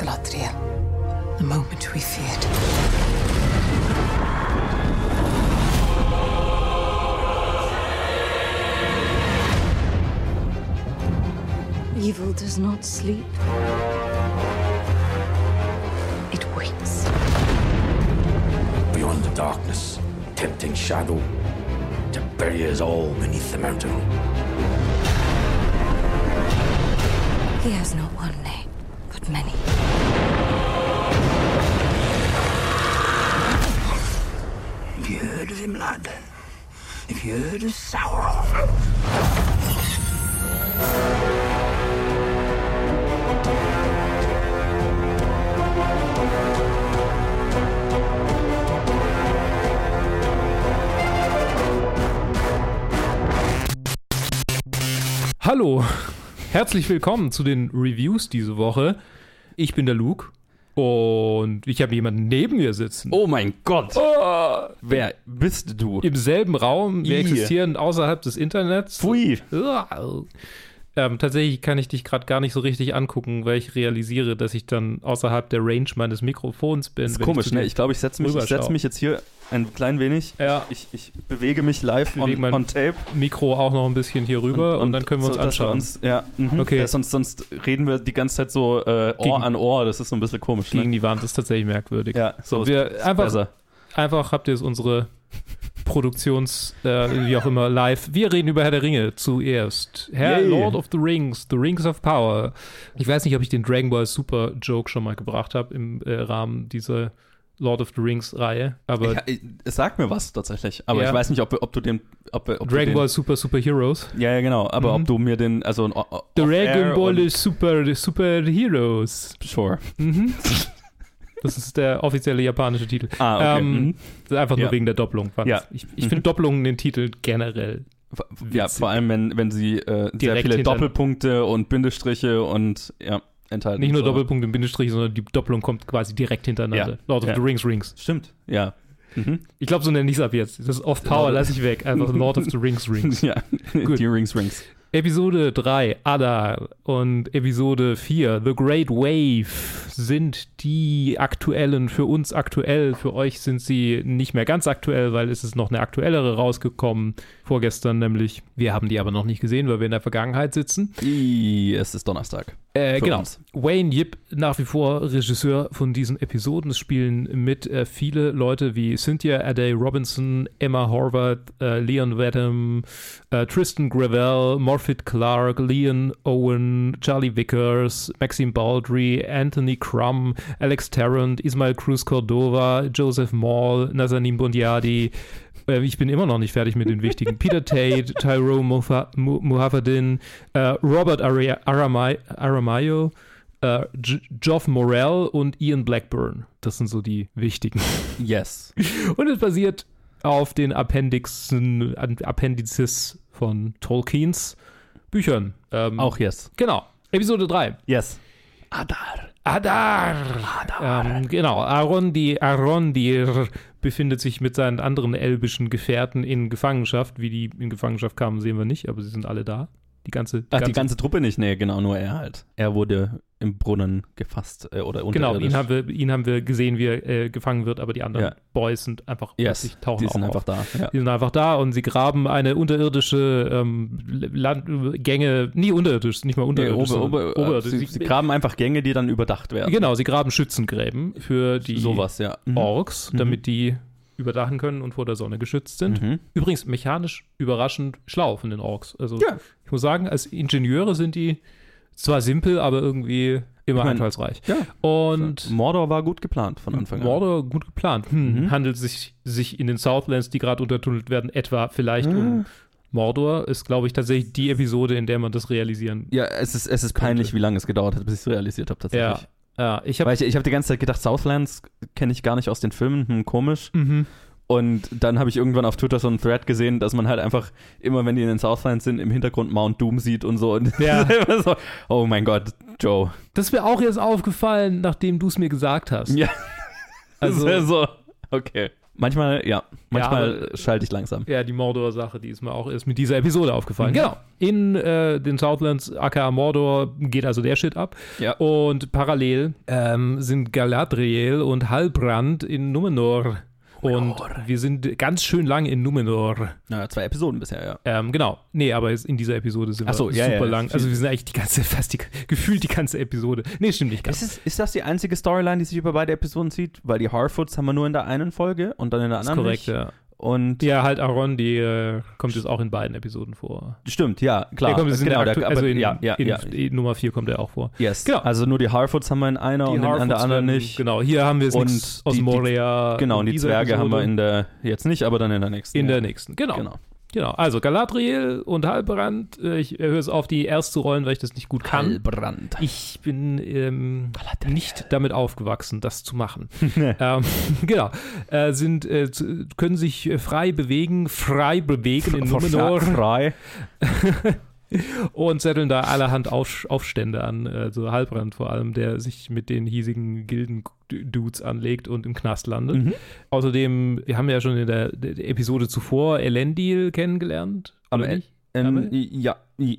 Galadriel. The moment we feared. Evil does not sleep. It waits. Beyond the darkness, tempting shadow to bury us all beneath the mountain. He has not one name, but many. Him, lad? Have you Sauron? Hallo, herzlich willkommen zu den Reviews diese Woche. Ich bin der Luke und ich habe jemanden neben mir sitzen. Oh mein Gott. Oh, Wer bist du? Im selben Raum, wir I. existieren außerhalb des Internets. Pfui. Ähm, tatsächlich kann ich dich gerade gar nicht so richtig angucken, weil ich realisiere, dass ich dann außerhalb der Range meines Mikrofons bin. Das ist komisch, ne? Ich glaube, ich setze mich, ich setz mich jetzt hier ein klein wenig. Ja. Ich, ich bewege mich live Beweg on, on tape. Mikro auch noch ein bisschen hier rüber und, dann können wir uns so, anschauen. Uns, ja, mhm. Okay. Ja, sonst, sonst reden wir die ganze Zeit so äh, Ohr Gegen- an Ohr. Das ist so ein bisschen komisch. Gegen Ne? die Wand ist tatsächlich merkwürdig. Ja, so wir ist einfach, besser. einfach habt ihr es unsere Produktions, äh, wie auch immer, live. Wir reden über Herr der Ringe zuerst. Herr Yay. Lord of the Rings, The Rings of Power. Ich weiß nicht, ob ich den Dragon Ball Super Joke schon mal gebracht habe im äh, Rahmen dieser Lord of the Rings Reihe, aber Ja, ich- es sagt mir was tatsächlich, aber Ja. ich weiß nicht, ob, ob du den. Ob, ob Dragon den, Ball Super Super Heroes. Ja, ja, genau. Aber Mhm. ob du mir den. Also, Dragon Ball Super Super Heroes. Sure. Mhm. Das ist der offizielle japanische Titel. Ah, okay. Ähm, mhm. Einfach nur Ja. wegen der Doppelung. Ja. Ich, ich Mhm. finde Doppelungen den Titel generell. Ja, vor allem, wenn, wenn sie äh, sehr viele Doppelpunkte und Bindestriche und ja, enthalten. Nicht nur so. Doppelpunkt im Bindestrich, sondern die Doppelung kommt quasi direkt hintereinander. Ja. Lord of Ja. the Rings Rings. Stimmt, ja. Mhm. Ich glaube, so nenne ich es ab jetzt. Das Off-Power lasse ich weg. Einfach Lord of the Rings Rings. ja, Gut. die Rings Rings. Episode 3, Adar und Episode 4, The Great Wave sind die aktuellen, für uns aktuell, für euch sind sie nicht mehr ganz aktuell, weil es ist noch eine aktuellere rausgekommen, vorgestern nämlich. Wir haben die aber noch nicht gesehen, weil wir in der Vergangenheit sitzen. I, es ist Donnerstag. Äh, genau. uns. Wayne Yip, nach wie vor Regisseur von diesen Episoden. Es spielen mit äh, viele Leute wie Cynthia Adair Robinson, Emma Horvath, äh, Leon Wadham, äh, Tristan Gravel, Morfydd Clark, Leon Owen, Charlie Vickers, Maxime Baldry, Anthony Crum, Alex Tarrant, Ismail Cruz Cordova, Joseph Mall, Nazanin Bondiadi, äh, ich bin immer noch nicht fertig mit den wichtigen. Peter Tate, Tyrone Mufa- Mu- Muhaffadin, äh, Robert Aramayo, äh, Geoff Morell und Ian Blackburn. Das sind so die wichtigen. Yes. Und es basiert auf den Appendixen, Appendices von Tolkiens Büchern. Ähm, Auch yes. Genau. Episode 3. Yes. Adar. Ähm, genau, Arondir, Arondir befindet sich mit seinen anderen elbischen Gefährten in Gefangenschaft. Wie die in Gefangenschaft kamen, sehen wir nicht, aber sie sind alle da. Die ganze, Ach, die ganze Truppe nicht? Nee, genau, nur er halt. Er wurde im Brunnen gefasst äh, oder Genau, ihn haben, wir, ihn haben wir gesehen, wie er äh, gefangen wird, aber die anderen Ja. Boys sind einfach Yes, plötzlich tauchen die sind auf. einfach da. Ja. Die sind einfach da und sie graben eine unterirdische ähm, Land Gänge, nie unterirdisch, nicht mal Nee, unterirdisch. ober, sondern ober, oberirdisch. sie, sie graben einfach Gänge, die dann überdacht werden. Genau, sie graben Schützengräben für die Sowas, ja. Mhm. Orks, Mhm. damit die überdachen können und vor der Sonne geschützt sind. Mhm. Übrigens mechanisch überraschend schlau von den Orks. Also Ja. Ich muss sagen, als Ingenieure sind die zwar simpel, aber irgendwie immer einfallsreich. Ja. Und Mordor war gut geplant von Anfang an. Mordor gut geplant. Hm, Mhm. Handelt sich, sich in den Southlands, die gerade untertunnelt werden, etwa vielleicht Ah. um Mordor. Ist, glaube ich, tatsächlich die Episode, in der man das realisieren Ja, es ist, es ist peinlich, wie lange es gedauert hat, bis ich es realisiert habe tatsächlich. Ja. Ja, ich habe ich, ich habe die ganze Zeit gedacht, Southlands kenne ich gar nicht aus den Filmen, hm, komisch. Mhm. Und dann habe ich irgendwann auf Twitter so einen Thread gesehen, dass man halt einfach immer, wenn die in den Southlands sind, im Hintergrund Mount Doom sieht und so. Und Ja. immer so, oh mein Gott, Joe. Das ist mir auch jetzt aufgefallen, nachdem du es mir gesagt hast. Ja, Also- so, okay. Manchmal, ja, manchmal aber- schalte ich langsam. Ja, die Mordor-Sache, die ist mir auch erst mit dieser Episode aufgefallen. Mhm. Genau. In äh, den Southlands, aka Mordor, geht also der Shit ab. Ja. Und parallel ähm, sind Galadriel und Halbrand in Numenor. Und wir sind ganz schön lang in Numenor. Naja, zwei Episoden bisher, ja. Ähm, genau. Nee, aber in dieser Episode sind Ach so, wir ja, super ja, lang. Also wir sind eigentlich die ganze, fast die, gefühlt die ganze Episode. Nee, stimmt nicht ganz. Ist, es, ist das die einzige Storyline, die sich über beide Episoden zieht? Weil die Harfoots haben wir nur in der einen Folge und dann in der Das ist anderen korrekt, nicht. ja. Und Ja, halt Aaron, die äh, kommt jetzt auch in beiden Episoden vor. stimmt, ja, klar. der kommt jetzt genau, in der der, aktu- also in, ja, ja, in, ja. in Nummer 4 kommt er auch vor. Yes. Genau. Also nur die Harfoots haben wir in einer und in, an der anderen nicht. Genau, hier haben wir es Und aus die- die- Moria. Genau, und die Zwerge haben wir Episode. in der, jetzt nicht, aber dann in der nächsten. in ja. der nächsten. Genau. Genau. Genau. Also Galadriel und Halbrand. Äh, Ich höre es auf, die erst zu rollen, weil ich das nicht gut kann. Halbrand. Ich bin ähm, nicht damit aufgewachsen, das zu machen. ähm, genau. Äh, sind, äh, können sich äh, frei bewegen, frei bewegen in Numenor Frei. und zetteln da allerhand Auf Aufstände an. Also Halbrand vor allem, der sich mit den hiesigen Gilden-Dudes anlegt und im Knast landet. Mhm. Außerdem, wir haben ja schon in der, der Episode zuvor Elendil kennengelernt. Am oder En- nicht? Ähm, ja,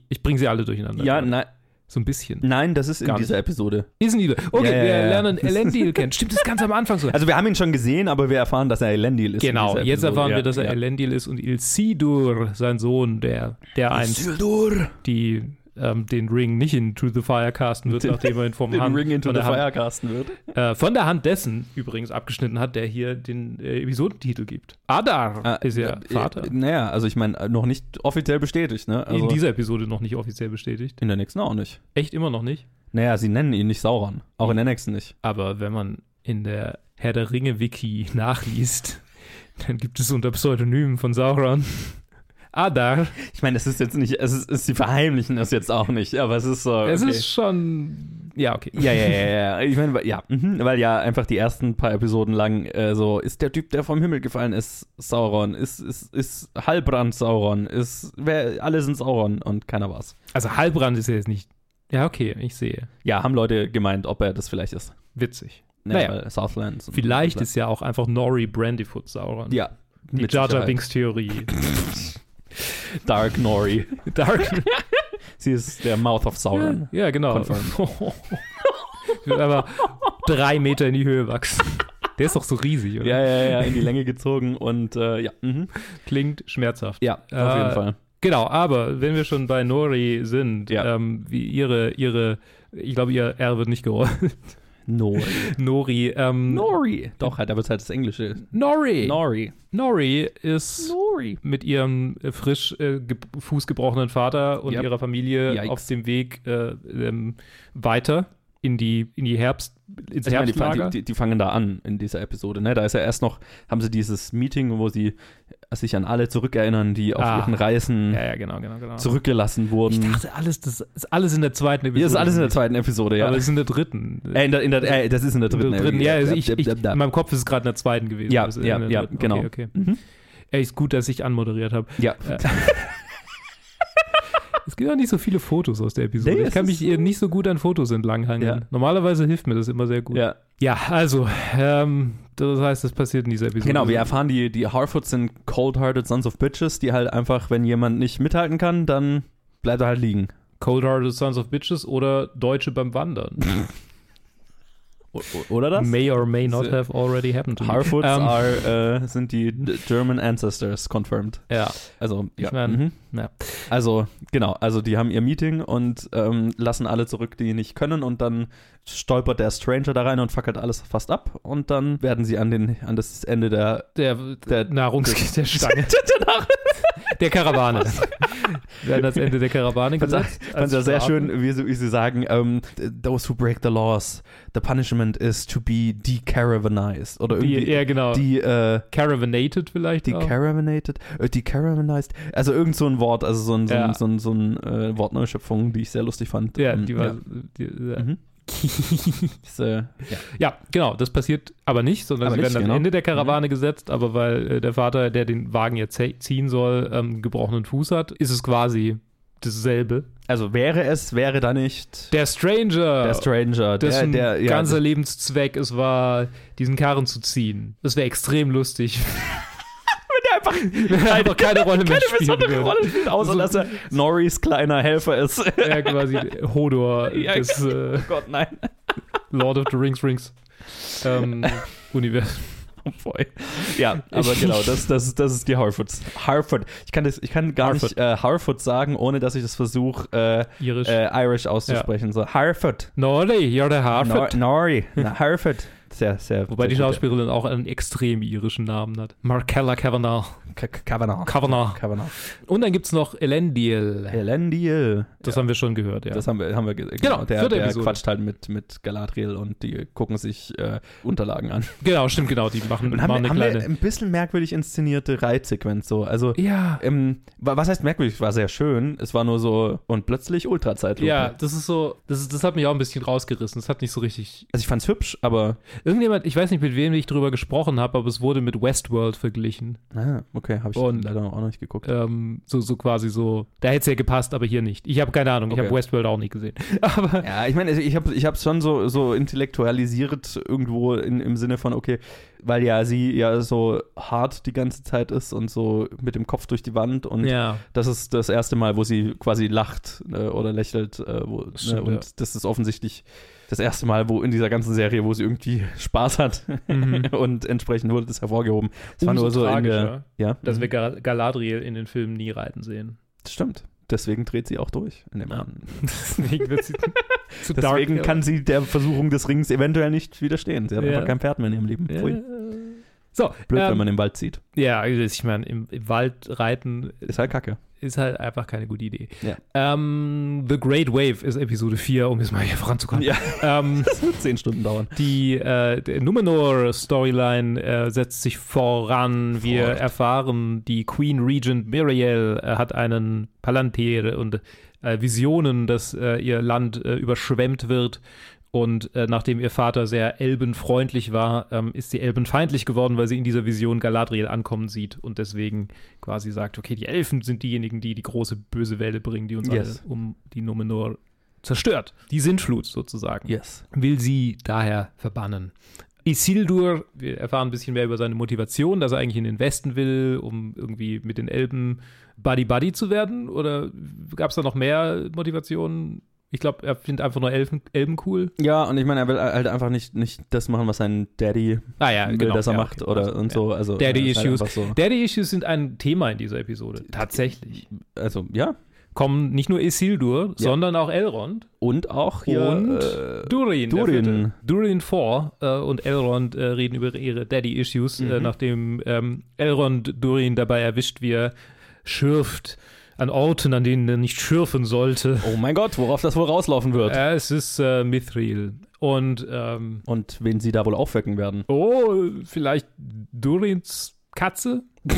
Ich bringe sie alle durcheinander. ja, nein, So ein bisschen. nein, das ist in Gar dieser Episode. Ist ein Okay, Ja, ja, wir ja. lernen Elendil kennen. Stimmt, das ist ganz am Anfang so. Also wir haben ihn schon gesehen, aber wir erfahren, dass er Elendil ist. in genau, dieser jetzt erfahren wir, dass er. Elendil ist und Ilsidur, sein Sohn, der, der einst Isildur. die, ähm, den Ring nicht into the Fire casten wird, Den- nachdem er ihn vom Den Hand, Ring into von, the der Hand, Fire casten wird. äh, von der Hand dessen übrigens abgeschnitten hat, der hier den äh, Episodentitel gibt. Adar Ah, ist ja äh, Vater. Äh, naja, also ich meine, noch nicht offiziell bestätigt, ne? Also in dieser Episode noch nicht offiziell bestätigt. in der nächsten auch nicht. Echt immer noch nicht. Naja, sie nennen ihn nicht Sauron. Auch in der nächsten nicht. Aber wenn man in der Herr der Ringe-Wiki nachliest, dann gibt es unter Pseudonymen von Sauron Adar. Ich meine, das ist jetzt nicht, es ist, es, sie verheimlichen es jetzt auch nicht, aber es ist so. Es okay. ist schon. Ja, okay. Ja, ja, ja, ja. Ich meine, ja, mhm, weil ja einfach die ersten paar Episoden lang äh, so, ist der Typ, der vom Himmel gefallen ist, Sauron, ist, ist, ist Halbrand Sauron, ist, wer, alle sind Sauron und keiner war's. Also Halbrand ist ja jetzt nicht. Ja, okay, ich sehe. Ja, haben Leute gemeint, ob er das vielleicht ist. Witzig. Ja, Naja. Southlands. Vielleicht ist ja auch einfach Nori Brandyfoot Sauron. Ja. Die Jar Jar. Binks Theorie. Dark Nori. Dark. Sie ist der Mouth of Sauron. ja, genau. Confirmed. ich will aber drei Meter in die Höhe wachsen. Der ist doch so riesig, oder? Ja, ja, ja, in die Länge gezogen und äh, ja. Mhm. Klingt schmerzhaft. Ja, auf Äh, jeden Fall. Genau, aber wenn wir schon bei Nori sind, Ja. ähm, wie ihre, ihre, ich glaube, ihr R wird nicht gerollt. Nori. Nori, ähm, Nori. Doch, halt, aber es ist halt das Englische. Nori. Nori. Nori ist Nori. mit ihrem äh, frisch äh, ge fußgebrochenen Vater und Yep. ihrer Familie Yikes. auf dem Weg äh, ähm, weiter in die, in die Herbst, ins Ich meine, die, Herbstlager. die, die, fangen da an in dieser Episode. Ne? Da ist ja erst noch, haben sie dieses Meeting, wo sie sich an alle zurückerinnern, die auf Ah. ihren Reisen ja, ja, genau, genau, genau. zurückgelassen Ich wurden. dachte, alles, das ist alles in der zweiten Episode. Hier ist alles in der zweiten Episode, ja. Aber es ist in der dritten. äh, in der, in der, äh, das ist in der In dritten. der dritten, ja, also ich, ich, ja, in meinem Kopf ist es gerade in der zweiten gewesen. Ja, ist ja, in ja, dritten. genau. Okay, okay. Mhm. Ey, ist gut, dass ich anmoderiert habe. ja. Es gibt auch nicht so viele Fotos aus der Episode. Nee, ich kann mich nicht so gut an Fotos entlanghangeln. Ja. Normalerweise hilft mir das immer sehr gut. ja. Ja, also, ähm, das heißt, das passiert in dieser Episode. Genau, wir erfahren, die, die Harfoots sind cold-hearted Sons of Bitches, die halt einfach, wenn jemand nicht mithalten kann, dann bleibt er halt liegen. Cold Hearted Sons of Bitches oder Deutsche beim Wandern. Oder das? May or may not So- have already happened to me. Harfoots Ähm, are, äh, sind die German Ancestors confirmed. Ja, Also, ja. Ich mein, mhm. ja. Also, genau, also die haben ihr Meeting und ähm, lassen alle zurück, die nicht können und dann stolpert der Stranger da rein und fackelt alles fast ab und dann werden sie an, den, an das Ende der, der, Der- Nahrungs der Stange. der Karawane. Wir werden das Ende der Karawane fand gesetzt. fand als ja sehr schön, wie sie, wie sie sagen, ähm, those who break the laws, the punishment is to be decaravanized. Oder irgendwie Die, ja, genau. die, äh, Caravanated vielleicht auch. Decaravanated, äh, decaravanized, also irgend so ein Wort, also so ein, so ein, Ja. so ein, so ein äh, Wortneuschöpfung, die ich sehr lustig fand. Ja, Ähm, die war. ja. Die. Mhm. Äh, ja. ja, genau, das passiert aber nicht, sondern Aber sie nicht, werden am genau. Ende der Karawane gesetzt, aber weil äh, der Vater, der den Wagen jetzt ziehen soll, ähm, gebrochenen Fuß hat, ist es quasi dasselbe. Also wäre es, wäre da nicht Der Stranger, der Stranger, der, dessen der, ja, ganzer Lebenszweck es war, diesen Karren zu ziehen. Das wäre extrem lustig. einfach einfach keine Rolle mehr keine spielen besondere würde. Rolle spielt, außer So- dass er Norris kleiner Helfer ist. Ja, quasi Hodor Ja, des äh, oh Gott, nein. Lord of the Rings Rings ähm, Universum. Oh boy. Ja, aber genau, das, das, das ist die Harfoots. Harfoot. Ich kann, das, ich kann gar Harfoot. nicht äh, Harfoot sagen, ohne dass ich das versuche, äh, Irisch. äh, Irish auszusprechen. So, Harfoot. Nori, ja, der Nor Harford. Nori. Na, Harfoot. Sehr, sehr. Wobei die sehr gut. Schauspielerin auch einen extrem irischen Namen hat. Markella Kavanagh. Kavanagh. Kavanagh. Kavanagh. Und dann gibt es noch Elendil. Elendil. Das haben wir schon gehört, ja. Das haben wir, haben wir ge- Genau, der, der Episode. quatscht halt mit, mit Galadriel und die gucken sich äh, Unterlagen an. genau, stimmt, genau. Die machen, Und machen haben, eine haben wir kleine. ein bisschen merkwürdig inszenierte Reitsequenz so. Also, Ja. ähm, wa- was heißt merkwürdig? War sehr schön. Es war nur so und plötzlich Ultrazeitlupe. Ja, das ist so, das, ist, das hat mich auch ein bisschen rausgerissen. Das hat nicht so richtig. Also ich fand's hübsch, aber Irgendjemand, ich weiß nicht, mit wem ich drüber gesprochen habe, aber es wurde mit Westworld verglichen. ah, okay, habe ich Und- leider auch noch nicht geguckt. Ähm, so, so quasi so, da hätte es ja gepasst, aber hier nicht. Ich habe keine Ahnung, ich Okay. habe Westworld auch nicht gesehen. Aber Ja, ich meine, ich habe ich hab's schon so, so intellektualisiert irgendwo in, im Sinne von, okay, weil ja sie ja so hart die ganze Zeit ist und so mit dem Kopf durch die Wand und ja, das ist das erste Mal, wo sie quasi lacht äh, oder lächelt äh, wo, ne, Stimmt, und ja. das ist offensichtlich das erste Mal, wo in dieser ganzen Serie, wo sie irgendwie Spaß hat Mhm. und entsprechend wurde das hervorgehoben. Es war nur so in der, ja, dass mhm. wir Gal Galadriel in den Filmen nie reiten sehen. das stimmt. Deswegen dreht sie auch durch. In dem Ja. Deswegen wird sie zu dark. Deswegen kann sie der Versuchung des Rings eventuell nicht widerstehen. Sie hat Ja. einfach kein Pferd mehr in ihrem Leben. Ja. Pfui. So, Blöd, ähm, wenn man im Wald zieht. Ja, also ich meine, im, im Wald reiten Ist halt kacke. Ist halt einfach keine gute Idee. Ja. Ähm, The Great Wave ist Episode 4, um jetzt mal hier voranzukommen. Ja, Ähm, das wird zehn Stunden dauern. die äh, Numenor-Storyline äh, setzt sich voran. Wir Fort. erfahren, die Queen Regent Miriel äh, hat einen Palantir und äh, Visionen, dass äh, ihr Land äh, überschwemmt wird. Und äh, nachdem ihr Vater sehr elbenfreundlich war, ähm, ist sie elbenfeindlich geworden, weil sie in dieser Vision Galadriel ankommen sieht und deswegen quasi sagt, okay, die Elfen sind diejenigen, die die große böse Welle bringen, die uns Yes. alle um die Numenor zerstört. Die Sintflut sozusagen Yes. will sie daher verbannen. Isildur, wir erfahren ein bisschen mehr über seine Motivation, dass er eigentlich in den Westen will, um irgendwie mit den Elben Buddy-Buddy zu werden? Oder gab es da noch mehr Motivationen? Ich glaube, er findet einfach nur Elfen, Elben cool. Ja, und ich meine, er will halt einfach nicht, nicht das machen, was sein Daddy Ah ja, will, genau. dass er ja, macht okay. oder Also, und ja. so. Also, Daddy ist halt So. Daddy-Issues sind ein Thema in dieser Episode. Tatsächlich. Also, ja. Kommen nicht nur Isildur, sondern auch Elrond Und auch hier. und äh, Durin. Durin. Durin 4 äh, und Elrond äh, reden über ihre Daddy-Issues, äh, Mhm. nachdem ähm, Elrond Durin dabei erwischt, wie er schürft an Orten, an denen er nicht schürfen sollte. oh mein Gott, worauf das wohl rauslaufen wird. Äh, es ist äh, Mithril. Und, ähm, Und wen sie da wohl aufwecken werden. oh, vielleicht Durins Katze?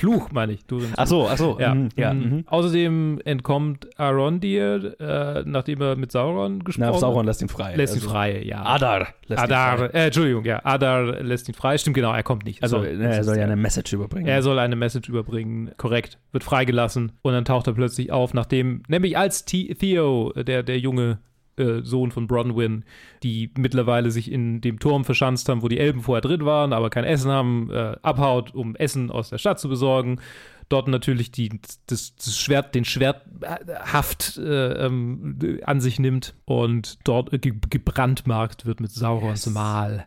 Fluch, meine ich. Durins Ach so, ach so. Ja. mhm, ja. Mhm. mhm. Außerdem entkommt Arondir, äh, nachdem er mit Sauron gesprochen Na, hat. Sauron lässt ihn frei. Lässt ihn Also, frei, ja. Adar lässt ihn Adar, frei. äh, Entschuldigung, ja, Adar lässt ihn frei. Stimmt, genau, er kommt nicht. Also, Sorry, ne, er soll ja eine Message überbringen. er soll eine Message überbringen, korrekt, wird freigelassen und dann taucht er plötzlich auf, nachdem, nämlich als T Theo, der, der junge äh, Sohn von Bronwyn, die mittlerweile sich in dem Turm verschanzt haben, wo die Elben vorher drin waren, aber kein Essen haben, äh, abhaut, um Essen aus der Stadt zu besorgen. Dort natürlich die, das, das Schwert, den Schwerthaft äh, ähm, an sich nimmt und dort ge gebrandmarkt wird mit Saurons Mal.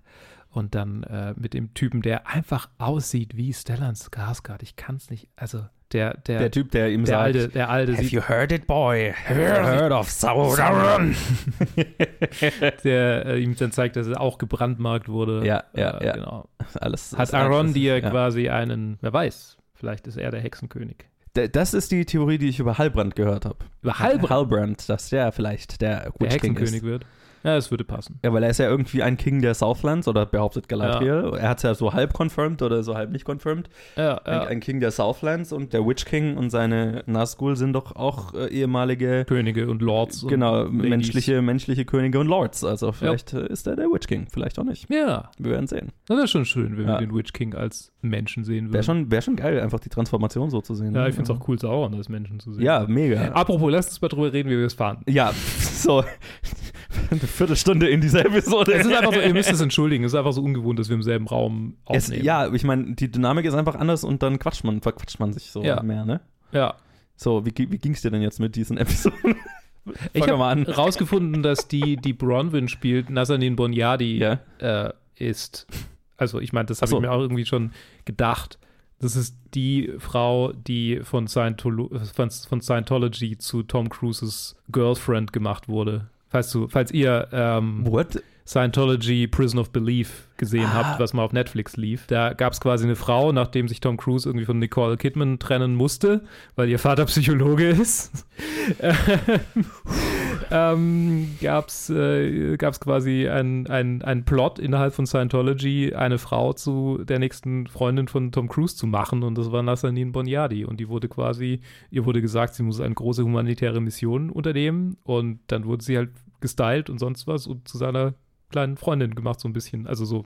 Und dann äh, mit dem Typen, der einfach aussieht wie Stellan Skarsgård. Ich kann es nicht. Also der, der, der Typ, der ihm der sagt, alte, der alte Have you heard it, boy? Have you heard of Sauron? der äh, ihm dann zeigt, dass er auch gebrandmarkt wurde. Ja, ja, äh, ja. Genau. Alles. Hat alles- Arondir ja. quasi einen, wer weiß, vielleicht ist er der Hexenkönig. Das ist die Theorie, die ich über Halbrand gehört habe. Über Halbrand Halbrand, dass der vielleicht der der Hexenkönig ist. wird. Ja, es würde passen. Ja, weil er ist ja irgendwie ein King der Southlands oder behauptet Galadriel. Er hat es ja so halb confirmed oder so halb nicht confirmed. Ja, Ein, ja. ein King der Southlands und der Witch King und seine Nazgul sind doch auch äh, ehemalige Könige und Lords. genau, und menschliche, menschliche Könige und Lords. Also vielleicht äh, ist er der Witch King, vielleicht auch nicht. Ja, Wir werden sehen. das ist schon schön, wenn Ja. wir den Witch King als Menschen sehen würden. Wäre schon, wär schon geil, einfach die Transformation so zu sehen. ja, ich finde es auch cool, Sauron als Menschen zu sehen. Ja, mega. Apropos, lass uns mal drüber reden, wie wir es fahren. Ja, so eine Viertelstunde in dieser Episode. Es ist einfach so, ihr müsst es entschuldigen, es ist einfach so ungewohnt, dass wir im selben Raum Es, aufnehmen. ja, ich meine, die Dynamik ist einfach anders und dann quatscht man, verquatscht man sich so Ja. mehr, ne? ja. So, wie, wie ging es dir denn jetzt mit diesen Episoden? Ich habe rausgefunden, dass die, die Bronwyn spielt, Nazanin Bonyadi Ja. äh, ist. Also ich meine, das habe so. ich mir auch irgendwie schon gedacht. Das ist die Frau, die von, Scientolo von, Scientology zu Tom Cruises Girlfriend gemacht wurde. Falls du, falls ihr ähm, What? Scientology Prison of Belief gesehen Ah. habt, was mal auf Netflix lief. Da gab es quasi eine Frau, nachdem sich Tom Cruise irgendwie von Nicole Kidman trennen musste, weil ihr Vater Psychologe ist. ähm, gab es äh, gab's quasi einen ein Plot innerhalb von Scientology, eine Frau zu der nächsten Freundin von Tom Cruise zu machen und das war Nassanin Bonyadi und die wurde quasi, ihr wurde gesagt, sie muss eine große humanitäre Mission unternehmen und dann wurde sie halt gestylt und sonst was und zu seiner kleinen Freundin gemacht, so ein bisschen. Also so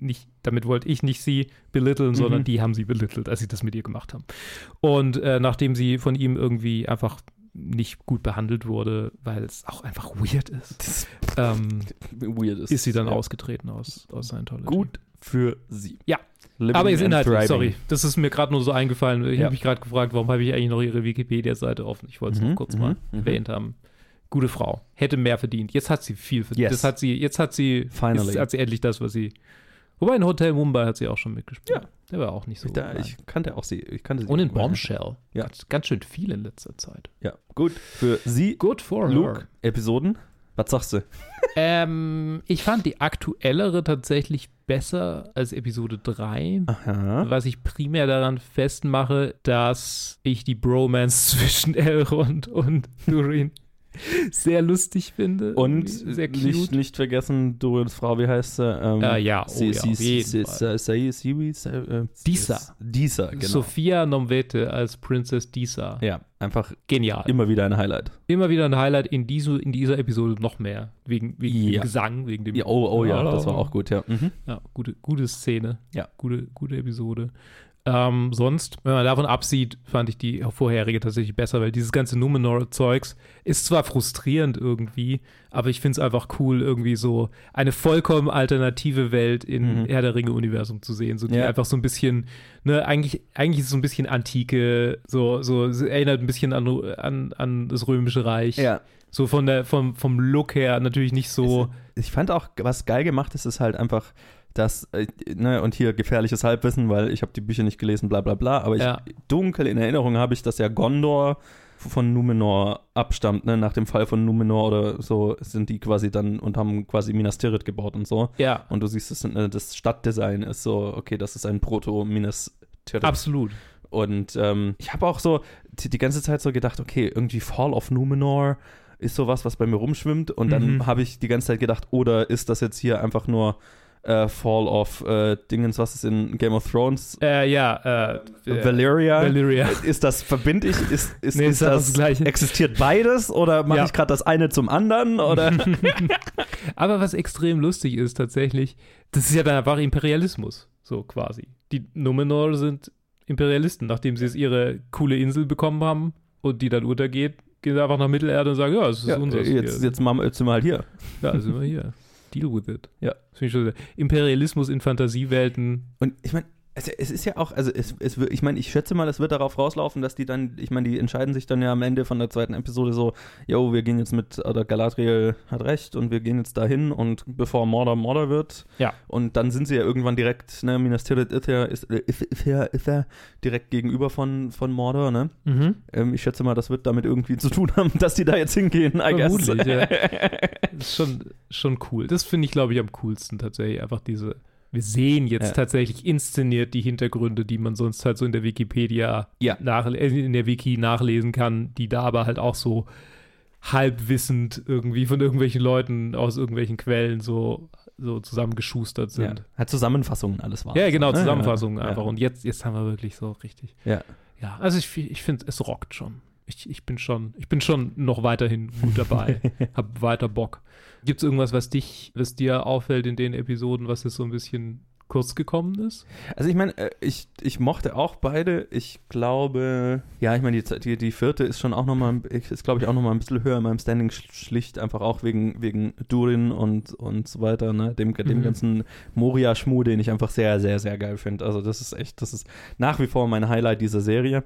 nicht, damit wollte ich nicht sie belitteln, sondern Mhm. die haben sie belittelt, als sie das mit ihr gemacht haben. Und äh, nachdem sie von ihm irgendwie einfach nicht gut behandelt wurde, weil es auch einfach weird ist, ähm, Weird ist. ist sie dann ja. ausgetreten aus, aus Scientology. Gut für sie. Ja. Living Aber jetzt and inhaltlich, sorry, das ist mir gerade nur so eingefallen. Ich Ja. habe mich gerade gefragt, warum habe ich eigentlich noch ihre Wikipedia-Seite offen? Ich wollte es Mhm, noch kurz mhm, mal mhm. erwähnt haben. Gute Frau. Hätte mehr verdient. Jetzt hat sie viel verdient. Yes. Das hat sie, jetzt hat sie, Finally. jetzt hat sie endlich das, was sie. Wobei in Hotel Mumbai hat sie auch schon mitgespielt. Ja. Der war auch nicht so. Ich, da, ich kannte auch sie. Ich kannte sie Und in. Bombshell. Ja. Ganz, ganz schön viel in letzter Zeit. Ja, gut. Für sie, Good for Luke, her. Episoden. Was sagst du? Ähm, ich fand die aktuellere tatsächlich besser als Episode 3. Aha. Was ich primär daran festmache, dass ich die Bromance zwischen Elrond und Durin sehr lustig finde. Und sehr nicht, cute. nicht vergessen, Dorins Frau, wie heißt sie? Ähm, Äh, ja, oh sie, ja, sie, auf sie, jeden sie, Fall. sie, sie, sie, sie, äh, Disa. Disa, genau. Sophia Nomvete als Princess Disa. ja, einfach Genial. immer wieder ein Highlight. Immer wieder ein Highlight in, diese, in dieser Episode noch mehr. Wegen, wegen Ja. dem Gesang, wegen dem. Ja, oh, oh ja, das war auch gut, ja. Mhm. Ja, gute, gute Szene. Ja. Gute, gute Episode. Ähm, sonst, wenn man davon absieht, fand ich die vorherige tatsächlich besser, weil dieses ganze Numenor-Zeugs ist zwar frustrierend irgendwie, aber ich finde es einfach cool, irgendwie so eine vollkommen alternative Welt im Mhm. Herr der Ringe-Universum zu sehen. So die Ja. einfach so ein bisschen, ne, eigentlich, eigentlich ist es so ein bisschen Antike, so, so erinnert ein bisschen an, an, an das Römische Reich. Ja, So von der, vom, vom Look her natürlich nicht so. ich fand auch, was geil gemacht ist, ist halt einfach, dass, äh, ne, und hier gefährliches Halbwissen, weil ich habe die Bücher nicht gelesen, bla bla bla, aber ich, Ja. dunkel in Erinnerung habe ich, dass ja Gondor von Numenor abstammt, ne, nach dem Fall von Numenor oder so sind die quasi dann und haben quasi Minas Tirith gebaut und so. Ja, Und du siehst, das, äh, das Stadtdesign ist so, okay, das ist ein Proto-Minas Tirith. absolut. Und ähm, ich habe auch so die, die ganze Zeit so gedacht, okay, irgendwie Fall of Numenor ist sowas, was bei mir rumschwimmt. Und dann Mhm. habe ich die ganze Zeit gedacht, oder ist das jetzt hier einfach nur äh, Fall of äh, Dingens, was ist in Game of Thrones? Äh, ja, äh, Valyria. Valyria. Ist das, verbinde ich, ist, ist, Nee, ist das, das Gleiche. existiert beides oder mache Ja. ich gerade das eine zum anderen? Oder? Aber was extrem lustig ist tatsächlich, das ist ja dann einfach Imperialismus, so quasi. Die Numenor sind Imperialisten, nachdem sie jetzt ihre coole Insel bekommen haben und die dann untergeht, gehen sie einfach nach Mittelerde und sagen, ja, es ist ja, unser. jetzt, jetzt, machen wir- jetzt sind wir halt hier. Ja, sind wir hier. Deal with it. Ja. Das finde ich schon sehr- Imperialismus in Fantasiewelten. Und ich meine, es, es ist ja auch, also es, es, ich meine, ich schätze mal, es wird darauf rauslaufen, dass die dann, ich meine, die entscheiden sich dann ja am Ende von der zweiten Episode so, yo, wir gehen jetzt mit, oder Galadriel hat recht und wir gehen jetzt dahin und bevor Mordor Mordor wird. Ja. Und dann sind sie ja irgendwann direkt, ne, Minas Tirith ist ja, ist, ist ja direkt gegenüber von, von Mordor, ne? Mhm. Ähm, ich schätze mal, das wird damit irgendwie zu tun haben, dass die da jetzt hingehen, I guess. Vermutlich, ja. Das ist schon, schon cool. Das finde ich, glaube ich, am coolsten tatsächlich. Einfach diese, wir sehen jetzt Ja. tatsächlich inszeniert die Hintergründe, die man sonst halt so in der Wikipedia, Ja. nach, äh, in der Wiki nachlesen kann, die da aber halt auch so halbwissend irgendwie von irgendwelchen Leuten aus irgendwelchen Quellen so, so zusammengeschustert Ja. sind. Hat Zusammenfassungen alles war. Ja, genau? Zusammenfassungen ja. einfach. Und jetzt, jetzt haben wir wirklich so richtig. Ja. Ja, also ich, ich finde, es rockt schon. Ich, ich bin schon, ich bin schon noch weiterhin gut dabei. hab weiter Bock. Gibt es irgendwas, was dich, was dir auffällt in den Episoden, was jetzt so ein bisschen kurz gekommen ist? Also ich meine, äh, ich, ich mochte auch beide. Ich glaube, ja, ich meine, die, die, die vierte ist schon auch nochmal, ist glaube ich auch nochmal ein bisschen höher in meinem Standing, sch- schlicht einfach auch wegen, wegen Durin und, und so weiter, ne? Dem, dem Mhm. ganzen Moria-Schmuh, den ich einfach sehr, sehr, sehr geil finde. Also das ist echt, das ist nach wie vor mein Highlight dieser Serie.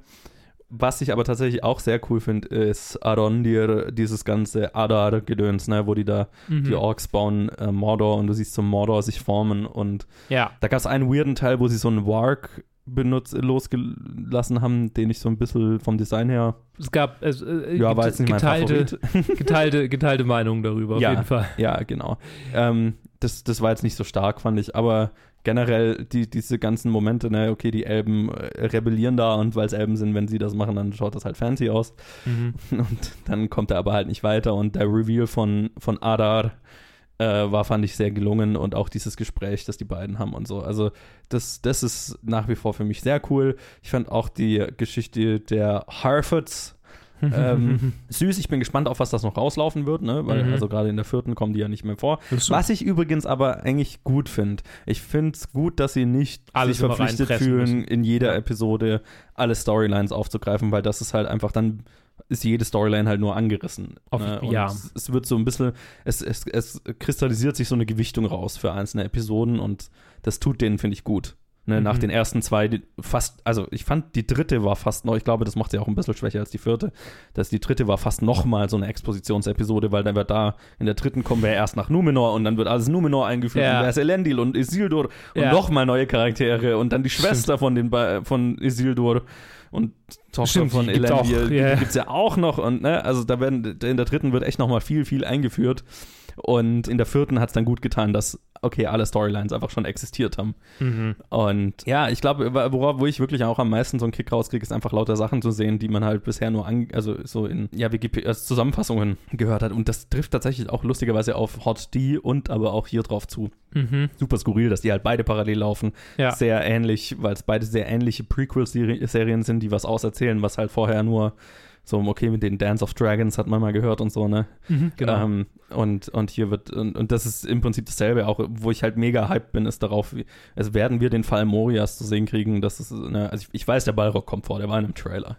Was ich aber tatsächlich auch sehr cool finde, ist Arondir, dieses ganze Adar-Gedöns, ne, wo die da Mhm. die Orks bauen, äh, Mordor und du siehst so Mordor sich formen und Ja. da gab es einen weirden Teil, wo sie so einen Warg benutzt, losgelassen haben, den ich so ein bisschen vom Design her, Es gab es, äh, ja, war jetzt nicht mein geteilte, Favorit. geteilte, geteilte Meinungen darüber, auf Ja. jeden Fall. ja, genau. Ähm, das, das war jetzt nicht so stark, fand ich, aber generell die, diese ganzen Momente, ne, okay, die Elben äh, rebellieren da und weil es Elben sind, wenn sie das machen, dann schaut das halt fancy aus. Mhm. Und dann kommt er aber halt nicht weiter und der Reveal von, von Adar äh, war, fand ich sehr gelungen und auch dieses Gespräch, das die beiden haben und so. Also das, das ist nach wie vor für mich sehr cool. Ich fand auch die Geschichte der Harfords ähm, süß. Ich bin gespannt, auf was das noch rauslaufen wird, ne? weil Mhm. also gerade in der vierten kommen die ja nicht mehr vor. Was ich übrigens aber eigentlich gut finde. Ich finde es gut, dass sie nicht Alles sich verpflichtet fühlen, müssen. in jeder. Episode alle Storylines aufzugreifen, weil das ist halt einfach dann ist jede Storyline halt nur angerissen. Auf- ne? Ja. es, es wird so ein bisschen, es, es, es kristallisiert sich so eine Gewichtung raus für einzelne Episoden und das tut denen, finde ich, gut. Ne, Nach Mhm. den ersten zwei, die fast, also ich fand, die dritte war fast noch, ich glaube, das macht sie auch ein bisschen schwächer als die vierte, dass die dritte war fast noch mal so eine Expositionsepisode, weil dann wird da, in der dritten kommen wir erst nach Numenor und dann wird alles Numenor eingeführt Ja. und wer ist Elendil und Isildur und Ja. noch mal neue Charaktere und dann die Schwester von, den, von Isildur und Tochter Stimmt, von Elendil, ja. die gibt's ja auch noch und ne, also da werden, in der dritten wird echt noch mal viel, viel eingeführt und in der vierten hat es dann gut getan, dass, okay, alle Storylines einfach schon existiert haben. Mhm. Und ja, ich glaube, worauf, wo ich wirklich auch am meisten so einen Kick rauskriege, ist einfach lauter Sachen zu sehen, die man halt bisher nur an, also so in ja, Wikipedia als Zusammenfassungen gehört hat. Und das trifft tatsächlich auch lustigerweise auf Hot D und aber auch hier drauf zu. Mhm. Super skurril, dass die halt beide parallel laufen. Ja. Sehr ähnlich, weil es beide sehr ähnliche Prequel-Serien sind, die was auserzählen, was halt vorher nur so, okay, mit den Dance of Dragons hat man mal gehört und so, ne? Mhm. Genau. Ähm, und, und hier wird, und, und das ist im Prinzip dasselbe, auch wo ich halt mega hyped bin, ist darauf, wie- also werden wir den Fall Morias zu sehen kriegen, das ist, ne, also ich, ich weiß, der Ballrock kommt vor, der war in einem Trailer.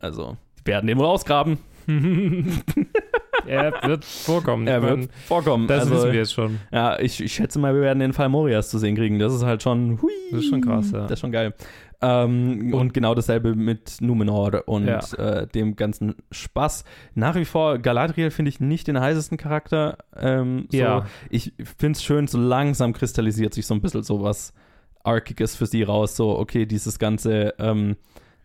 Also, die werden den wohl ausgraben. er wird vorkommen. Er wird vorkommen. Das also, wissen wir jetzt schon. Ja, ich, ich schätze mal, wir werden den Fall Morias zu sehen kriegen. Das ist halt schon, hui, Das ist schon krass, ja. Das ist schon geil. Ähm, und, genau dasselbe mit Numenor und Ja. äh, dem ganzen Spaß. Nach wie vor, Galadriel finde ich nicht den heißesten Charakter. Ähm, so. Ja. Ich finde es schön, so langsam kristallisiert sich so ein bisschen sowas Arkiges für sie raus. So, okay, dieses ganze ähm,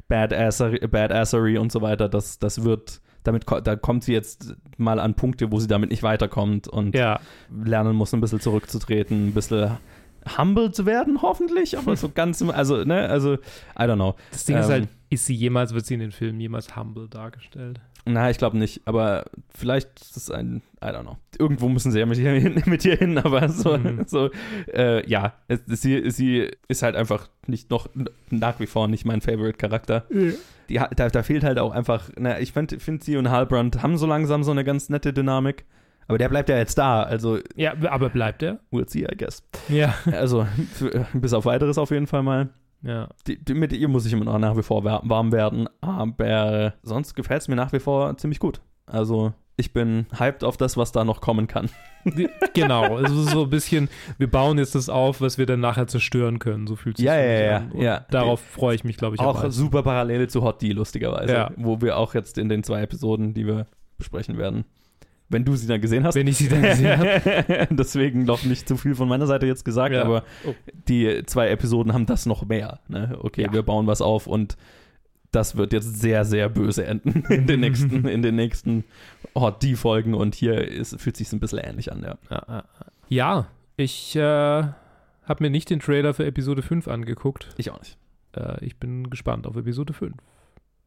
Badassery, Badassery und so weiter, das, das wird, damit da kommt sie jetzt mal an Punkte, wo sie damit nicht weiterkommt und Ja, lernen muss, ein bisschen zurückzutreten, ein bisschen humble zu werden, hoffentlich, aber so ganz, also, ne, also, I don't know. das Ding ist Ähm, halt, ist sie jemals, wird sie in den Filmen jemals humble dargestellt? Na, ich glaube nicht, aber vielleicht ist es ein, I don't know. Irgendwo müssen sie ja mit ihr hin, mit ihr hin aber so, Mhm. so äh, ja, es, sie, sie ist halt einfach nicht noch, nach wie vor nicht mein Favorite-Charakter. Die, ha- da, da fehlt halt auch einfach, na, ich finde, find sie und Halbrand haben so langsam so eine ganz nette Dynamik, aber der bleibt ja jetzt da, also, Ja, aber bleibt er? we'll see, I guess. Ja. Also, für, bis auf weiteres auf jeden Fall mal. Ja. Die, die, mit ihr muss ich immer noch nach wie vor wa- warm werden, aber sonst gefällt es mir nach wie vor ziemlich gut. Also ich bin hyped auf das, was da noch kommen kann. Genau, es ist so ein bisschen, wir bauen jetzt das auf, was wir dann nachher zerstören können. So fühlt sich Ja, ja, ja, an. Ja. Darauf freue ich mich, glaube ich, auch super Parallele zu Hot D, lustigerweise, Ja. wo wir auch jetzt in den zwei Episoden, die wir besprechen werden, wenn du sie dann gesehen hast. Wenn ich sie dann gesehen habe. Deswegen noch nicht zu viel von meiner Seite jetzt gesagt, Ja. aber Oh. die zwei Episoden haben das noch mehr. Ne? Okay, Ja. wir bauen was auf und das wird jetzt sehr, sehr böse enden in den nächsten, in den nächsten Hot D-Folgen und hier ist, fühlt sich ein bisschen ähnlich an, ja. ja ich äh, habe mir nicht den Trailer für Episode 5 angeguckt. Ich auch nicht. Äh, ich bin gespannt auf Episode 5.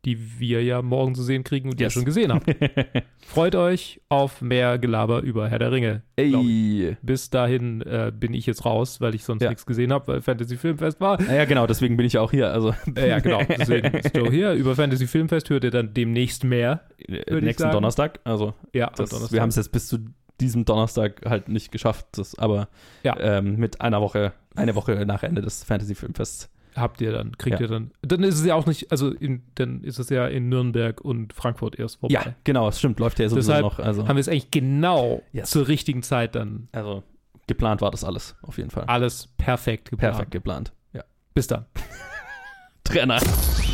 die wir ja morgen zu sehen kriegen und die ihr Yes. schon gesehen habt. Freut euch auf mehr Gelaber über Herr der Ringe. Ey. Bis dahin äh, bin ich jetzt raus, weil ich sonst Ja. nichts gesehen habe, weil Fantasy Filmfest war. Ja, genau, deswegen bin ich auch hier. Also Äh, ja, genau. Deswegen ist Joe hier. Über Fantasy Filmfest hört ihr dann demnächst mehr. ich nächsten. Donnerstag. Also Ja, das, Donnerstag. wir haben es jetzt bis zu diesem Donnerstag halt nicht geschafft, das, aber Ja. ähm, mit einer Woche, eine Woche nach Ende des Fantasy Filmfests. Habt ihr dann, kriegt Ja. ihr dann. Dann ist es ja auch nicht, also in, dann ist es ja in Nürnberg und Frankfurt erst vorbei. Ja, genau, es stimmt, läuft ja sowieso Deshalb noch. Also, Haben wir es eigentlich genau Yes. zur richtigen Zeit dann also geplant war das alles, auf jeden Fall. alles perfekt geplant. Perfekt geplant. Ja. Bis dann. Trainer.「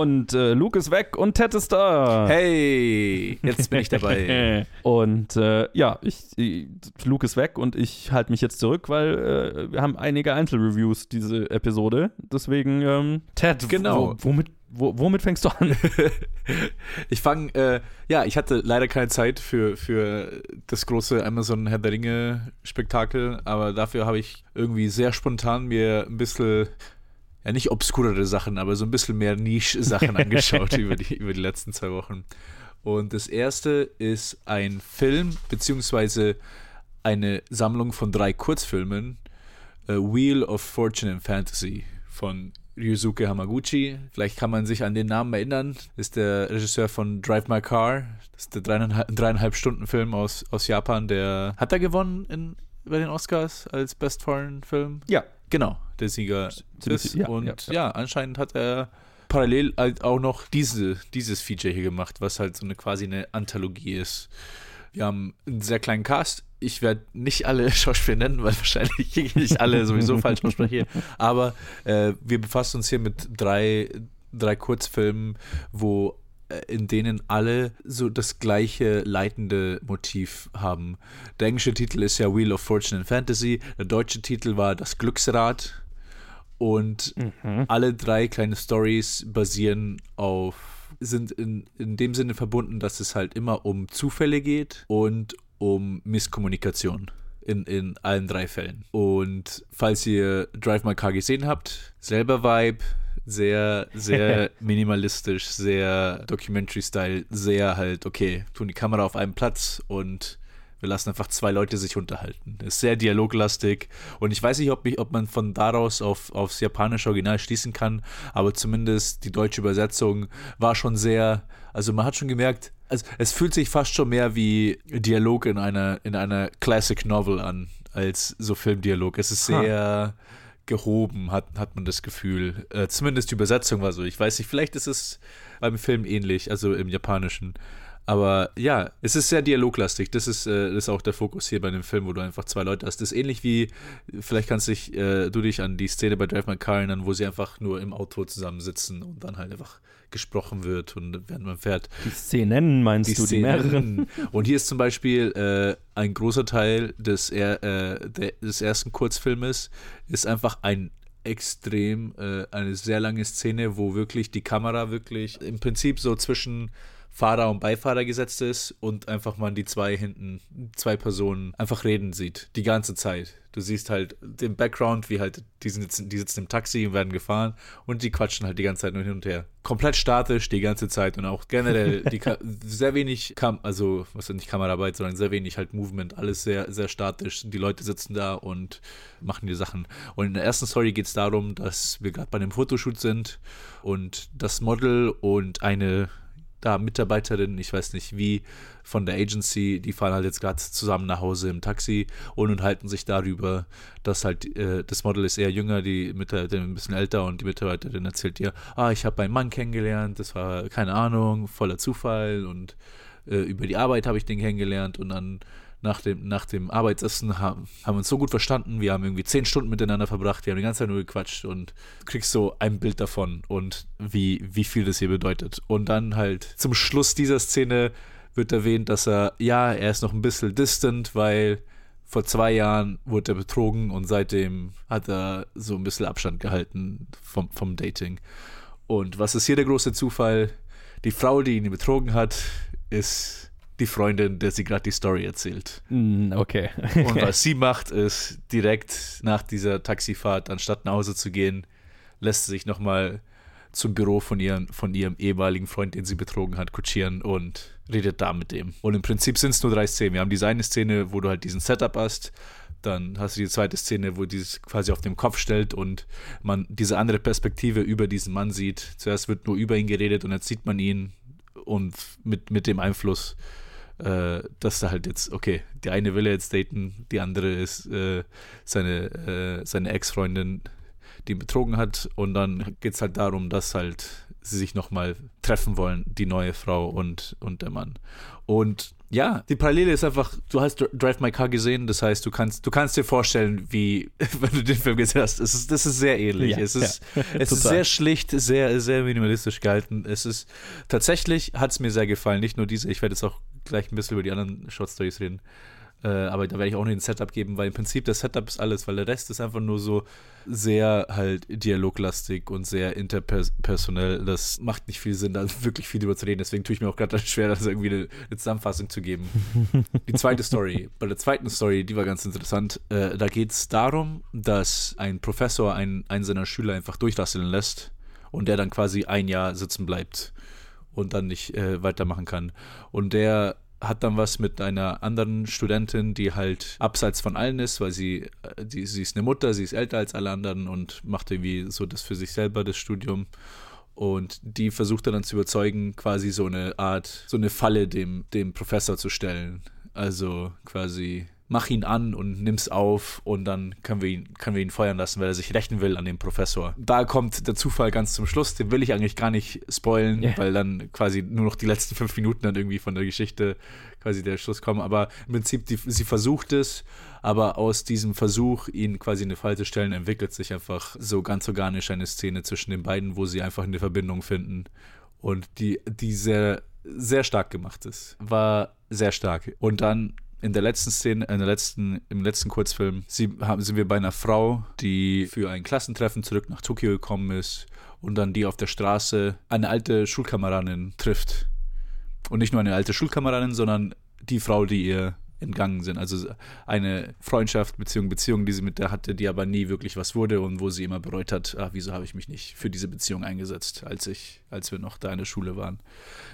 Und äh, Luke ist weg und Ted ist da. Hey, jetzt bin ich dabei. und äh, ja, ich, ich, Luke ist weg und ich halte mich jetzt zurück, weil äh, wir haben einige Einzelreviews diese Episode. Deswegen, ähm, Ted, Genau. wo, womit, wo, womit fängst du an? Ich fange, äh, ja, ich hatte leider keine Zeit für, für das große Amazon Herr der Ringe Spektakel, aber dafür habe ich irgendwie sehr spontan mir ein bisschen, ja nicht obskurere Sachen, aber so ein bisschen mehr Niche-Sachen angeschaut über, die, über die letzten zwei Wochen. Und das erste ist ein Film, beziehungsweise eine Sammlung von drei Kurzfilmen, äh, Wheel of Fortune and Fantasy von Ryusuke Hamaguchi. Vielleicht kann man sich an den Namen erinnern. Ist der Regisseur von Drive My Car. Das ist der dreieinhalb, dreieinhalb Stunden Film aus, aus Japan. Der hat er gewonnen in, bei den Oscars als Best Foreign Film? Ja. Genau, der Sieger ist. ja, und ja, ja, ja. anscheinend hat er parallel halt auch noch diese, dieses Feature hier gemacht, was halt so eine quasi eine Anthologie ist. Wir haben einen sehr kleinen Cast. Ich werde nicht alle Schauspieler nennen, weil wahrscheinlich ich alle sowieso falsch ausspreche. Aber äh, wir befassen uns hier mit drei, drei Kurzfilmen, wo in denen alle so das gleiche leitende Motiv haben. Der englische Titel ist ja Wheel of Fortune and Fantasy. Der deutsche Titel war Das Glücksrad. Und alle drei kleine Stories basieren auf, sind in, in dem Sinne verbunden, dass es halt immer um Zufälle geht und um Misskommunikation. In, in allen drei Fällen. Und falls ihr Drive My Car gesehen habt, selber Vibe, sehr, sehr minimalistisch, sehr Documentary-Style, sehr halt, okay, tun die Kamera auf einem Platz und wir lassen einfach zwei Leute sich unterhalten. Ist sehr dialoglastig und ich weiß nicht, ob, mich, ob man von daraus auf, aufs japanische Original schließen kann, aber zumindest die deutsche Übersetzung war schon sehr, also man hat schon gemerkt, also es fühlt sich fast schon mehr wie Dialog in einer, in einer Classic Novel an, als so Filmdialog. Es ist sehr gehoben, hat, hat man das Gefühl. Äh, zumindest die Übersetzung war so. Ich weiß nicht, vielleicht ist es beim Film ähnlich, also im Japanischen. Aber ja, es ist sehr dialoglastig. Das ist, äh, das ist auch der Fokus hier bei dem Film, wo du einfach zwei Leute hast. Das ist ähnlich wie, vielleicht kannst dich, äh, du dich an die Szene bei Drive My Car erinnern, wo sie einfach nur im Auto zusammensitzen und dann halt einfach gesprochen wird und während man fährt Die Szenen meinst die du, die Szenen. mehreren? Und hier ist zum Beispiel äh, ein großer Teil des, äh, des ersten Kurzfilmes, ist einfach ein extrem, äh, eine sehr lange Szene, wo wirklich die Kamera wirklich im Prinzip so zwischen Fahrer und Beifahrer gesetzt ist und einfach man die zwei hinten, zwei Personen einfach reden sieht, die ganze Zeit. Du siehst halt den Background, wie halt, die sitzen, die sitzen im Taxi und werden gefahren und die quatschen halt die ganze Zeit nur hin und her. Komplett statisch die ganze Zeit und auch generell die, sehr wenig, Kam also was nicht Kameraarbeit, sondern sehr wenig halt Movement, alles sehr, sehr statisch. Die Leute sitzen da und machen die Sachen. Und in der ersten Story geht es darum, dass wir gerade bei einem Fotoshoot sind und das Model und eine da Mitarbeiterin, ich weiß nicht wie, von der Agency, die fahren halt jetzt gerade zusammen nach Hause im Taxi und unterhalten sich darüber, dass halt äh, das Model ist eher jünger, die Mitarbeiterin ein bisschen älter und die Mitarbeiterin erzählt ihr, ah, ich habe meinen Mann kennengelernt, das war keine Ahnung, voller Zufall und äh, über die Arbeit habe ich den kennengelernt und dann nach dem, nach dem Arbeitsessen haben, haben uns so gut verstanden. Wir haben irgendwie zehn Stunden miteinander verbracht. Wir haben die ganze Zeit nur gequatscht und kriegst so ein Bild davon und wie, wie viel das hier bedeutet. Und dann halt zum Schluss dieser Szene wird erwähnt, dass er, ja, er ist noch ein bisschen distant, weil vor zwei Jahren wurde er betrogen und seitdem hat er so ein bisschen Abstand gehalten vom, vom Dating. Und was ist hier der große Zufall? Die Frau, die ihn betrogen hat, ist die Freundin, der sie gerade die Story erzählt. Mm, okay. Und was sie macht, ist direkt nach dieser Taxifahrt, anstatt nach Hause zu gehen, lässt sie sich nochmal zum Büro von, ihren, von ihrem ehemaligen Freund, den sie betrogen hat, kutschieren und redet da mit dem. Und im Prinzip sind es nur drei Szenen. Wir haben diese eine Szene, wo du halt diesen Setup hast. Dann hast du die zweite Szene, wo dieses quasi auf dem Kopf stellt und man diese andere Perspektive über diesen Mann sieht. Zuerst wird nur über ihn geredet und jetzt sieht man ihn und mit, mit dem Einfluss, äh, dass da halt jetzt, okay, die eine will er jetzt daten, die andere ist äh, seine, äh, seine Ex-Freundin, die ihn betrogen hat und dann geht es halt darum, dass halt sie sich nochmal treffen wollen, die neue Frau und, und der Mann. Und ja, die Parallele ist einfach, du hast Drive My Car gesehen, das heißt, du kannst, du kannst dir vorstellen, wie, wenn du den Film gesehen hast, es ist, das ist sehr ähnlich. Ja, es ist, ja, es ist sehr schlicht, sehr, sehr minimalistisch gehalten. Es ist, tatsächlich hat es mir sehr gefallen, nicht nur diese, ich werde jetzt auch gleich ein bisschen über die anderen Short Stories reden. Äh, aber da werde ich auch noch ein Setup geben, weil im Prinzip das Setup ist alles, weil der Rest ist einfach nur so sehr halt dialoglastig und sehr interpersonell. Das macht nicht viel Sinn, da wirklich viel drüber zu reden. Deswegen tue ich mir auch gerade schwer, das irgendwie eine, eine Zusammenfassung zu geben. Die zweite Story. Bei der zweiten Story, die war ganz interessant. Äh, da geht es darum, dass ein Professor einen, einen seiner Schüler einfach durchrasseln lässt und der dann quasi ein Jahr sitzen bleibt und dann nicht äh, weitermachen kann. Und der hat dann was mit einer anderen Studentin, die halt abseits von allen ist, weil sie, äh, die, sie ist eine Mutter, sie ist älter als alle anderen und macht irgendwie so das für sich selber, das Studium. Und die versucht er dann zu überzeugen, quasi so eine Art, so eine Falle dem, dem Professor zu stellen. Also quasi mach ihn an und nimm's auf und dann können wir ihn, können wir ihn feuern lassen, weil er sich rächen will an dem Professor. Da kommt der Zufall ganz zum Schluss, den will ich eigentlich gar nicht spoilen, Ja. weil dann quasi nur noch die letzten fünf Minuten dann irgendwie von der Geschichte quasi der Schluss kommen. Aber im Prinzip, die, sie versucht es, aber aus diesem Versuch, ihn quasi in eine Falle zu stellen, entwickelt sich einfach so ganz organisch eine Szene zwischen den beiden, wo sie einfach eine Verbindung finden und die, die sehr, sehr stark gemacht ist. War sehr stark. Und dann in der letzten Szene, in der letzten, im letzten Kurzfilm, sie, haben, sind wir bei einer Frau, die für ein Klassentreffen zurück nach Tokio gekommen ist und dann die auf der Straße eine alte Schulkameradin trifft. Und nicht nur eine alte Schulkameradin, sondern die Frau, die ihr entgangen sind. Also eine Freundschaft, Beziehung, Beziehung, die sie mit der hatte, die aber nie wirklich was wurde und wo sie immer bereut hat, ach, wieso habe ich mich nicht für diese Beziehung eingesetzt, als ich, als wir noch da in der Schule waren.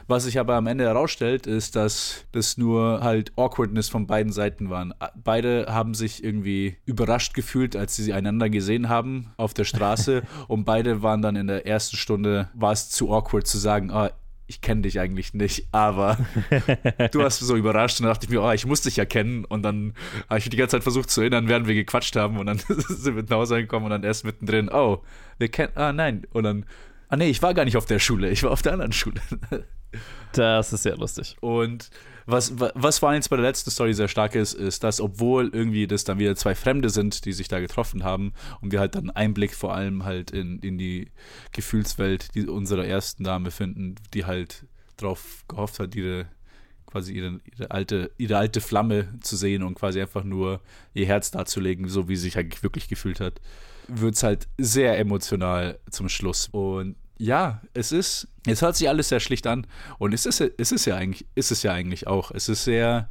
Was sich aber am Ende herausstellt, ist, dass das nur halt Awkwardness von beiden Seiten waren. Beide haben sich irgendwie überrascht gefühlt, als sie einander gesehen haben auf der Straße und beide waren dann in der ersten Stunde, war es zu awkward zu sagen, ah, ich kenne dich eigentlich nicht, aber du hast so überrascht und dann dachte ich mir, oh, ich muss dich ja kennen und dann habe ich mich die ganze Zeit versucht zu erinnern, während wir gequatscht haben und dann sind wir nach Hause angekommen und dann erst mittendrin, oh, wir kennen, ah nein, und dann, ah nee, ich war gar nicht auf der Schule, ich war auf der anderen Schule. Das ist sehr lustig. Und was, wa- was vor allem jetzt bei der letzten Story sehr stark ist, ist, dass obwohl irgendwie das dann wieder zwei Fremde sind, die sich da getroffen haben und wir halt dann Einblick vor allem halt in, in die Gefühlswelt die, unserer ersten Dame finden, die halt drauf gehofft hat, ihre quasi ihre, ihre, alte, ihre alte Flamme zu sehen und quasi einfach nur ihr Herz darzulegen, so wie sie sich eigentlich wirklich gefühlt hat, wird es halt sehr emotional zum Schluss. Und ja, es ist, es hört sich alles sehr schlicht an und es ist, es ist ja eigentlich, ist es ja eigentlich auch. Es ist sehr,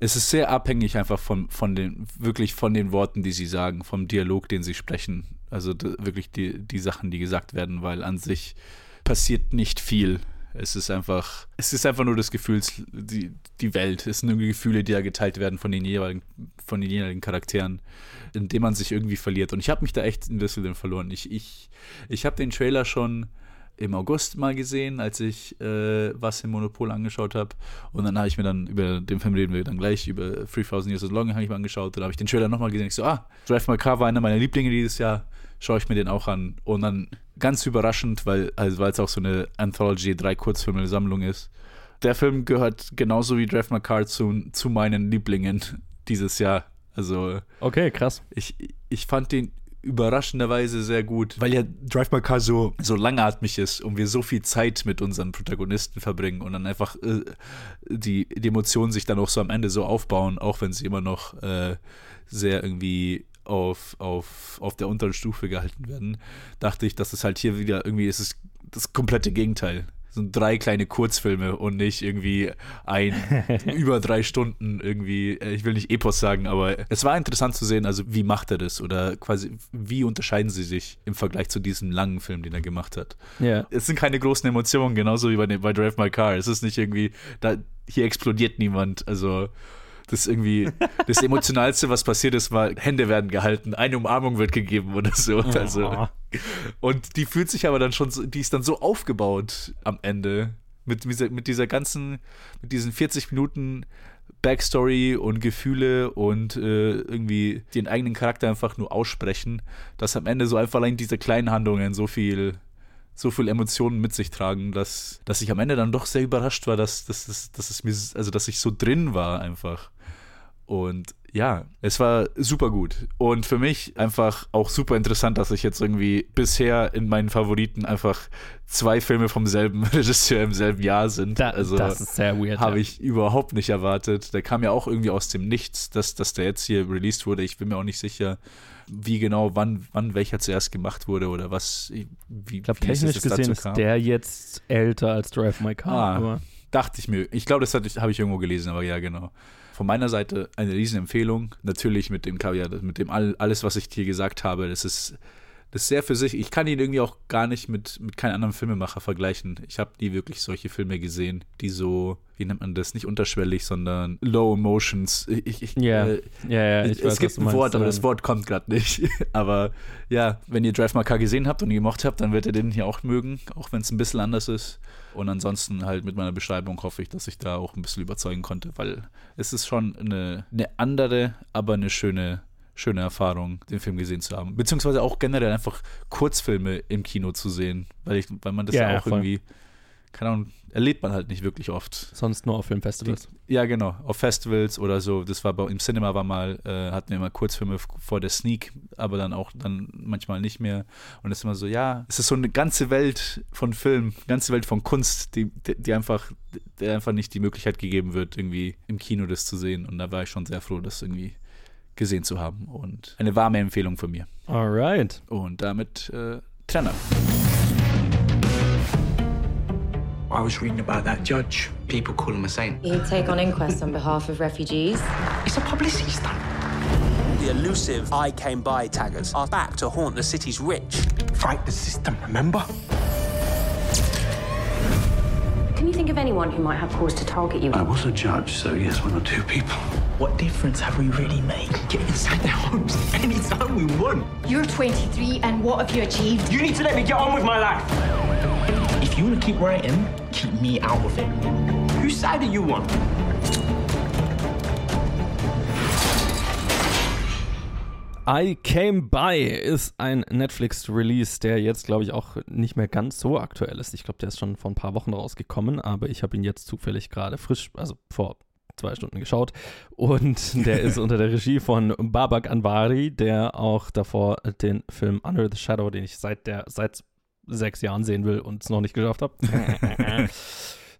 es ist sehr abhängig einfach von, von den, wirklich von den Worten, die sie sagen, vom Dialog, den sie sprechen. Also wirklich die, die Sachen, die gesagt werden, weil an sich passiert nicht viel. Es ist einfach, es ist einfach nur das Gefühls, die, die Welt. Es sind irgendwie Gefühle, die da geteilt werden von den jeweiligen, von den jeweiligen Charakteren, in denen man sich irgendwie verliert. Und ich habe mich da echt ein bisschen verloren. Ich, ich, ich habe den Trailer schon im August mal gesehen, als ich äh, was im Monopol angeschaut habe. Und dann habe ich mir dann über den Film reden wir dann gleich, über 3000 Years of Long habe ich mir angeschaut. Dann habe ich den Trailer nochmal gesehen. Ich so, ah, Drive My Car war einer meiner Lieblinge dieses Jahr. Schaue ich mir den auch an. Und dann ganz überraschend, weil also es auch so eine Anthology, drei Kurzfilme-Sammlung ist, Der Film gehört genauso wie Drive My Car zu, zu meinen Lieblingen dieses Jahr. Also Okay, krass. ich, ich fand den überraschenderweise sehr gut, weil ja Drive My Car so, so langatmig ist und wir so viel Zeit mit unseren Protagonisten verbringen und dann einfach äh, die, die Emotionen sich dann auch so am Ende so aufbauen, auch wenn sie immer noch äh, sehr irgendwie auf, auf, auf der unteren Stufe gehalten werden, dachte ich, dass es halt hier wieder irgendwie ist es das komplette Gegenteil. So drei kleine Kurzfilme und nicht irgendwie ein über drei Stunden irgendwie, äh, ich will nicht Epos sagen, aber es war interessant zu sehen, also wie macht er das oder quasi wie unterscheiden sie sich im Vergleich zu diesem langen Film, den er gemacht hat. Ja. Es sind keine großen Emotionen, genauso wie bei, bei Drive My Car. Es ist nicht irgendwie, da, hier explodiert niemand, also das ist irgendwie das Emotionalste, was passiert ist, war, Hände werden gehalten, eine Umarmung wird gegeben oder so. Also, und die fühlt sich aber dann schon so, die ist dann so aufgebaut am Ende. Mit dieser, mit dieser ganzen, mit diesen 40 Minuten Backstory und Gefühle und äh, irgendwie den eigenen Charakter einfach nur aussprechen, dass am Ende so einfach allein diese kleinen Handlungen so viel, so viel Emotionen mit sich tragen, dass, dass ich am Ende dann doch sehr überrascht war, dass, dass, dass, dass es mir, also dass ich so drin war einfach. Und ja, es war super gut. Und für mich einfach auch super interessant, dass ich jetzt irgendwie bisher in meinen Favoriten einfach zwei Filme vom selben Regisseur im selben Jahr sind. Da, also das ist sehr weird. habe ja. ich überhaupt nicht erwartet. Der kam ja auch irgendwie aus dem Nichts, dass, dass der jetzt hier released wurde. Ich bin mir auch nicht sicher, wie genau, wann, wann welcher zuerst gemacht wurde oder was. Wie, Ich glaube, technisch gesehen ist der jetzt älter als Drive My Car. Ah. Dachte ich mir. Ich glaube, das habe ich irgendwo gelesen, aber ja, genau. Von meiner Seite eine Riesenempfehlung. Natürlich mit dem Kaviar, mit dem all, alles, was ich dir gesagt habe. Das ist, ist sehr für sich. Ich kann ihn irgendwie auch gar nicht mit, mit keinem anderen Filmemacher vergleichen. Ich habe nie wirklich solche Filme gesehen, die so, wie nennt man das, nicht unterschwellig, sondern Low Emotions. Ich, ich, Ja. äh, ja, ja, ich es weiß, was gibt ein meinst. Wort, aber das Wort kommt gerade nicht. aber ja, wenn ihr Drive My Car gesehen habt und ihn gemocht habt, dann werdet ihr den hier auch mögen, auch wenn es ein bisschen anders ist. Und ansonsten halt mit meiner Beschreibung hoffe ich, dass ich da auch ein bisschen überzeugen konnte, weil es ist schon eine, eine andere, aber eine schöne, schöne Erfahrung, den Film gesehen zu haben. Beziehungsweise auch generell einfach Kurzfilme im Kino zu sehen, weil, ich, weil man das Ja, ja, auch voll. irgendwie, keine Ahnung, erlebt man halt nicht wirklich oft. Sonst nur auf Filmfestivals. Ja, genau. Auf Festivals oder so. Das war bei, im Cinema war mal, äh, hatten wir immer Kurzfilme vor der Sneak, aber dann auch dann manchmal nicht mehr. Und es ist immer so, ja, es ist so eine ganze Welt von Film, ganze Welt von Kunst, die, die, die einfach, der einfach nicht die Möglichkeit gegeben wird, irgendwie im Kino das zu sehen. Und da war ich schon sehr froh, das irgendwie gesehen zu haben. Und eine warme Empfehlung von mir. Alright. Und damit äh, Trenner. I was reading about that judge. People call him a saint. He'd take on inquests on behalf of refugees. It's a publicity stunt. The elusive I came by taggers are back to haunt the city's rich. Fight the system, remember? Can you think of anyone who might have cause to target you? I was a judge, so yes, one or two people. What difference have we really made? Get inside their homes anytime we want. You're 23, and what have you achieved? You need to let me get on with my life. If you want to keep writing, keep me out of it. Whose side are you on? I Came By ist ein Netflix-Release, der jetzt, glaube ich, auch nicht mehr ganz so aktuell ist. Ich glaube, der ist schon vor ein paar Wochen rausgekommen, aber ich habe ihn jetzt zufällig gerade frisch, also vor zwei Stunden geschaut. Und der ist unter der Regie von Babak Anwari, der auch davor den Film Under the Shadow, den ich seit der seit sechs Jahren sehen will und es noch nicht geschafft habe.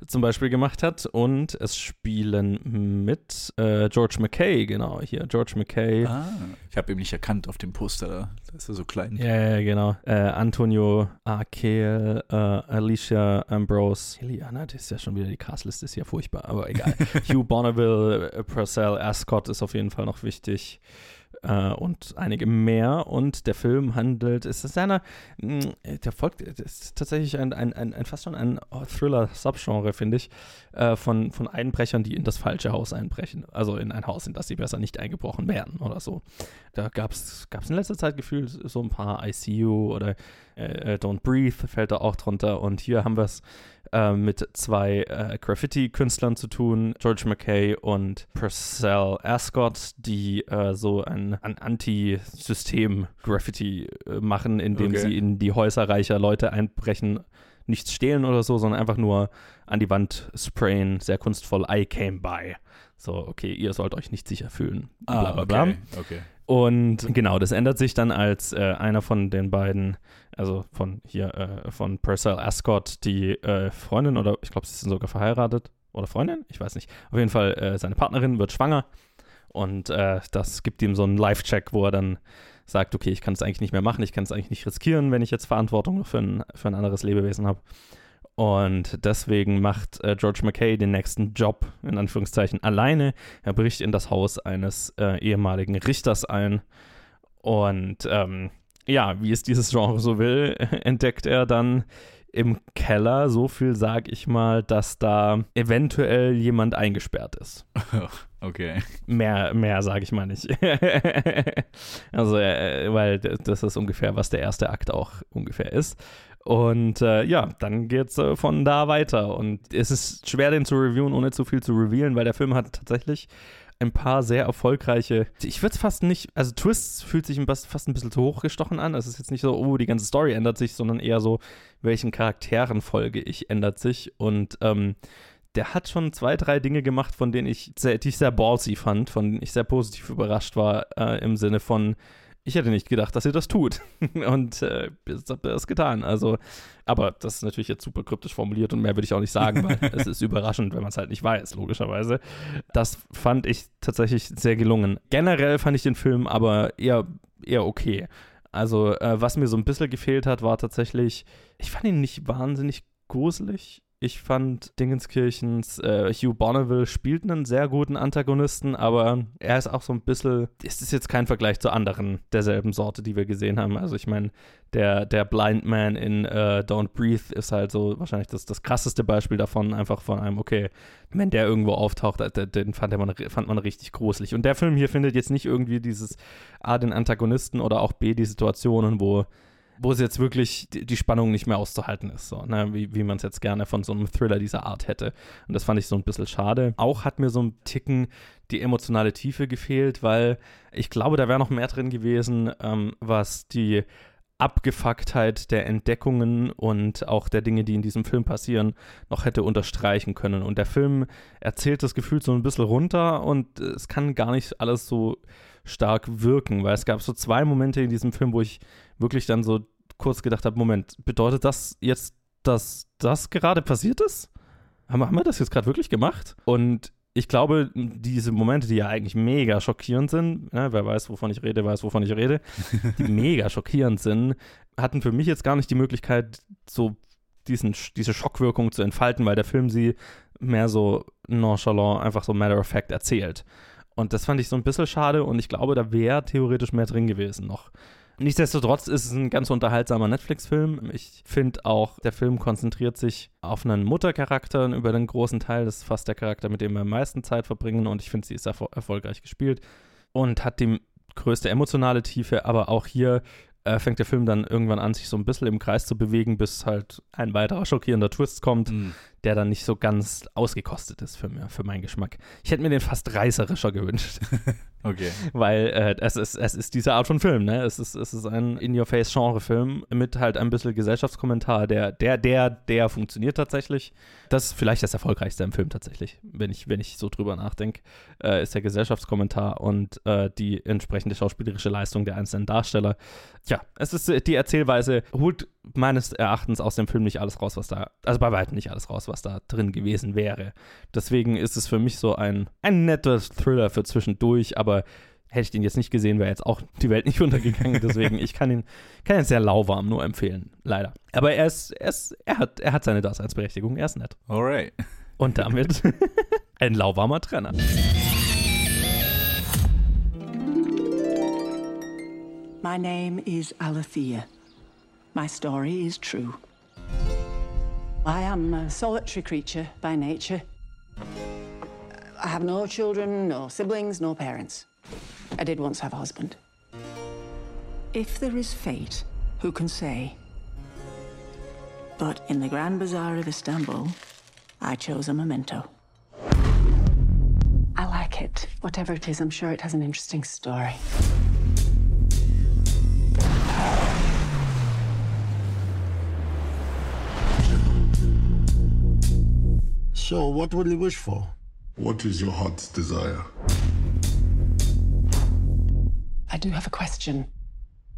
zum Beispiel gemacht hat. Und es spielen mit äh, George McKay, genau, hier, George McKay. Ah, ich habe ihn nicht erkannt auf dem Poster da. Da ist er so klein. Ja, ja, genau. Äh, Antonio Akel, äh, Alicia Ambrose, Eliana, das ist ja schon wieder die Castliste, ist ja furchtbar, aber egal. Hugh Bonneville, äh, Purcell Ascot ist auf jeden Fall noch wichtig. Äh, und einige mehr. Und der Film handelt, es ist einer, mh, der folgt, ist tatsächlich ein, ein, ein, ein fast schon ein Thriller-Subgenre, finde ich, äh, von, von Einbrechern, die in das falsche Haus einbrechen. Also in ein Haus, in das sie besser nicht eingebrochen werden oder so. Da gab es in letzter Zeit gefühlt so ein paar ICU oder äh, Don't Breathe fällt da auch drunter. Und hier haben wir es äh, mit zwei äh, Graffiti-Künstlern zu tun, George McKay und Purcell Ascot, die äh, so ein, ein Anti-System-Graffiti äh, machen, indem Okay. sie in die Häuser reicher Leute einbrechen nichts stehlen oder so, sondern einfach nur an die Wand sprayen, sehr kunstvoll, I came by. So, okay, ihr sollt euch nicht sicher fühlen. Bla, Ah, bla, bla. okay, okay. Und genau, das ändert sich dann, als äh, einer von den beiden, also von hier, äh, von Purcell Ascot, die äh, Freundin oder ich glaube, sie sind sogar verheiratet oder Freundin, ich weiß nicht. Auf jeden Fall, äh, seine Partnerin wird schwanger und äh, das gibt ihm so einen Live-Check, wo er dann sagt, okay, ich kann es eigentlich nicht mehr machen, ich kann es eigentlich nicht riskieren, wenn ich jetzt Verantwortung für ein, für ein anderes Lebewesen habe. Und deswegen macht äh, George McKay den nächsten Job, in Anführungszeichen, alleine. Er bricht in das Haus eines äh, ehemaligen Richters ein. Und ähm, ja, wie es dieses Genre so will, entdeckt er dann im Keller so viel, sag ich mal, dass da eventuell jemand eingesperrt ist. Okay. Mehr, mehr sage ich mal nicht. also, äh, weil das ist ungefähr, was der erste Akt auch ungefähr ist. Und äh, ja, dann geht's äh, von da weiter. Und es ist schwer, den zu reviewen, ohne zu viel zu revealen, weil der Film hat tatsächlich ein paar sehr erfolgreiche. Ich würde es fast nicht, also Twists fühlt sich fast ein bisschen zu hochgestochen an. Es ist jetzt nicht so, oh, die ganze Story ändert sich, sondern eher so, welchen Charakteren folge ich, ändert sich. Und ähm, der hat schon zwei, drei Dinge gemacht, von denen ich sehr, die ich sehr ballsy fand, von denen ich sehr positiv überrascht war, äh, im Sinne von, ich hätte nicht gedacht, dass ihr das tut. und äh, jetzt habt ihr das getan. Also, aber das ist natürlich jetzt super kryptisch formuliert und mehr würde ich auch nicht sagen, weil es ist überraschend, wenn man es halt nicht weiß, logischerweise. Das fand ich tatsächlich sehr gelungen. Generell fand ich den Film aber eher, eher okay. Also, äh, was mir so ein bisschen gefehlt hat, war tatsächlich, ich fand ihn nicht wahnsinnig gruselig. Ich fand Dingenskirchens äh, Hugh Bonneville spielt einen sehr guten Antagonisten, aber er ist auch so ein bisschen, es ist jetzt kein Vergleich zu anderen derselben Sorte, die wir gesehen haben. Also ich meine, der, der Blind Man in äh, Don't Breathe ist halt so wahrscheinlich das, das krasseste Beispiel davon, einfach von einem, okay, wenn der irgendwo auftaucht, äh, den, fand, man, fand man richtig gruselig. Und der Film hier findet jetzt nicht irgendwie dieses A, den Antagonisten oder auch B, die Situationen, wo wo es jetzt wirklich die, Spannung nicht mehr auszuhalten ist, so, ne? wie, wie man es jetzt gerne von so einem Thriller dieser Art hätte. Und das fand ich so ein bisschen schade. Auch hat mir so ein Ticken die emotionale Tiefe gefehlt, weil ich glaube, da wäre noch mehr drin gewesen, ähm, was die Abgefucktheit der Entdeckungen und auch der Dinge, die in diesem Film passieren, noch hätte unterstreichen können. Und der Film erzählt das Gefühl so ein bisschen runter und es kann gar nicht alles so stark wirken, weil es gab so zwei Momente in diesem Film, wo ich wirklich dann so kurz gedacht habe, Moment, bedeutet das jetzt, dass das gerade passiert ist? Haben, haben wir das jetzt gerade wirklich gemacht? Und ich glaube, diese Momente, die ja eigentlich mega schockierend sind, ne, wer weiß, wovon ich rede, weiß, wovon ich rede, die mega schockierend sind, hatten für mich jetzt gar nicht die Möglichkeit, so diesen, diese Schockwirkung zu entfalten, weil der Film sie mehr so nonchalant, einfach so matter of fact erzählt. Und das fand ich so ein bisschen schade und ich glaube, da wäre theoretisch mehr drin gewesen noch. Nichtsdestotrotz ist es ein ganz unterhaltsamer Netflix-Film. Ich finde auch, der Film konzentriert sich auf einen Muttercharakter über den großen Teil. Das ist fast der Charakter, mit dem wir am meisten Zeit verbringen und ich finde, sie ist erfol erfolgreich gespielt und hat die größte emotionale Tiefe, aber auch hier äh, fängt der Film dann irgendwann an, sich so ein bisschen im Kreis zu bewegen, bis halt ein weiterer schockierender Twist kommt, Mhm. Der dann nicht so ganz ausgekostet ist für, mir, für meinen Geschmack. Ich hätte mir den fast reißerischer gewünscht. Okay. Weil äh, es, ist, es ist diese Art von Film, ne? Es ist, es ist ein In-Your-Face-Genre-Film mit halt ein bisschen Gesellschaftskommentar, der, der, der, der funktioniert tatsächlich. Das ist vielleicht das erfolgreichste im Film tatsächlich, wenn ich, wenn ich so drüber nachdenke, äh, ist der Gesellschaftskommentar und äh, die entsprechende schauspielerische Leistung der einzelnen Darsteller. Ja, es ist äh, die Erzählweise, holt meines Erachtens aus dem Film nicht alles raus, was da, also bei weitem nicht alles raus, was da drin gewesen wäre. Deswegen ist es für mich so ein, ein netter Thriller für zwischendurch, aber hätte ich den jetzt nicht gesehen, wäre jetzt auch die Welt nicht untergegangen. Deswegen, ich kann ihn, kann ihn sehr lauwarm nur empfehlen, leider. Aber er ist, er ist, er hat, er hat seine Daseinsberechtigung, er ist nett. Alright. Und damit ein lauwarmer Trenner. My name is Alethea. My story is true. I am a solitary creature by nature. I have no children, no siblings, no parents. I did once have a husband. If there is fate, who can say? But in the Grand Bazaar of Istanbul, I chose a memento. I like it. Whatever it is, I'm sure it has an interesting story. So, what will you wish for? What is your heart's desire? I do have a question.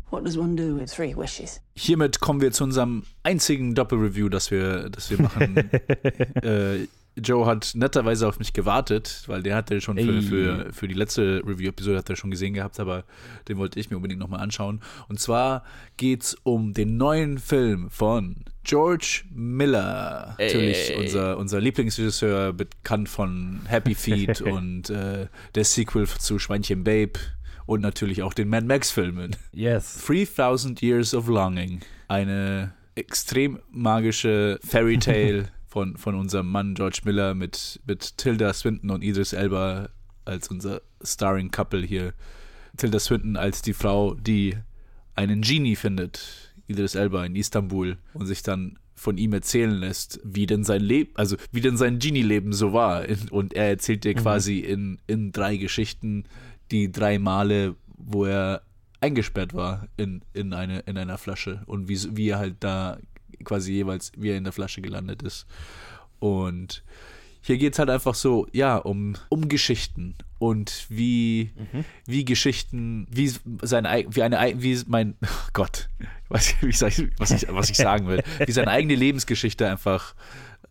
What does one do with three wishes? Hiermit kommen wir zu unserem einzigen Doppelreview, das wir, das wir machen. äh, Joe hat netterweise auf mich gewartet, weil der hatte schon für, für, für die letzte Review-Episode hat er schon gesehen gehabt, aber den wollte ich mir unbedingt nochmal anschauen. Und zwar geht es um den neuen Film von George Miller. Ey. Natürlich unser, unser Lieblingsregisseur, bekannt von Happy Feet und äh, der Sequel zu Schweinchen Babe und natürlich auch den Mad Max-Filmen. Yes. 3000 Years of Longing. Eine extrem magische Fairy Tale von, von unserem Mann George Miller mit, mit Tilda Swinton und Idris Elba als unser Starring Couple hier. Tilda Swinton als die Frau, die einen Genie findet, Idris Elba in Istanbul und sich dann von ihm erzählen lässt, wie denn sein Leben, also wie denn sein Genie-Leben so war. Und er erzählt dir Mhm. quasi in, in drei Geschichten die drei Male, wo er eingesperrt war in, in, eine, in einer Flasche und wie, wie er halt da quasi jeweils, wie er in der Flasche gelandet ist. Und hier geht es halt einfach so, ja, um, um Geschichten und wie, wie Geschichten, wie seine wie eine wie mein oh Gott, was, wie sag ich, was, ich, was ich sagen will, wie seine eigene Lebensgeschichte einfach.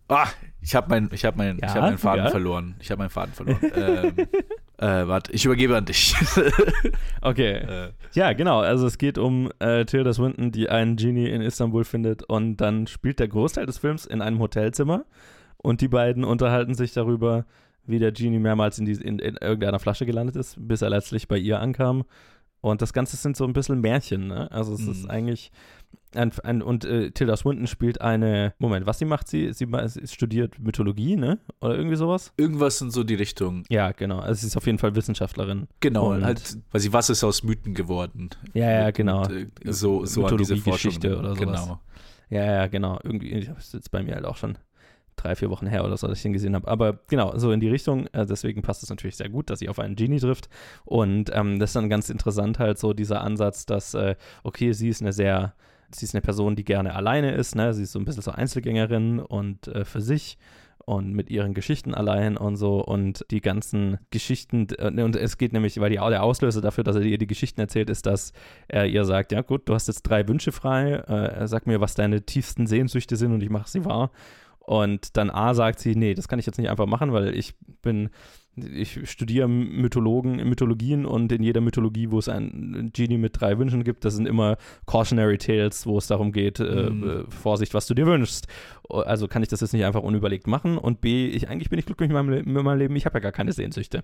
Ah, ich habe mein, ich habe mein, Ja, ich habe meinen Faden ja. verloren. Ich habe meinen Faden verloren. ähm, äh, warte, ich übergebe an dich. Okay. Äh. Ja, genau. Also es geht um äh, Tilda Swinton, die einen Genie in Istanbul findet und dann spielt der Großteil des Films in einem Hotelzimmer und die beiden unterhalten sich darüber, wie der Genie mehrmals in, die, in, in irgendeiner Flasche gelandet ist, bis er letztlich bei ihr ankam. Und das Ganze sind so ein bisschen Märchen, ne? Also es ist Mhm. eigentlich ein, ein und äh, Tilda Swinton spielt eine, Moment, was sie macht sie? Sie, sie studiert Mythologie, ne? Oder irgendwie sowas? Irgendwas in so die Richtung. Ja, genau. Also sie ist auf jeden Fall Wissenschaftlerin. Genau, Und- halt, weil sie, was ist aus Mythen geworden? Ja, ja, genau. Und, äh, so, so. Mythologie-Geschichte oder sowas. Genau. Ja, ja, genau. Irgendwie, das ist jetzt bei mir halt auch schon drei, vier Wochen her oder so, dass ich den gesehen habe. Aber genau, so in die Richtung. Äh, deswegen passt es natürlich sehr gut, dass sie auf einen Genie trifft. Und ähm, das ist dann ganz interessant halt so dieser Ansatz, dass, äh, okay, sie ist eine sehr, sie ist eine Person, die gerne alleine ist, ne? Sie ist so ein bisschen so Einzelgängerin und äh, für sich und mit ihren Geschichten allein und so und die ganzen Geschichten äh, und es geht nämlich, weil die, der Auslöser dafür, dass er ihr die Geschichten erzählt, ist, dass er ihr sagt, ja gut, du hast jetzt drei Wünsche frei, äh, sag mir, was deine tiefsten Sehnsüchte sind und ich mache sie wahr. Und dann A sagt sie, nee, das kann ich jetzt nicht einfach machen, weil ich bin, ich studiere Mythologen, Mythologien und in jeder Mythologie, wo es einen Genie mit drei Wünschen gibt, das sind immer Cautionary Tales, wo es darum geht, äh, Mhm. äh, Vorsicht, was du dir wünschst. Also kann ich das jetzt nicht einfach unüberlegt machen. Und B, ich eigentlich bin ich glücklich mit meinem, Le- mit meinem Leben, ich habe ja gar keine Sehnsüchte.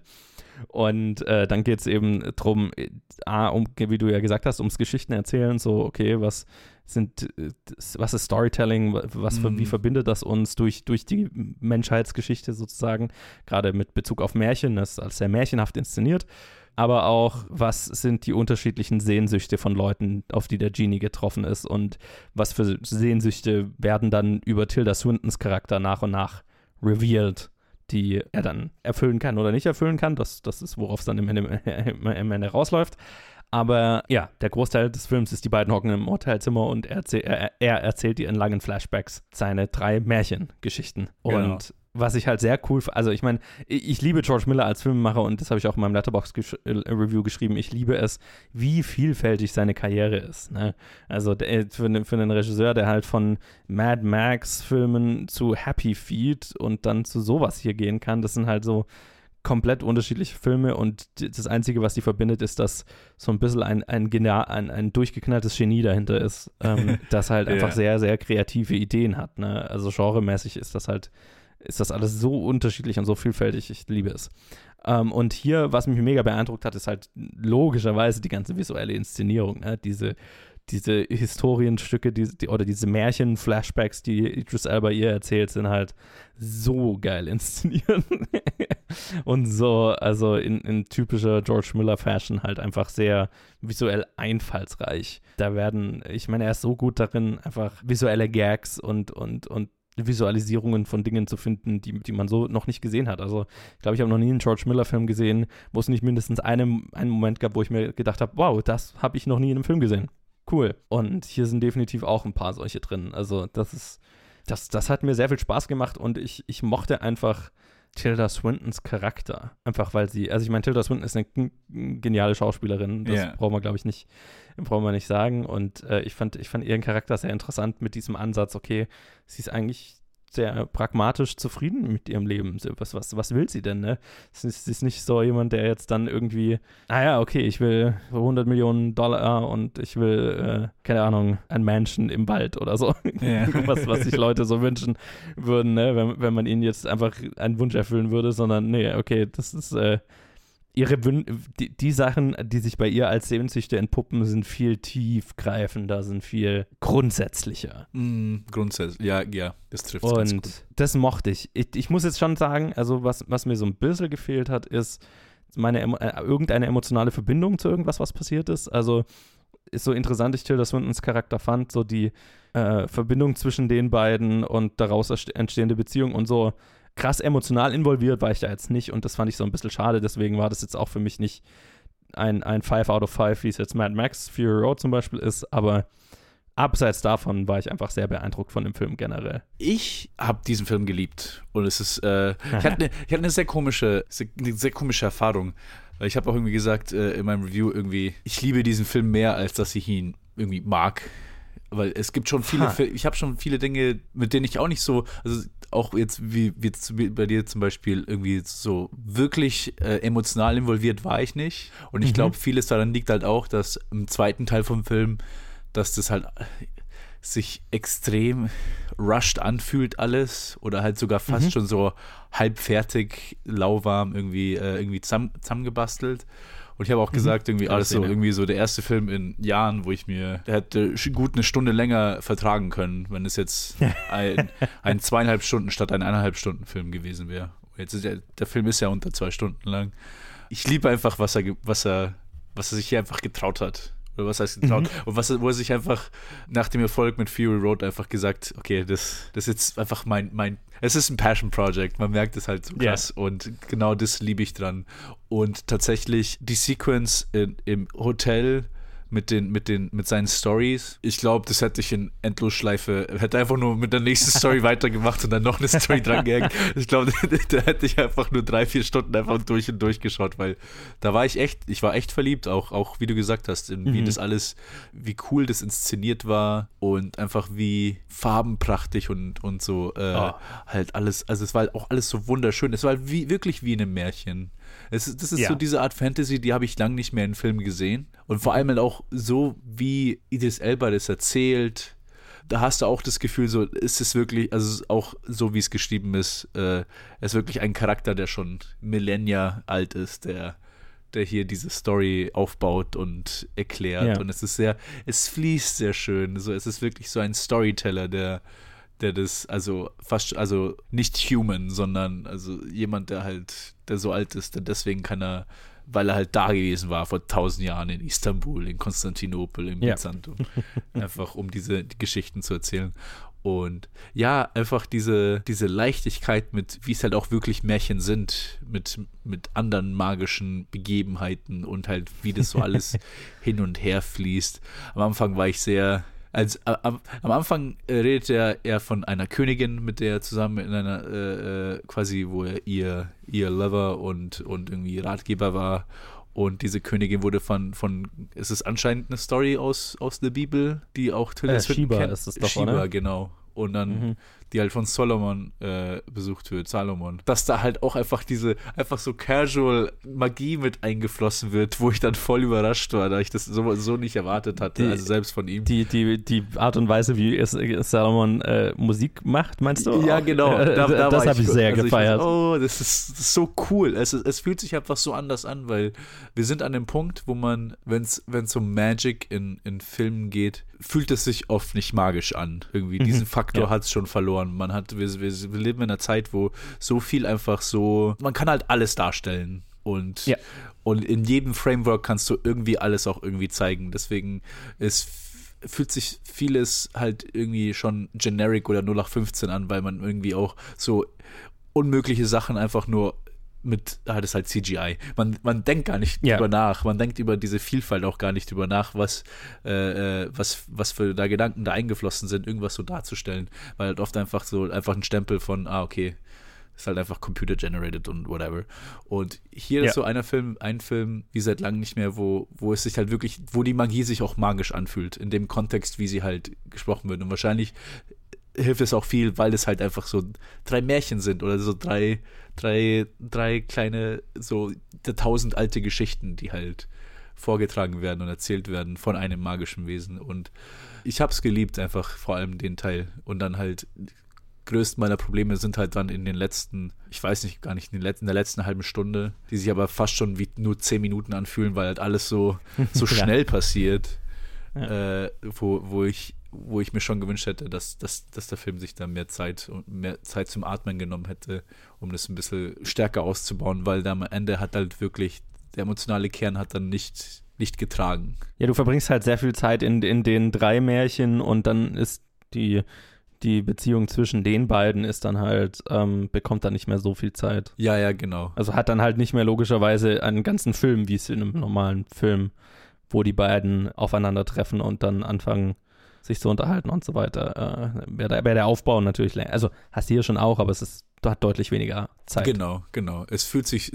Und äh, dann geht es eben drum, äh, A, um, wie du ja gesagt hast, ums Geschichten erzählen, so, okay, was sind, äh, was ist Storytelling, was, Mhm. wie verbindet das uns durch, durch die Menschheitsgeschichte sozusagen, gerade mit Bezug auf Märchen, das ist als sehr märchenhaft inszeniert, aber auch, was sind die unterschiedlichen Sehnsüchte von Leuten, auf die der Genie getroffen ist und was für Sehnsüchte werden dann über Tilda Swintons Charakter nach und nach revealed die er dann erfüllen kann oder nicht erfüllen kann. Das, das ist, worauf es dann im Ende, im Ende rausläuft. Aber ja, der Großteil des Films ist, die beiden hocken im Hotelzimmer und er, erzähl, er, er erzählt dir in langen Flashbacks seine drei Märchengeschichten. Genau. Und was ich halt sehr cool, f- also ich meine, ich, ich liebe George Miller als Filmemacher und das habe ich auch in meinem Letterbox-Review geschrieben. Ich liebe es, wie vielfältig seine Karriere ist. Ne? Also der, für, ne- für einen Regisseur, der halt von Mad Max-Filmen zu Happy Feet und dann zu sowas hier gehen kann, das sind halt so komplett unterschiedliche Filme und das Einzige, was die verbindet, ist, dass so ein bisschen ein, ein, gena- ein, ein durchgeknalltes Genie dahinter ist, ähm, das halt einfach Ja. sehr, sehr kreative Ideen hat. Ne? Also genremäßig ist das halt, ist das alles so unterschiedlich und so vielfältig. Ich liebe es. Ähm, und hier, was mich mega beeindruckt hat, ist halt logischerweise die ganze visuelle Inszenierung. Ne? Diese, diese Historienstücke die, die, oder diese Märchen-Flashbacks, die Idris Elba ihr erzählt, sind halt so geil inszeniert. und so, also in, in typischer George Miller-Fashion halt einfach sehr visuell einfallsreich. Da werden, ich meine, er ist so gut darin, einfach visuelle Gags und, und, und Visualisierungen von Dingen zu finden, die, die man so noch nicht gesehen hat. Also ich glaube, ich habe noch nie einen George Miller-Film gesehen, wo es nicht mindestens einen, einen Moment gab, wo ich mir gedacht habe, wow, das habe ich noch nie in einem Film gesehen. Cool. Und hier sind definitiv auch ein paar solche drin. Also das ist das, das hat mir sehr viel Spaß gemacht und ich, ich mochte einfach Tilda Swintons Charakter. Einfach weil sie, also ich meine, Tilda Swinton ist eine geniale Schauspielerin, das yeah. brauchen wir, glaube ich, nicht, brauchen wir nicht sagen. Und äh, ich, fand, ich fand ihren Charakter sehr interessant mit diesem Ansatz, okay, sie ist eigentlich sehr pragmatisch zufrieden mit ihrem Leben. Was, was, was will sie denn, ne? Sie ist, sie ist nicht so jemand, der jetzt dann irgendwie, ah ja, okay, ich will 100 Millionen Dollar und ich will, äh, keine Ahnung, ein Mansion im Wald oder so. Ja. was, was sich Leute so wünschen würden, ne? Wenn, wenn man ihnen jetzt einfach einen Wunsch erfüllen würde, sondern, nee, okay, das ist, äh, ihre Wün die, die, Sachen, die sich bei ihr als Sehnsüchte entpuppen, sind viel tiefgreifender, sind viel grundsätzlicher. Mm, grundsätzlich, ja, ja, das trifft Und ganz gut. das mochte ich. ich. ich. muss jetzt schon sagen, also was, was mir so ein bisschen gefehlt hat, ist meine äh, irgendeine emotionale Verbindung zu irgendwas, was passiert ist. Also ist so interessant, ich Tilda Swintons Charakter fand, so die äh, Verbindung zwischen den beiden und daraus entstehende Beziehung und so krass emotional involviert war ich da jetzt nicht und das fand ich so ein bisschen schade. Deswegen war das jetzt auch für mich nicht ein, ein 5 out of 5, wie es jetzt Mad Max Fury Road zum Beispiel ist, aber abseits davon war ich einfach sehr beeindruckt von dem Film generell. Ich habe diesen Film geliebt und es ist, äh, ich, hatte eine, ich hatte eine sehr komische, eine sehr komische Erfahrung. Weil ich habe auch irgendwie gesagt äh, in meinem Review irgendwie, ich liebe diesen Film mehr, als dass ich ihn irgendwie mag weil es gibt schon viele, ha. ich habe schon viele Dinge, mit denen ich auch nicht so, also auch jetzt wie, wie bei dir zum Beispiel irgendwie so wirklich äh, emotional involviert war ich nicht. Und ich mhm. glaube, vieles daran liegt halt auch, dass im zweiten Teil vom Film, dass das halt sich extrem rushed anfühlt alles oder halt sogar fast mhm. schon so halbfertig, lauwarm irgendwie, äh, irgendwie zusammengebastelt. Und ich habe auch mhm. gesagt, irgendwie alles so, irgendwie so der erste Film in Jahren, wo ich mir, der hätte gut eine Stunde länger vertragen können, wenn es jetzt ein, ein zweieinhalb Stunden statt ein eineinhalb Stunden Film gewesen wäre. Jetzt ist ja, der Film ist ja unter zwei Stunden lang. Ich liebe einfach, was er, was er, was er sich hier einfach getraut hat. Oder was heißt getraut? Mhm. Und was, wo er sich einfach nach dem Erfolg mit Fury Road einfach gesagt, okay, das, das ist jetzt einfach mein, mein, es ist ein Passion Project, man merkt es halt so krass yeah. und genau das liebe ich dran. Und tatsächlich die Sequence in, im Hotel mit den, mit den, mit seinen Stories. Ich glaube, das hätte ich in Endlosschleife, hätte einfach nur mit der nächsten Story weitergemacht und dann noch eine Story drangehängt. Ich glaube, da hätte ich einfach nur drei, vier Stunden einfach durch und durch geschaut, weil da war ich echt, ich war echt verliebt, auch, auch wie du gesagt hast, in wie mhm. das alles, wie cool das inszeniert war und einfach wie farbenprachtig und, und so äh, oh. halt alles, also es war halt auch alles so wunderschön. Es war halt wie, wirklich wie in einem Märchen. Es, das ist ja. so diese Art Fantasy, die habe ich lange nicht mehr in Filmen gesehen. Und vor allem halt auch so, wie Idris Elba das erzählt. Da hast du auch das Gefühl, so ist es wirklich, also auch so wie es geschrieben ist, äh, ist wirklich ein Charakter, der schon Millennia alt ist, der der hier diese Story aufbaut und erklärt. Ja. Und es ist sehr, es fließt sehr schön. So, es ist wirklich so ein Storyteller, der der das, also fast, also nicht human, sondern also jemand, der halt, der so alt ist, denn deswegen kann er, weil er halt da gewesen war vor tausend Jahren in Istanbul, in Konstantinopel, in Byzantium, ja. einfach um diese die Geschichten zu erzählen. Und ja, einfach diese, diese Leichtigkeit mit, wie es halt auch wirklich Märchen sind, mit, mit anderen magischen Begebenheiten und halt, wie das so alles hin und her fließt. Am Anfang war ich sehr, als, am, am Anfang äh, redet er, er von einer Königin, mit der er zusammen in einer, äh, äh, quasi, wo er ihr, ihr Lover und, und irgendwie Ratgeber war. Und diese Königin wurde von, von ist es anscheinend eine Story aus, aus der Bibel, die auch Tilda äh, Swinton kennt? ist es doch, Shiba, oder? genau. Und dann mhm die halt von Solomon äh, besucht wird, Salomon, dass da halt auch einfach diese, einfach so casual Magie mit eingeflossen wird, wo ich dann voll überrascht war, da ich das so, so nicht erwartet hatte, die, also selbst von ihm. Die, die, die Art und Weise, wie es, Salomon äh, Musik macht, meinst du? Ja, genau. Äh, da, da das habe ich sehr also gefeiert. Ich, oh, das ist, das ist, so cool. Es, es fühlt sich einfach so anders an, weil wir sind an dem Punkt, wo man, wenn es um Magic in, in Filmen geht, fühlt es sich oft nicht magisch an. Irgendwie mhm. diesen Faktor ja. hat es schon verloren. Man hat, wir, wir, wir, leben in einer Zeit, wo so viel einfach so, man kann halt alles darstellen und ja. und in jedem Framework kannst du irgendwie alles auch irgendwie zeigen. Deswegen ist fühlt sich vieles halt irgendwie schon generic oder 0815 an, weil man irgendwie auch so unmögliche Sachen einfach nur mit, ah, das ist halt CGI. Man, man denkt gar nicht Ja. drüber nach. Man denkt über diese Vielfalt auch gar nicht drüber nach, was, äh, äh, was, was für da Gedanken da eingeflossen sind, irgendwas so darzustellen. Weil halt oft einfach so, einfach ein Stempel von, ah, okay, ist halt einfach computer generated und whatever. Und hier Ja. ist so einer Film, ein Film, wie seit langem nicht mehr, wo, wo es sich halt wirklich, wo die Magie sich auch magisch anfühlt, in dem Kontext, wie sie halt gesprochen wird. Und wahrscheinlich hilft es auch viel, weil es halt einfach so drei Märchen sind oder so drei, drei, drei kleine, so tausend alte Geschichten, die halt vorgetragen werden und erzählt werden von einem magischen Wesen. Und ich hab's geliebt, einfach vor allem den Teil. Und dann halt größten meiner Probleme sind halt dann in den letzten, ich weiß nicht, gar nicht, in, den letzten, in der letzten halben Stunde, die sich aber fast schon wie nur zehn Minuten anfühlen, weil halt alles so, so Ja. schnell passiert, äh, wo, wo ich wo ich mir schon gewünscht hätte, dass, dass, dass der Film sich da mehr Zeit und mehr Zeit zum Atmen genommen hätte, um das ein bisschen stärker auszubauen, weil da am Ende hat halt wirklich, der emotionale Kern hat dann nicht, nicht getragen. Ja, du verbringst halt sehr viel Zeit in, in den drei Märchen und dann ist die, die Beziehung zwischen den beiden ist dann halt, ähm, bekommt dann nicht mehr so viel Zeit. Ja, ja, genau. Also hat dann halt nicht mehr logischerweise einen ganzen Film, wie es in einem normalen Film, wo die beiden aufeinandertreffen und dann anfangen, sich zu unterhalten und so weiter. Äh, Wäre der, wär der Aufbau natürlich länger. Also hast du hier schon auch, aber es ist, hat deutlich weniger Zeit. Genau, genau. Es fühlt sich,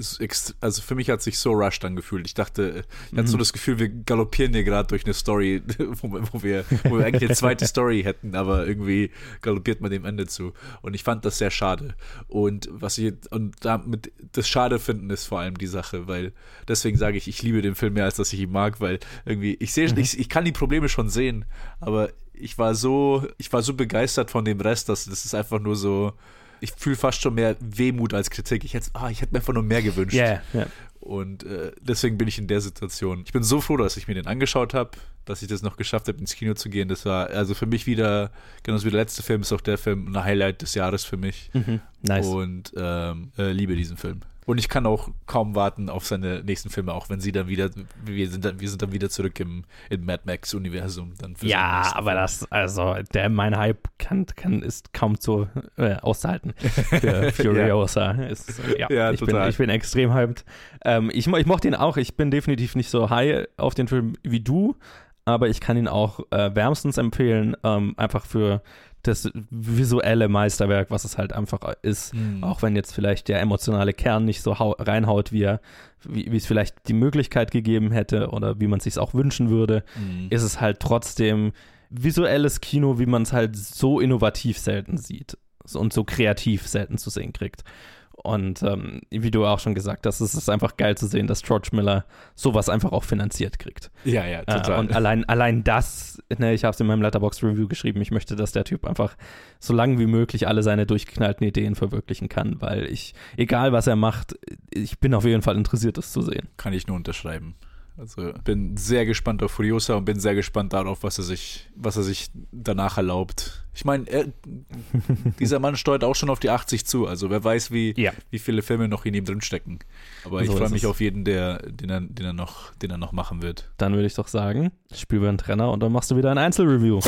also für mich hat es sich so rushed angefühlt. Ich dachte, ich hatte Mhm. so das Gefühl, wir galoppieren hier gerade durch eine Story, wo, wir- wo, wir, wo wir eigentlich eine zweite Story hätten, aber irgendwie galoppiert man dem Ende zu. Und ich fand das sehr schade. Und was ich, und damit, das Schade finden ist vor allem die Sache, weil deswegen sage ich, ich liebe den Film mehr, als dass ich ihn mag, weil irgendwie, ich sehe, ich, ich kann die Probleme schon sehen, aber ich war so, ich war so begeistert von dem Rest, dass das ist einfach nur so, ich fühle fast schon mehr Wehmut als Kritik. Ich hätte, ah, ich hätte mir einfach nur mehr gewünscht. Ja, ja. Und äh, deswegen bin ich in der Situation. Ich bin so froh, dass ich mir den angeschaut habe, dass ich das noch geschafft habe, ins Kino zu gehen. Das war also für mich wieder, genauso wie der letzte Film, ist auch der Film ein Highlight des Jahres für mich. Mhm, nice. Und ähm, äh, liebe diesen Film. Und ich kann auch kaum warten auf seine nächsten Filme, auch wenn sie dann wieder, wir sind dann, wir sind dann wieder zurück im, im Mad Max-Universum. Ja, aber das, also, der, mein Hype kann, kann, ist kaum zu äh, auszuhalten für Furiosa. Ist, äh, ja, Ja, ich, bin, total. ich bin extrem hyped. Ähm, ich, ich mochte ihn auch. Ich bin definitiv nicht so high auf den Film wie du, aber ich kann ihn auch äh, wärmstens empfehlen, ähm, einfach für das visuelle Meisterwerk, was es halt einfach ist. Mhm. Auch wenn jetzt vielleicht der emotionale Kern nicht so hau- reinhaut, wie er, wie, wie es vielleicht die Möglichkeit gegeben hätte oder wie man es sich auch wünschen würde, Mhm. ist es halt trotzdem visuelles Kino, wie man es halt so innovativ selten sieht und so kreativ selten zu sehen kriegt. Und ähm, wie du auch schon gesagt hast, es ist einfach geil zu sehen, dass George Miller sowas einfach auch finanziert kriegt. Ja, ja, total. Äh, und allein, allein das, ne, ich habe es in meinem Letterbox Review geschrieben, ich möchte, dass der Typ einfach so lange wie möglich alle seine durchgeknallten Ideen verwirklichen kann, weil ich, egal was er macht, ich bin auf jeden Fall interessiert, das zu sehen. Kann ich nur unterschreiben. Also bin sehr gespannt auf Furiosa und bin sehr gespannt darauf, was er sich, was er sich danach erlaubt. Ich meine, er- dieser Mann steuert auch schon auf die 80 zu. Also wer weiß, wie, wie viele Filme noch in ihm drinstecken. Aber ich So freue ist mich es. auf jeden, der, den er, den er noch, den er noch machen wird. Dann würde ich doch sagen, spielen wir einen Trenner und dann machst du wieder ein Einzelreview.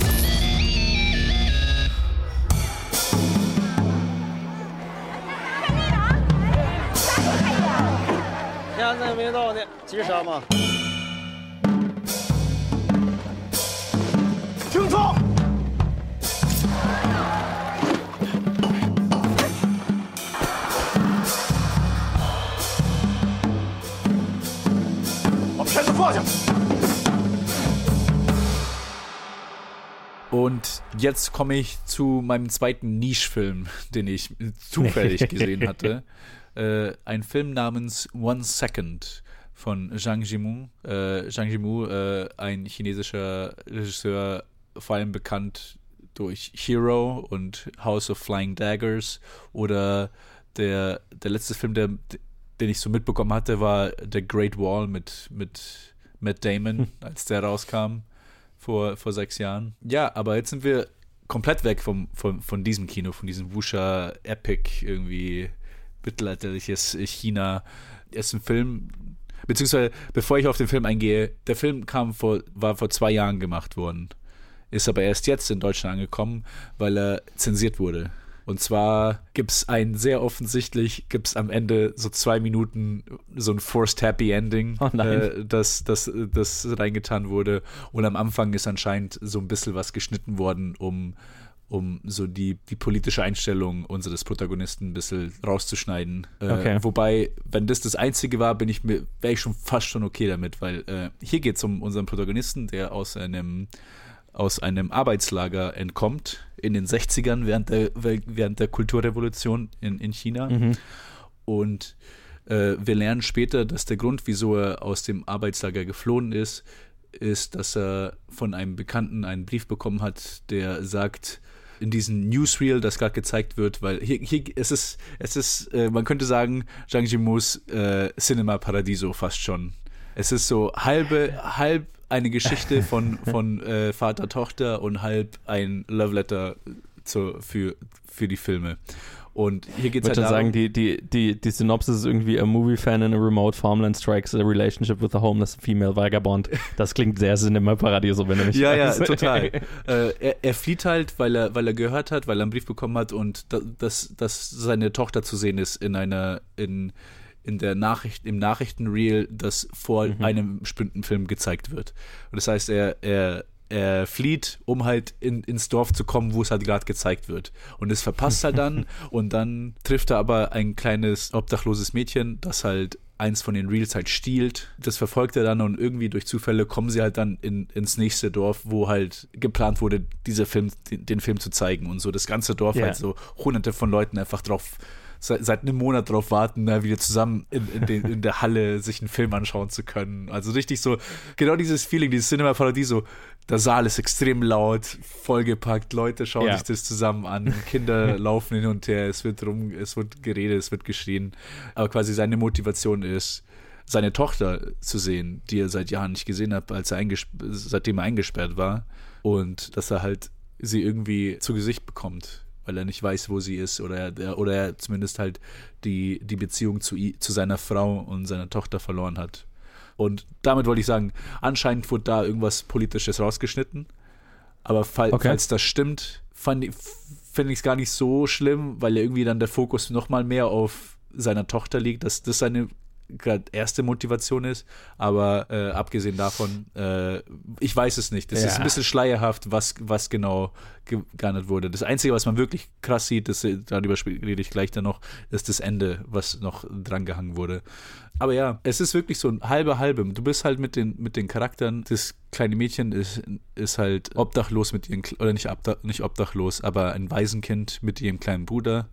Und jetzt komme ich zu meinem zweiten Niche-Film, den ich zufällig gesehen hatte. Äh, ein Film namens One Second von Zhang Yimou. Äh, Zhang Yimou, äh, ein chinesischer Regisseur, vor allem bekannt durch Hero und House of Flying Daggers oder der, der letzte Film, der, den ich so mitbekommen hatte, war The Great Wall mit, mit Matt Damon, als der rauskam vor, vor sechs Jahren. Ja, aber jetzt sind wir komplett weg vom, vom, von diesem Kino, von diesem Wusha Epic, irgendwie mittelalterliches China. Er ist ein Film, beziehungsweise bevor ich auf den Film eingehe, der Film kam vor, war vor zwei Jahren gemacht worden, ist aber erst jetzt in Deutschland angekommen, weil er zensiert wurde. Und zwar gibt es ein sehr offensichtlich, gibt es am Ende so zwei Minuten so ein Forced Happy Ending, Oh äh, das, das, das reingetan wurde. Und am Anfang ist anscheinend so ein bisschen was geschnitten worden, um, um so die, die politische Einstellung unseres Protagonisten ein bisschen rauszuschneiden. Äh, Okay. Wobei, wenn das das Einzige war, bin ich mir, wäre ich schon fast schon okay damit, weil äh, hier geht es um unseren Protagonisten, der aus einem aus einem Arbeitslager entkommt in den 60ern während der, während der Kulturrevolution in, in China. Mhm. Und äh, wir lernen später, dass der Grund, wieso er aus dem Arbeitslager geflohen ist, ist, dass er von einem Bekannten einen Brief bekommen hat, der sagt, in diesem Newsreel, das gerade gezeigt wird, weil hier, hier es ist, es ist, äh, man könnte sagen, Zhang Yimou's äh, Cinema Paradiso fast schon. Es ist so halbe, halb eine Geschichte von, von äh, Vater, Tochter und halb ein Love Letter zu, für, für die Filme. Und hier geht Ich es halt würde darum, sagen, die, die, die, die Synopsis ist irgendwie a movie fan in a remote farmland strikes a relationship with a homeless female vagabond. Das klingt sehr Cinema Paradiso, wenn du mich Ja, ja, fragst. total. äh, er, er flieht halt, weil er, weil er gehört hat, weil er einen Brief bekommen hat und da, dass, dass seine Tochter zu sehen ist in einer, in, in der Nachricht, im Nachrichtenreel, das vor Mhm. einem bestimmten Film gezeigt wird. Und das heißt, er, er, er flieht, um halt in, ins Dorf zu kommen, wo es halt gerade gezeigt wird. Und es verpasst er dann und dann trifft er aber ein kleines obdachloses Mädchen, das halt eins von den Reels halt stiehlt. Das verfolgt er dann und irgendwie durch Zufälle kommen sie halt dann in, ins nächste Dorf, wo halt geplant wurde, dieser Film, den, den Film zu zeigen und so. Das ganze Dorf Ja. halt so hunderte von Leuten einfach drauf seit, seit einem Monat drauf warten, da wieder zusammen in, in, den, in der Halle sich einen Film anschauen zu können. Also richtig so, genau dieses Feeling, dieses Cinema Paradiso. Der Saal ist extrem laut, vollgepackt, Leute schauen Ja. sich das zusammen an, Kinder laufen hin und her, es wird rum, es wird geredet, es wird geschrien. Aber quasi seine Motivation ist, seine Tochter zu sehen, die er seit Jahren nicht gesehen hat, als er seitdem er eingesperrt war. Und dass er halt sie irgendwie zu Gesicht bekommt, weil er nicht weiß, wo sie ist oder er, oder er zumindest halt die, die Beziehung zu, zu seiner Frau und seiner Tochter verloren hat. Und damit wollte ich sagen, anscheinend wurde da irgendwas Politisches rausgeschnitten. Aber fall, Okay. falls das stimmt, fand ich- finde ich es gar nicht so schlimm, weil ja irgendwie dann der Fokus nochmal mehr auf seiner Tochter liegt, dass das seine gerade erste Motivation ist. Aber äh, abgesehen davon, äh, ich weiß es nicht. Das ist Ja. ein bisschen schleierhaft, was, was genau ge- geahndet wurde. Das Einzige, was man wirklich krass sieht, das, darüber rede ich gleich dann noch, ist das Ende, was noch drangehangen wurde. Aber ja, es ist wirklich so ein halbe halbe. Du bist halt mit den, mit den Charakteren. Das kleine Mädchen ist, ist halt obdachlos mit ihren, Kle- oder nicht, obdach, nicht obdachlos, aber ein Waisenkind mit ihrem kleinen Bruder,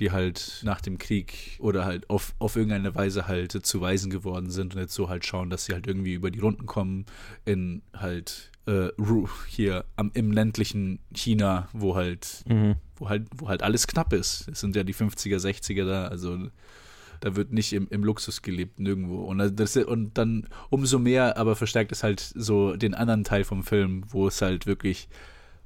die halt nach dem Krieg oder halt auf, auf irgendeine Weise halt zu Waisen geworden sind und jetzt so halt schauen, dass sie halt irgendwie über die Runden kommen in halt äh, hier am, im ländlichen China, wo halt, Mhm. wo halt, wo halt alles knapp ist. Es sind ja die 50er, 60er da, also da wird nicht im, im Luxus gelebt, nirgendwo. Und, das, und dann umso mehr, aber verstärkt es halt so den anderen Teil vom Film, wo es halt wirklich,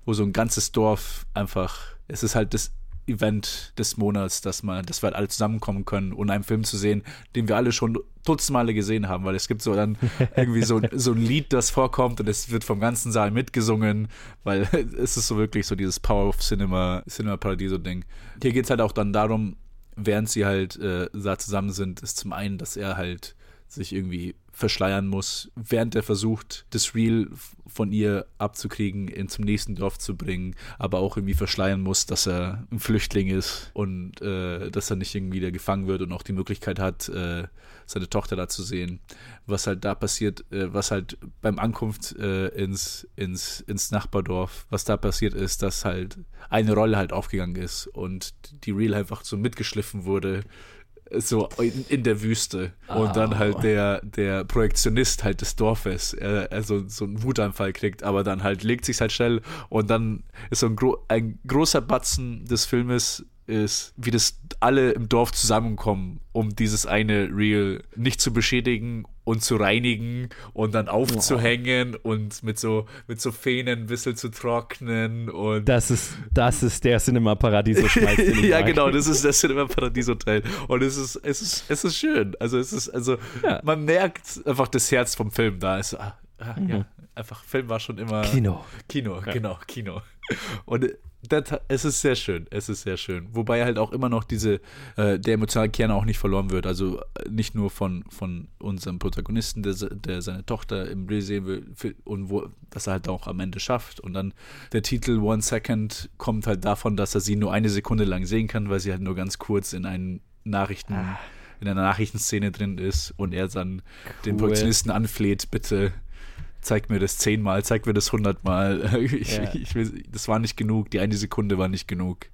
wo so ein ganzes Dorf einfach, es ist halt das Event des Monats, dass man, dass wir halt alle zusammenkommen können, um einen Film zu sehen, den wir alle schon dutzend gesehen haben, weil es gibt so dann irgendwie so, so ein Lied, das vorkommt und es wird vom ganzen Saal mitgesungen, weil es ist so wirklich so dieses Power of Cinema, Cinema Paradiso Ding. Hier geht es halt auch dann darum, während sie halt äh, da zusammen sind, ist zum einen, dass er halt sich irgendwie verschleiern muss, während er versucht, das Reel von ihr abzukriegen, ihn zum nächsten Dorf zu bringen, aber auch irgendwie verschleiern muss, dass er ein Flüchtling ist und äh, dass er nicht irgendwie da gefangen wird und auch die Möglichkeit hat, äh, seine Tochter da zu sehen. Was halt da passiert, äh, was halt beim Ankunft äh, ins, ins, ins Nachbardorf, was da passiert ist, dass halt eine Rolle halt aufgegangen ist und die Reel einfach so mitgeschliffen wurde so in, in der Wüste. Und dann halt der der Projektionist halt des Dorfes er, er so, so einen Wutanfall kriegt aber dann halt legt sich halt schnell. Und dann ist so ein, gro ein großer Batzen des Filmes ist, wie das alle im Dorf zusammenkommen, um dieses eine Reel nicht zu beschädigen und zu reinigen und dann aufzuhängen und mit so mit so Fähnen ein bisschen zu trocknen und Das ist, das ist der Cinema Paradiso Schmalz, ja, genau, das ist der Cinema Paradiso Teil. Und es ist, es ist, es ist schön. Also es ist, also Ja. man merkt einfach das Herz vom Film da. Ist, ah, ah, ja, einfach Film war schon immer Kino. Kino, Ja. genau, Kino. Und das, es ist sehr schön, es ist sehr schön. Wobei halt auch immer noch diese, äh, der emotionale Kern auch nicht verloren wird. Also äh, nicht nur von, von unserem Protagonisten, der, der seine Tochter im Bild sehen will und wo, dass er halt auch am Ende schafft. Und dann der Titel One Second kommt halt davon, dass er sie nur eine Sekunde lang sehen kann, weil sie halt nur ganz kurz in einen Nachrichten, ah. in einer Nachrichtenszene drin ist und er dann cool. den Protagonisten anfleht, bitte zeig mir das zehnmal, zeig mir das hundertmal. Ich, ja. ich, das war nicht genug, die eine Sekunde war nicht genug.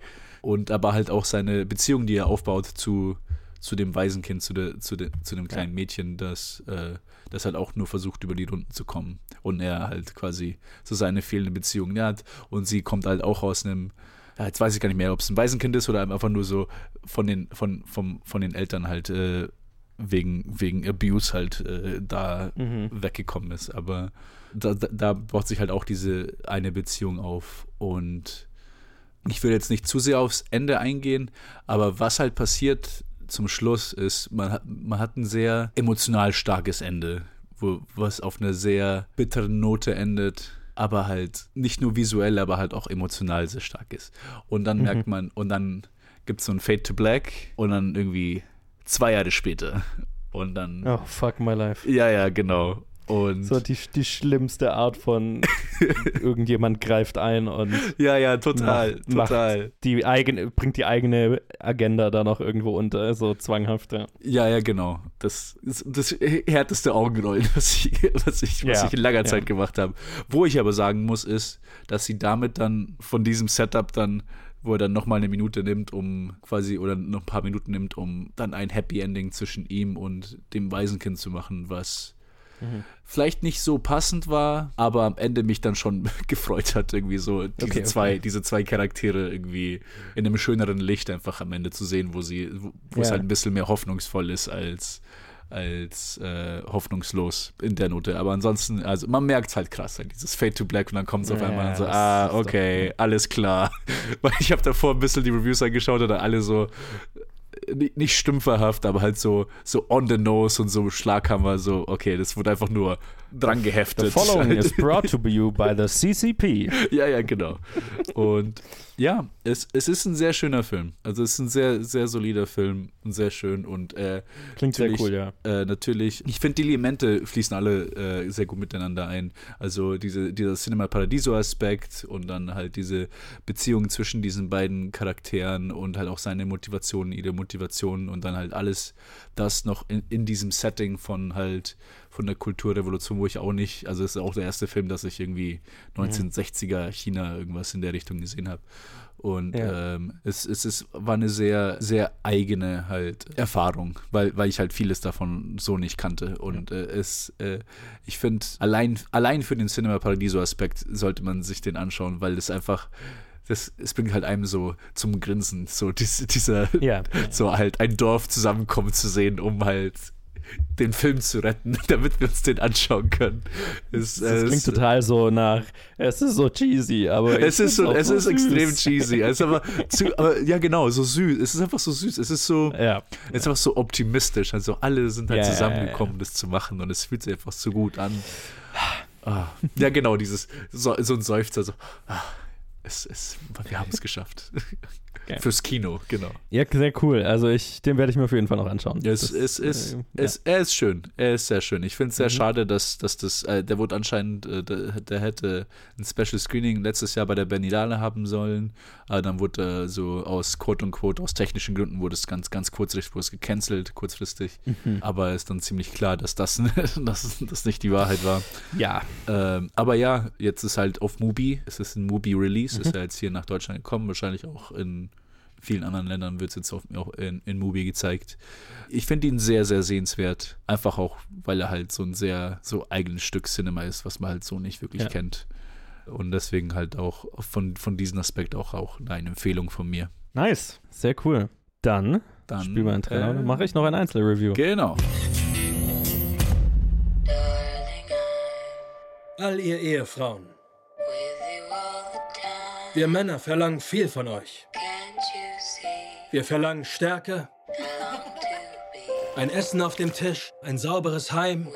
Und aber halt auch seine Beziehung, die er aufbaut zu, zu dem Waisenkind, zu, der, zu, de, zu dem kleinen ja. Mädchen, das, äh, das halt auch nur versucht, über die Runden zu kommen. Und er halt quasi so seine fehlende Beziehung hat. Und sie kommt halt auch aus einem, ja, jetzt weiß ich gar nicht mehr, ob es ein Waisenkind ist oder einfach nur so von den, von, vom, von den Eltern halt äh, wegen, wegen Abuse halt äh, da mhm. weggekommen ist. Aber da, da, baut sich halt auch diese eine Beziehung auf. Und ich will jetzt nicht zu sehr aufs Ende eingehen, aber was halt passiert zum Schluss ist, man hat, man hat ein sehr emotional starkes Ende, wo, was auf einer sehr bitteren Note endet aber halt nicht nur visuell, aber halt auch emotional sehr stark ist. Und dann mhm. merkt man, und dann gibt es so ein Fade to Black und dann irgendwie zwei Jahre später. Und dann. Oh, fuck my life. Ja, ja, genau. Und so die, die schlimmste Art von irgendjemand greift ein und ja ja total macht, total macht die eigene bringt die eigene Agenda da noch irgendwo unter so zwanghaft ja ja, ja genau das ist das härteste Augenrollen was ich was ich, was ja, ich in langer ja. Zeit gemacht habe wo ich aber sagen muss ist dass sie damit dann von diesem Setup dann wo er dann nochmal eine Minute nimmt, um quasi, oder noch ein paar Minuten nimmt, um dann ein Happy Ending zwischen ihm und dem Waisenkind zu machen, was mhm. vielleicht nicht so passend war, aber am Ende mich dann schon gefreut hat, irgendwie so diese okay, zwei, okay. diese zwei Charaktere irgendwie in einem schöneren Licht einfach am Ende zu sehen, wo sie, wo ja. es halt ein bisschen mehr hoffnungsvoll ist als als äh, hoffnungslos in der Note. Aber ansonsten, also man merkt es halt krass, halt dieses Fade to Black und dann kommt es ja, auf einmal so, ah, okay, alles klar. Weil ich habe davor ein bisschen die Reviews angeschaut und alle so nicht stümpferhaft, aber halt so, so on the nose und so Schlaghammer, so, okay, das wurde einfach nur dran geheftet. The following is brought to you by the CCP. ja, ja, genau. Und ja, es, es ist ein sehr schöner Film. Also es ist ein sehr, sehr solider Film und sehr schön und äh, klingt sehr cool, ja. Äh, natürlich, ich finde die Elemente fließen alle äh, sehr gut miteinander ein. Also diese, dieser Cinema Paradiso Aspekt und dann halt diese Beziehung zwischen diesen beiden Charakteren und halt auch seine Motivationen, ihre Motivationen und dann halt alles das noch in, in diesem Setting von halt von der Kulturrevolution, wo ich auch nicht, also es ist auch der erste Film, dass ich irgendwie 1960er China irgendwas in der Richtung gesehen habe. Und ja. ähm, es, es ist, war eine sehr, sehr eigene halt Erfahrung, weil, weil ich halt vieles davon so nicht kannte. Und ja. äh, es, äh, ich finde, allein, allein für den Cinema Paradiso-Aspekt sollte man sich den anschauen, weil es einfach das, es bringt halt einem so zum Grinsen, so diese, dieser, ja. so halt ein Dorf zusammenkommen zu sehen, um halt den Film zu retten, damit wir uns den anschauen können. Es, das klingt es, total so nach, es ist so cheesy, aber es ist so, es so ist extrem cheesy. Es ist aber, zu, aber ja genau, so süß. Es ist einfach so süß. Es ist so, ja. es ist einfach so optimistisch. Also alle sind halt ja, zusammengekommen, ja, das zu machen und es fühlt sich einfach so gut an. Ah. Ja genau, dieses so, so ein Seufzer so. Ah, es, es, wir haben es geschafft. Okay. Fürs Kino, genau. Ja, sehr cool. Also ich, den werde ich mir auf jeden Fall noch anschauen. Es, das, es, ist, äh, es, ja. Er ist schön. Er ist sehr schön. Ich finde es sehr mhm. schade, dass, dass das, äh, der wurde anscheinend, äh, der, der, hätte ein Special Screening letztes Jahr bei der Berlinale haben sollen. Aber dann wurde er so aus quote und quote, aus technischen Gründen wurde es ganz, ganz kurzfristig, gecancelt, kurzfristig. Mhm. Aber ist dann ziemlich klar, dass das, dass das nicht die Wahrheit war. Ja. Ähm, aber ja, jetzt ist halt auf Mubi. Es ist ein Mubi-Release. Mhm. Ist ja jetzt hier nach Deutschland gekommen, wahrscheinlich auch in vielen anderen Ländern wird es jetzt auch in, in Mubi gezeigt. Ich finde ihn sehr, sehr sehenswert. Einfach auch, weil er halt so ein sehr so eigenes Stück Cinema ist, was man halt so nicht wirklich ja. kennt. Und deswegen halt auch von, von diesem Aspekt auch, auch eine Empfehlung von mir. Nice, sehr cool. Dann, dann spielen wir einen Trailer äh, dann mache ich noch ein Einzelreview. Genau. All ihr Ehefrauen. Wir Männer verlangen viel von euch. Wir verlangen Stärke, ein Essen auf dem Tisch, ein sauberes Heim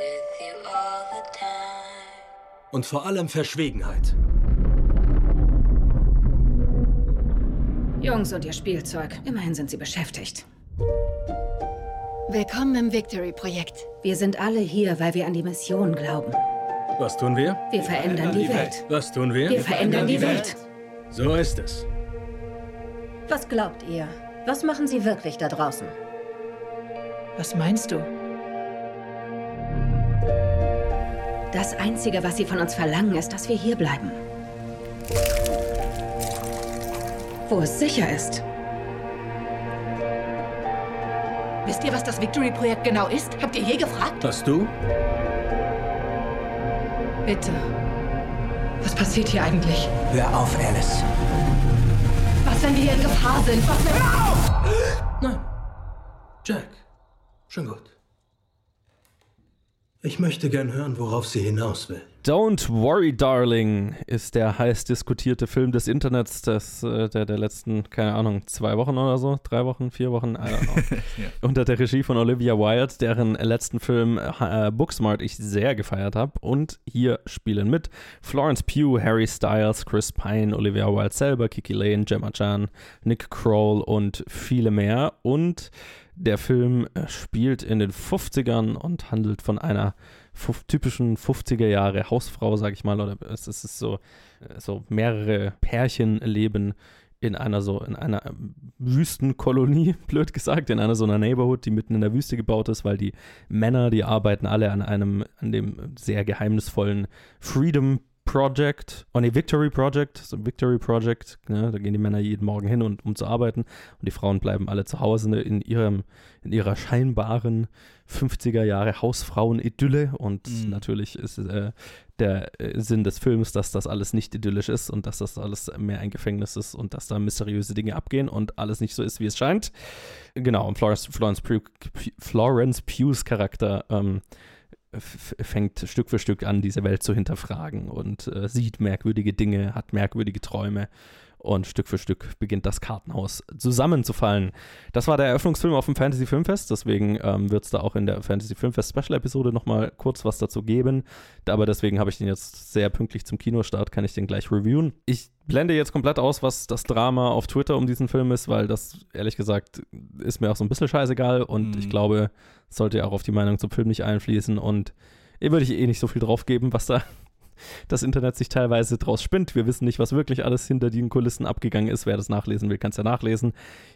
und vor allem Verschwiegenheit. Jungs und ihr Spielzeug. Immerhin sind sie beschäftigt. Willkommen im Victory-Projekt. Wir sind alle hier, weil wir an die Mission glauben. Was tun wir? Wir verändern die Welt. Was tun wir? Wir verändern die Welt. So ist es. Was glaubt ihr? Was machen sie wirklich da draußen? Was meinst du? Das Einzige, was sie von uns verlangen, ist, dass wir hier bleiben. Wo es sicher ist. Wisst ihr, was das Victory-Projekt genau ist? Habt ihr je gefragt? Was du? Bitte. Was passiert hier eigentlich? Hör auf, Alice. Was, wenn wir hier in Gefahr sind? Was. Hör auf! Nein. Jack. Schon gut. Ich möchte gern hören, worauf sie hinaus will. Don't Worry Darling ist der heiß diskutierte Film des Internets des, äh, der, der letzten, keine Ahnung, zwei Wochen oder so, drei Wochen, vier Wochen, I don't know. ja. Unter der Regie von Olivia Wilde, deren letzten Film äh, Booksmart ich sehr gefeiert habe. Und hier spielen mit Florence Pugh, Harry Styles, Chris Pine, Olivia Wilde selber, Kiki Lane, Gemma Chan, Nick Kroll und viele mehr. Und der Film äh, spielt in den 50ern und handelt von einer typischen 50er Jahre Hausfrau, sag ich mal, oder es ist so, äh, so mehrere Pärchen leben in einer so, in einer Wüstenkolonie, blöd gesagt, in einer so einer Neighborhood, die mitten in der Wüste gebaut ist, weil die Männer, die arbeiten alle an einem, an dem sehr geheimnisvollen Freedom Project, oh nee, Victory Project, so Victory Project, ne, da gehen die Männer jeden Morgen hin, und, um zu arbeiten und die Frauen bleiben alle zu Hause ne, in, ihrem, in ihrer scheinbaren 50er Jahre Hausfrauen-Idylle und mhm. natürlich ist äh, der äh, Sinn des Films, dass das alles nicht idyllisch ist und dass das alles mehr ein Gefängnis ist und dass da mysteriöse Dinge abgehen und alles nicht so ist, wie es scheint. Genau, und Florence, Florence, Pugh, Florence Pughs Charakter ähm, fängt Stück für Stück an, diese Welt zu hinterfragen und äh, sieht merkwürdige Dinge, hat merkwürdige Träume und Stück für Stück beginnt das Kartenhaus zusammenzufallen. Das war der Eröffnungsfilm auf dem Fantasy Filmfest, deswegen ähm, wird es da auch in der Fantasy Filmfest Special Episode nochmal kurz was dazu geben. Aber deswegen habe ich den jetzt sehr pünktlich zum Kinostart, kann ich den gleich reviewen. Ich blende jetzt komplett aus, was das Drama auf Twitter um diesen Film ist, weil das ehrlich gesagt ist mir auch so ein bisschen scheißegal und mhm. ich glaube, sollte ja auch auf die Meinung zum Film nicht einfließen und ihr würde ich eh nicht so viel drauf geben, was da das Internet sich teilweise draus spinnt. Wir wissen nicht, was wirklich alles hinter den Kulissen abgegangen ist. Wer das nachlesen will, kann es ja nachlesen.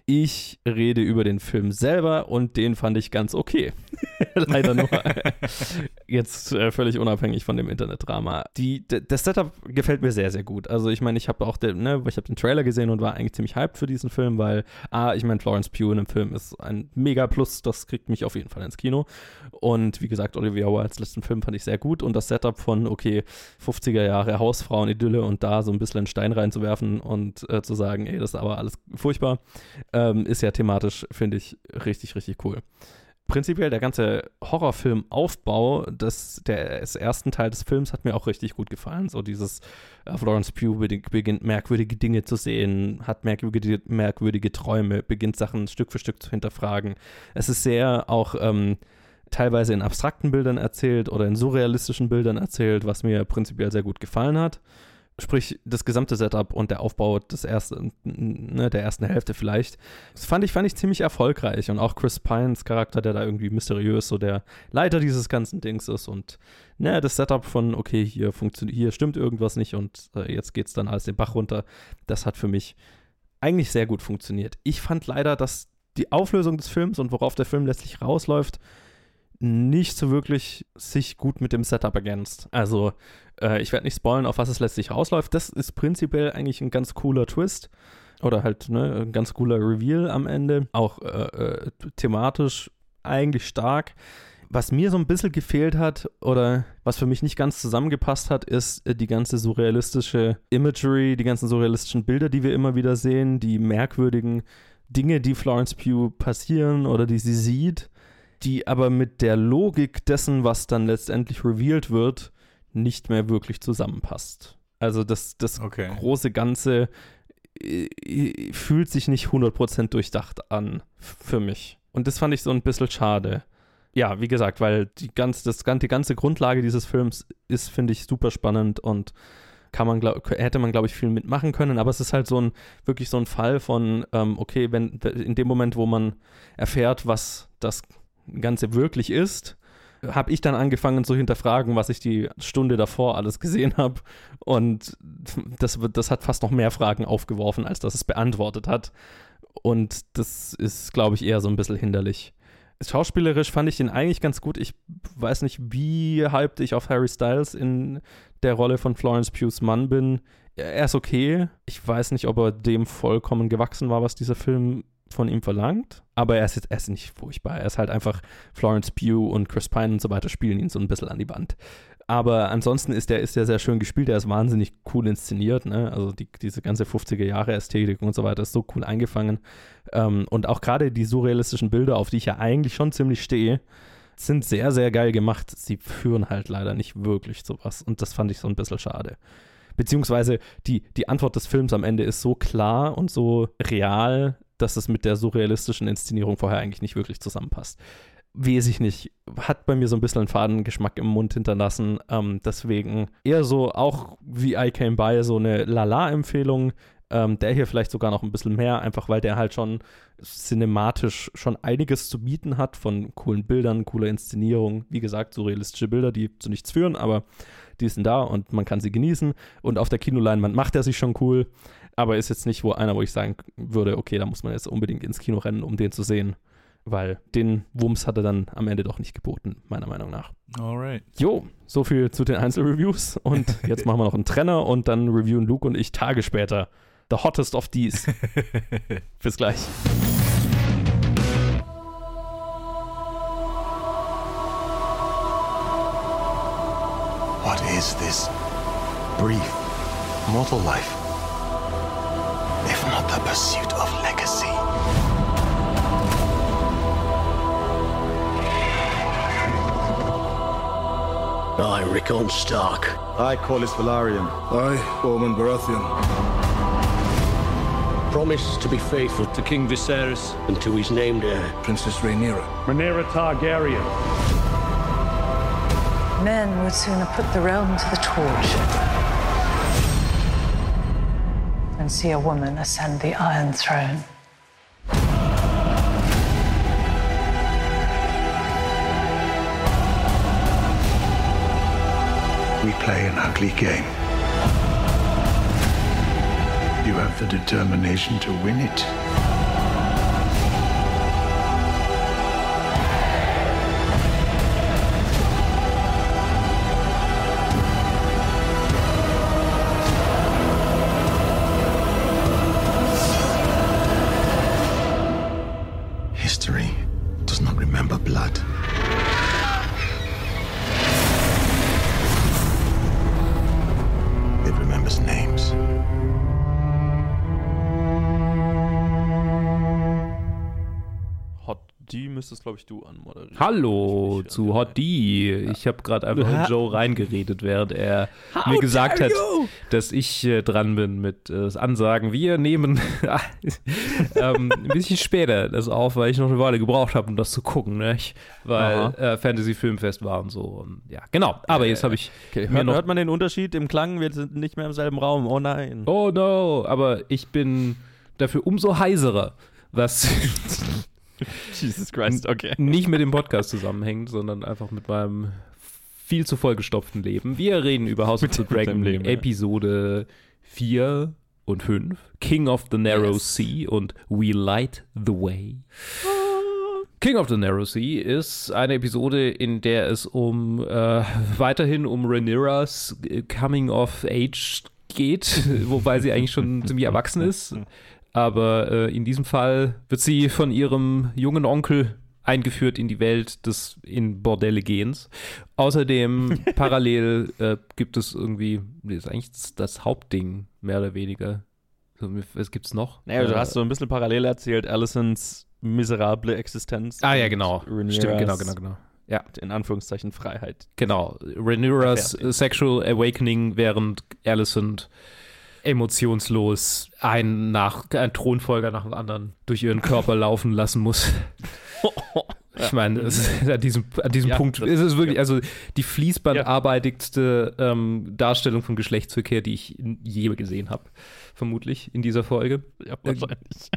Ich rede über den Film selber und den fand ich ganz okay. Leider nur. Jetzt äh, völlig unabhängig von dem Internetdrama. Das Setup gefällt mir sehr, sehr gut. Also ich meine, ich habe auch den, ne, ich hab den Trailer gesehen und war eigentlich ziemlich hyped für diesen Film, weil, ah, ich meine, Florence Pugh in einem Film ist ein mega Plus. Das kriegt mich auf jeden Fall ins Kino. Und wie gesagt, Olivia Wildes letzten Film fand ich sehr gut. Und das Setup von, okay, 50er Jahre Hausfrauen-Idylle und da so ein bisschen Stein reinzuwerfen und äh, zu sagen, ey, das ist aber alles furchtbar, ähm, ist ja thematisch, finde ich, richtig, richtig cool. Prinzipiell der ganze Horrorfilm-Aufbau des, des ersten Teil des Films hat mir auch richtig gut gefallen. So dieses äh, Florence Pugh beginnt merkwürdige Dinge zu sehen, hat merkwürdige, merkwürdige Träume, beginnt Sachen Stück für Stück zu hinterfragen. Es ist sehr auch ähm, teilweise in abstrakten Bildern erzählt oder in surrealistischen Bildern erzählt, was mir prinzipiell sehr gut gefallen hat. Sprich, das gesamte Setup und der Aufbau des ersten, ne, der ersten Hälfte vielleicht. Das fand ich, fand ich ziemlich erfolgreich. Und auch Chris Pines Charakter, der da irgendwie mysteriös so der Leiter dieses ganzen Dings ist. Und ne, das Setup von, okay, hier funktioniert, hier stimmt irgendwas nicht und äh, jetzt geht's dann alles den Bach runter. Das hat für mich eigentlich sehr gut funktioniert. Ich fand leider, dass die Auflösung des Films und worauf der Film letztlich rausläuft, nicht so wirklich sich gut mit dem Setup ergänzt. Also, äh, ich werde nicht spoilen, auf was es letztlich rausläuft. Das ist prinzipiell eigentlich ein ganz cooler Twist. Oder halt ne, ein ganz cooler Reveal am Ende. Auch äh, äh, thematisch eigentlich stark. Was mir so ein bisschen gefehlt hat oder was für mich nicht ganz zusammengepasst hat, ist äh, die ganze surrealistische Imagery, die ganzen surrealistischen Bilder, die wir immer wieder sehen, die merkwürdigen Dinge, die Florence Pugh passieren oder die sie sieht die aber mit der Logik dessen, was dann letztendlich revealed wird, nicht mehr wirklich zusammenpasst. Also das, das okay. große Ganze äh, äh, fühlt sich nicht 100% durchdacht an für mich. Und das fand ich so ein bisschen schade. Ja, wie gesagt, weil die ganze, das, die ganze Grundlage dieses Films ist, finde ich, super spannend und kann man, glaub, hätte man, glaube ich, viel mitmachen können. Aber es ist halt so ein, wirklich so ein Fall von, ähm, okay, wenn in dem Moment, wo man erfährt, was das Ganze wirklich ist, habe ich dann angefangen zu hinterfragen, was ich die Stunde davor alles gesehen habe. Und das, das hat fast noch mehr Fragen aufgeworfen, als dass es beantwortet hat. Und das ist, glaube ich, eher so ein bisschen hinderlich. Schauspielerisch fand ich den eigentlich ganz gut. Ich weiß nicht, wie hyped ich auf Harry Styles in der Rolle von Florence Pugh's Mann bin. Er ist okay. Ich weiß nicht, ob er dem vollkommen gewachsen war, was dieser Film von ihm verlangt, aber er ist jetzt er ist nicht furchtbar. Er ist halt einfach Florence Pugh und Chris Pine und so weiter spielen ihn so ein bisschen an die Wand. Aber ansonsten ist der, ist der sehr schön gespielt, er ist wahnsinnig cool inszeniert, ne? Also die, diese ganze 50er Jahre Ästhetik und so weiter ist so cool eingefangen. Ähm, und auch gerade die surrealistischen Bilder, auf die ich ja eigentlich schon ziemlich stehe, sind sehr, sehr geil gemacht. Sie führen halt leider nicht wirklich zu was. Und das fand ich so ein bisschen schade. Beziehungsweise die, die Antwort des Films am Ende ist so klar und so real, dass es mit der surrealistischen Inszenierung vorher eigentlich nicht wirklich zusammenpasst. Weiß ich nicht, hat bei mir so ein bisschen einen Fadengeschmack im Mund hinterlassen. Ähm, deswegen eher so auch wie I Came By so eine Lala-Empfehlung. Ähm, der hier vielleicht sogar noch ein bisschen mehr, einfach weil der halt schon cinematisch schon einiges zu bieten hat von coolen Bildern, cooler Inszenierung. Wie gesagt, surrealistische Bilder, die zu nichts führen, aber die sind da und man kann sie genießen. Und auf der Kinoleinwand macht er sich schon cool aber ist jetzt nicht wo einer, wo ich sagen würde, okay, da muss man jetzt unbedingt ins Kino rennen, um den zu sehen. Weil den Wumms hat er dann am Ende doch nicht geboten, meiner Meinung nach. Alright. Jo, so viel zu den Einzelreviews. Und jetzt machen wir noch einen Trenner und dann reviewen Luke und ich Tage später. The hottest of these. Bis gleich. What is this brief mortal life? If not the pursuit of legacy. I, Rickon Stark. I, Corlys Velaryon. I, Ormond Baratheon. Promise to be faithful to King Viserys and to his named heir, Princess Rhaenyra. Rhaenyra Targaryen. Men would sooner put the realm to the torch and see a woman ascend the Iron Throne. We play an ugly game. You have the determination to win it. Glaube ich, du anmoderieren. Hallo zu Hot D. Ich habe gerade einfach in Joe reingeredet, während er How mir gesagt hat, dass ich äh, dran bin mit äh, Ansagen. Wir nehmen ähm, ein bisschen später das auf, weil ich noch eine Weile gebraucht habe, um das zu gucken, ne? weil äh, Fantasy Filmfest war und so. Und, ja, genau. Aber jetzt habe ich okay. hört, hört man den Unterschied im Klang? Wir sind nicht mehr im selben Raum. Oh nein. Oh no. Aber ich bin dafür umso heiserer was Jesus Christ, okay. Nicht mit dem Podcast zusammenhängt, sondern einfach mit meinem viel zu vollgestopften Leben. Wir reden über House of the Dragon Leben, Episode ja. 4 und 5, King of the Narrow yes. Sea und We Light the Way. King of the Narrow Sea ist eine Episode, in der es um äh, weiterhin um Rhaenyras Coming of Age geht, wobei sie eigentlich schon ziemlich erwachsen ist. Aber äh, in diesem Fall wird sie von ihrem jungen Onkel eingeführt in die Welt des in Bordelle gehens. Außerdem parallel äh, gibt es irgendwie, das ist eigentlich das Hauptding, mehr oder weniger. So, was gibt's noch? Naja, du äh, hast so ein bisschen parallel erzählt, Allisons miserable Existenz. Ah ja, genau. Rhaenyra's, Stimmt, genau, genau, genau. Ja. In Anführungszeichen Freiheit. Genau. Rhaenyra's Sexual Awakening, während Allison emotionslos einen, nach, einen Thronfolger nach dem anderen durch ihren Körper laufen lassen muss. Ich meine, an diesem, an diesem Ja, Punkt ist es wirklich, also die fließbandarbeitigste ähm, Darstellung von Geschlechtsverkehr, die ich je gesehen habe, vermutlich in dieser Folge. Ja, wahrscheinlich.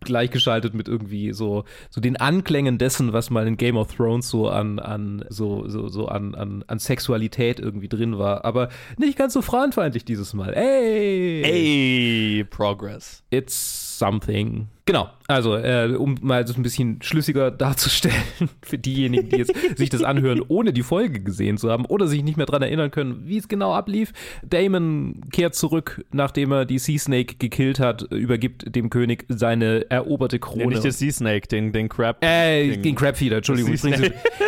Gleichgeschaltet mit irgendwie so, so den Anklängen dessen, was mal in Game of Thrones so an, an so, so, so an, an, an Sexualität irgendwie drin war. Aber nicht ganz so frauenfeindlich dieses Mal. Ey! Ey, Progress. It's something. Genau, also äh, um mal das ein bisschen schlüssiger darzustellen für diejenigen, die jetzt sich das anhören, ohne die Folge gesehen zu haben oder sich nicht mehr dran erinnern können, wie es genau ablief. Damon kehrt zurück, nachdem er die Sea Snake gekillt hat, übergibt dem König seine eroberte Krone. Nee, nicht den Sea Snake, den, den Crab. Äh, den, den Crabfeeder, Entschuldigung.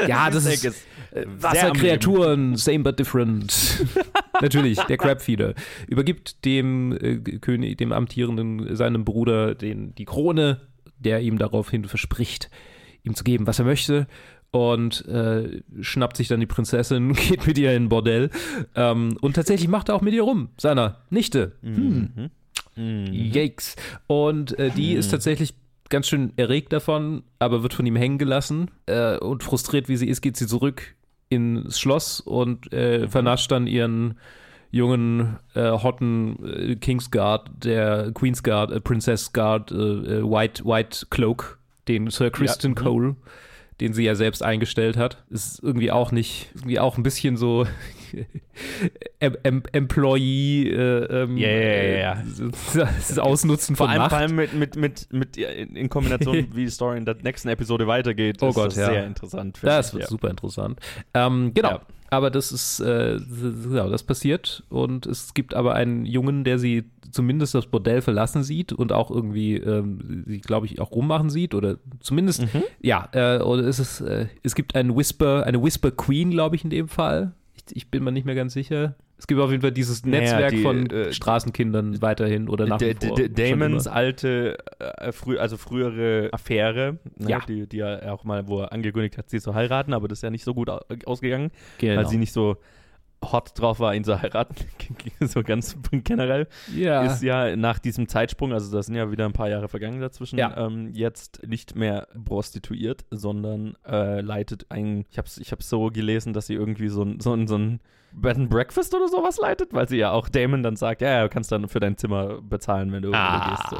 Ja, das ist, äh, Wasserkreaturen, same but different. Natürlich, der Crabfeeder übergibt dem äh, König, dem amtierenden, seinem Bruder den, die Krone, der ihm daraufhin verspricht, ihm zu geben, was er möchte. Und äh, schnappt sich dann die Prinzessin, geht mit ihr in ein Bordell. Ähm, und tatsächlich macht er auch mit ihr rum, seiner Nichte. Hm. Mhm. Yikes. Und äh, die ist tatsächlich ganz schön erregt davon, aber wird von ihm hängen gelassen. Äh, und frustriert wie sie ist, geht sie zurück ins Schloss und äh, vernascht dann ihren jungen, äh, hotten äh, Kingsguard, der Queensguard, äh, Princess Guard, äh, äh, White, White Cloak, den Sir Kristen mhm. Cole, den sie ja selbst eingestellt hat. Ist irgendwie auch nicht, irgendwie auch ein bisschen so em em Employee, äh, ähm, Ja, ja, ja, ja. äh, das Ausnutzen Vor von allem, Macht. vor allem mit, mit, mit, mit in in Kombination, wie die Story in der nächsten Episode weitergeht, Oh ist Gott, das ja. sehr interessant. Das ich, wird ja. super interessant. Ähm, genau. Ja. Aber das ist, äh, genau, das passiert und es gibt aber einen Jungen, der sie zumindest das Bordell verlassen sieht und auch irgendwie, ähm, sie, glaube ich, auch rummachen sieht oder zumindest, Mhm. ja, äh, oder ist es, äh, es gibt einen Whisper, eine Whisper Queen, glaube ich, in dem Fall. Ich, ich bin mir nicht mehr ganz sicher. Es gibt auf jeden Fall dieses Naja, Netzwerk die, von äh, Straßenkindern weiterhin oder nach wie vor. Damons alte, äh, frü also frühere Affäre, ne, Ja. die, die er auch mal, wo er angekündigt hat, sie zu heiraten, aber das ist ja nicht so gut au- ausgegangen, Genau. weil sie nicht so hot drauf war, ihn zu heiraten, so ganz generell, Ja. ist ja nach diesem Zeitsprung, also da sind ja wieder ein paar Jahre vergangen dazwischen, Ja. ähm, jetzt nicht mehr prostituiert, sondern äh, leitet ein, ich hab's, ich hab's so gelesen, dass sie irgendwie so ein, so ein, so ein Bed and Breakfast oder sowas leitet, weil sie ja auch Damon dann sagt, ja, ja, du kannst dann für dein Zimmer bezahlen, wenn du irgendwo Ah. gehst. So.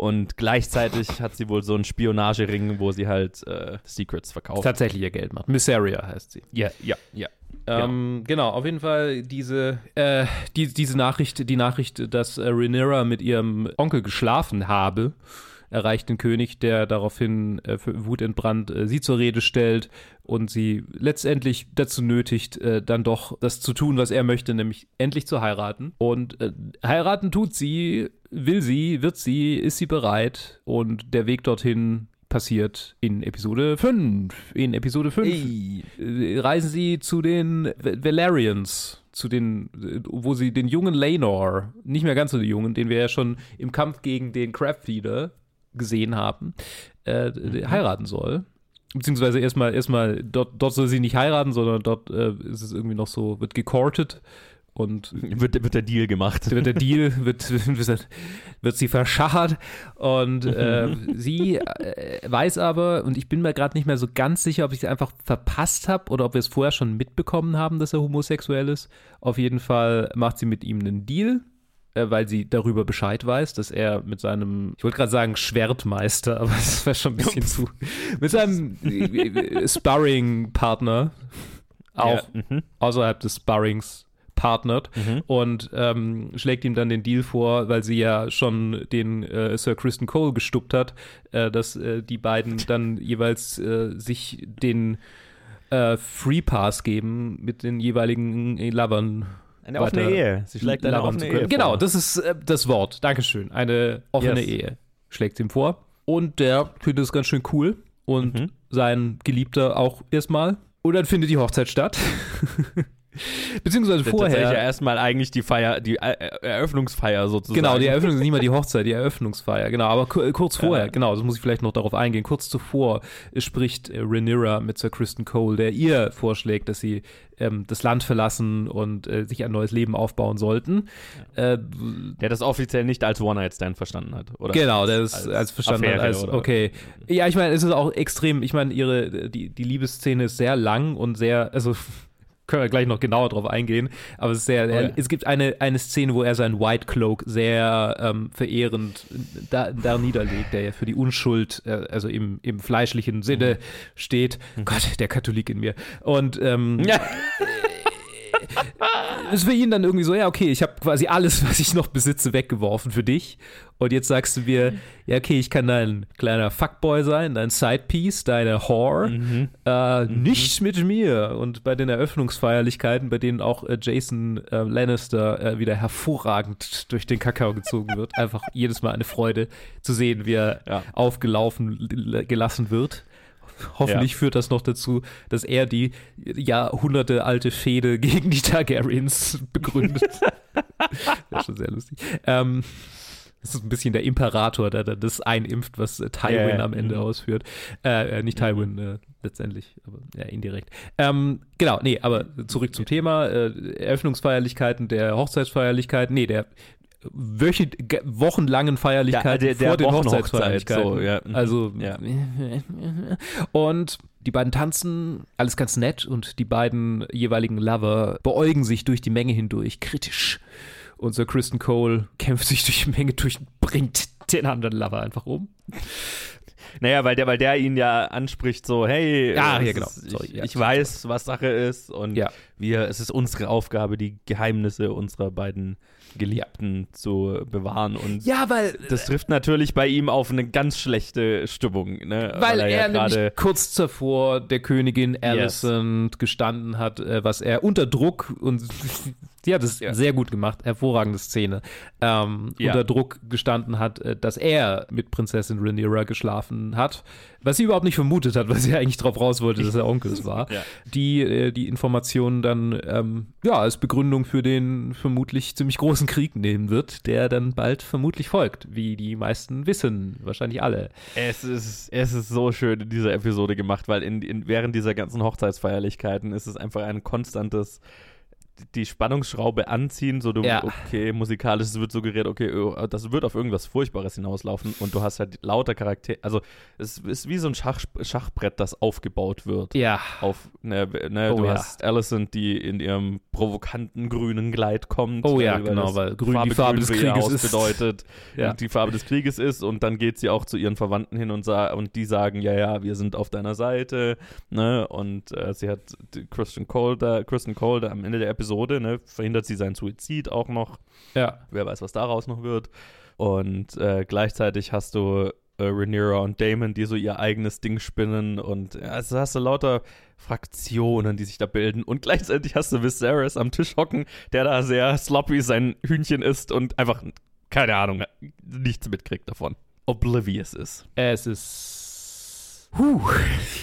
Und gleichzeitig hat sie wohl so einen Spionagering, wo sie halt äh, Secrets verkauft. tatsächlich ihr Geld macht. Missaria heißt sie. Ja, ja, ja. Ähm, genau, auf jeden Fall diese, äh, die, diese Nachricht, die Nachricht, dass äh, Rhaenyra mit ihrem Onkel geschlafen habe, erreicht den König, der daraufhin äh, für wutentbrannt äh, sie zur Rede stellt und sie letztendlich dazu nötigt, äh, dann doch das zu tun, was er möchte, nämlich endlich zu heiraten. Und äh, heiraten tut sie, will sie, wird sie, ist sie bereit und der Weg dorthin passiert in Episode 5. In Episode 5 äh, reisen sie zu den Valerians, zu den, äh, wo sie den jungen Laenor, nicht mehr ganz so den jungen, den wir ja schon im Kampf gegen den Crabfeeder gesehen haben, äh, heiraten soll. Beziehungsweise erstmal, erstmal, dort, dort soll sie nicht heiraten, sondern dort äh, ist es irgendwie noch so, wird gecourtet und wird, wird der Deal gemacht. Wird der Deal, wird, wird, wird sie verschachert und äh, sie äh, weiß aber, und ich bin mir gerade nicht mehr so ganz sicher, ob ich es einfach verpasst habe oder ob wir es vorher schon mitbekommen haben, dass er homosexuell ist. Auf jeden Fall macht sie mit ihm einen Deal, weil sie darüber Bescheid weiß, dass er mit seinem, ich wollte gerade sagen Schwertmeister, aber das wäre schon ein bisschen zu, mit seinem äh, Sparring-Partner auch Ja, mhm. außerhalb des Sparrings partnert Mhm. und ähm, schlägt ihm dann den Deal vor, weil sie ja schon den äh, Sir Kristen Cole gestuppt hat, äh, dass äh, die beiden dann jeweils äh, sich den äh, Free Pass geben mit den jeweiligen äh, Lovern. Eine offene Ehe. Sie schlägt eine offene zu können. Ehe Genau, vor. das ist äh, das Wort. Dankeschön. Eine offene Yes. Ehe schlägt sie ihm vor. Und der findet es ganz schön cool. Und Mhm. sein Geliebter auch erstmal. Und dann findet die Hochzeit statt. Beziehungsweise Das vorher. ist ja erstmal eigentlich die Feier, die Er- Eröffnungsfeier sozusagen. Genau, die Eröffnung ist nicht mal die Hochzeit, die Eröffnungsfeier, genau. Aber ku- kurz vorher, Ja. genau, das muss ich vielleicht noch darauf eingehen. Kurz zuvor spricht äh, Rhaenyra mit Sir Kristen Cole, der ihr vorschlägt, dass sie ähm, das Land verlassen und äh, sich ein neues Leben aufbauen sollten. Äh, Der das offiziell nicht als One-Night-Stand verstanden hat, oder? Genau, der ist als, verstanden hat, Affäre als oder- okay. Ja, ich meine, es ist auch extrem, ich meine, ihre, die, die Liebesszene ist sehr lang und sehr, also können wir gleich noch genauer drauf eingehen, aber es ist sehr, Oh ja. es gibt eine, eine Szene, wo er seinen White Cloak sehr ähm, verehrend da, da niederlegt, der ja für die Unschuld, äh, also im, im fleischlichen Sinne steht. Gott, der Katholik in mir. Und ähm, Ja. ist für ihn dann irgendwie so, ja, okay, ich habe quasi alles, was ich noch besitze, weggeworfen für dich. Und jetzt sagst du mir, ja, okay, ich kann dein kleiner Fuckboy sein, dein Sidepiece, deine Whore. Äh, Nicht mit mir. Und bei den Eröffnungsfeierlichkeiten, bei denen auch äh, Jason äh, Lannister äh, wieder hervorragend durch den Kakao gezogen wird, einfach jedes Mal eine Freude zu sehen, wie er Ja. aufgelaufen gelassen wird. Hoffentlich Ja. führt das noch dazu, dass er die Jahrhunderte alte Fehde gegen die Targaryens begründet. das ist schon sehr lustig. Ähm, das ist ein bisschen der Imperator, der, der das einimpft, was äh, Tywin Ja, ja. am Ende Mhm. ausführt. Äh, äh, nicht Tywin äh, letztendlich, aber ja, indirekt. Ähm, genau, nee, aber zurück zum Thema. Äh, Eröffnungsfeierlichkeiten der Hochzeitsfeierlichkeiten, nee, der wöchent, ge- wochenlangen Feierlichkeiten Der- der- der vor den Wochenhochzeit, Hochzeitsfeierlichkeiten. so, ja. Mhm. Also Ja. und die beiden tanzen, alles ganz nett und die beiden jeweiligen Lover beäugen sich durch die Menge hindurch, kritisch. Und Sir Kristen Cole kämpft sich durch die Menge durch und bringt den anderen Lover einfach um. Naja, weil der, weil der ihn ja anspricht, so, hey, Ah, ja, es genau. Sorry, ich, ja, ich weiß, was Sache ist und Ja. wir, es ist unsere Aufgabe, die Geheimnisse unserer beiden Geliebten zu bewahren und Ja, weil das trifft natürlich bei ihm auf eine ganz schlechte Stimmung, ne? Weil, ja er gerade nämlich kurz zuvor der Königin Alicent gestanden hat, äh, was er unter Druck und sie hat es sehr gut gemacht, hervorragende Szene, ähm, Ja. unter Druck gestanden hat, äh, dass er mit Prinzessin Rhaenyra geschlafen hat, was sie überhaupt nicht vermutet hat, weil sie eigentlich drauf raus wollte, dass er Onkels war. Ja. Die äh, die Informationen dann ähm, ja als Begründung für den vermutlich ziemlich großen Krieg nehmen wird, der dann bald vermutlich folgt, wie die meisten wissen, wahrscheinlich alle. Es ist, es ist so schön in dieser Episode gemacht, weil in, in, während dieser ganzen Hochzeitsfeierlichkeiten ist es einfach ein konstantes die Spannungsschraube anziehen, so du, Ja. okay, musikalisch, es wird suggeriert, okay, oh, das wird auf irgendwas Furchtbares hinauslaufen und du hast halt lauter Charaktere, also es ist wie so ein Schach, Schachbrett, das aufgebaut wird. Ja. Auf, ne, ne, Oh du ja. hast Alicent, die in ihrem provokanten grünen Kleid kommt. Oh ja, weil genau, weil grün die Farbe des für ihr Krieges ist. bedeutet Ja. die Farbe des Krieges ist und dann geht sie auch zu ihren Verwandten hin und, sa und die sagen, ja, ja, wir sind auf deiner Seite, ne, und äh, sie hat Christian Cole da, Kristen Cole da am Ende der Episode, ne, verhindert sie seinen Suizid auch noch. Ja. Wer weiß, was daraus noch wird. Und äh, gleichzeitig hast du äh, Rhaenyra und Damon, die so ihr eigenes Ding spinnen und ja, also hast du lauter Fraktionen, die sich da bilden und gleichzeitig hast du Viserys am Tisch hocken, der da sehr sloppy sein Hühnchen isst und einfach, keine Ahnung, nichts mitkriegt davon. Oblivious ist. Es ist huh,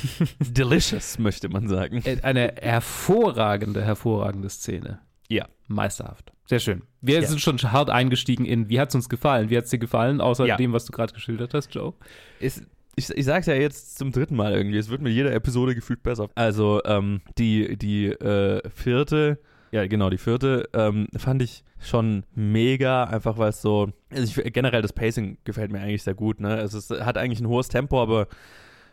Delicious, möchte man sagen. eine hervorragende, hervorragende Szene. Ja. Meisterhaft. Sehr schön. Wir Ja. sind schon hart eingestiegen in, wie hat es uns gefallen? Wie hat es dir gefallen, außer Ja. dem, was du gerade geschildert hast, Joe? Ist, ich, ich sag's ja jetzt zum dritten Mal irgendwie. Es wird mit jeder Episode gefühlt besser. Also, ähm, die, die äh, vierte, ja genau, die vierte, ähm, fand ich schon mega, einfach weil es so, also ich, generell das Pacing gefällt mir eigentlich sehr gut, ne? Es ist, hat eigentlich ein hohes Tempo, aber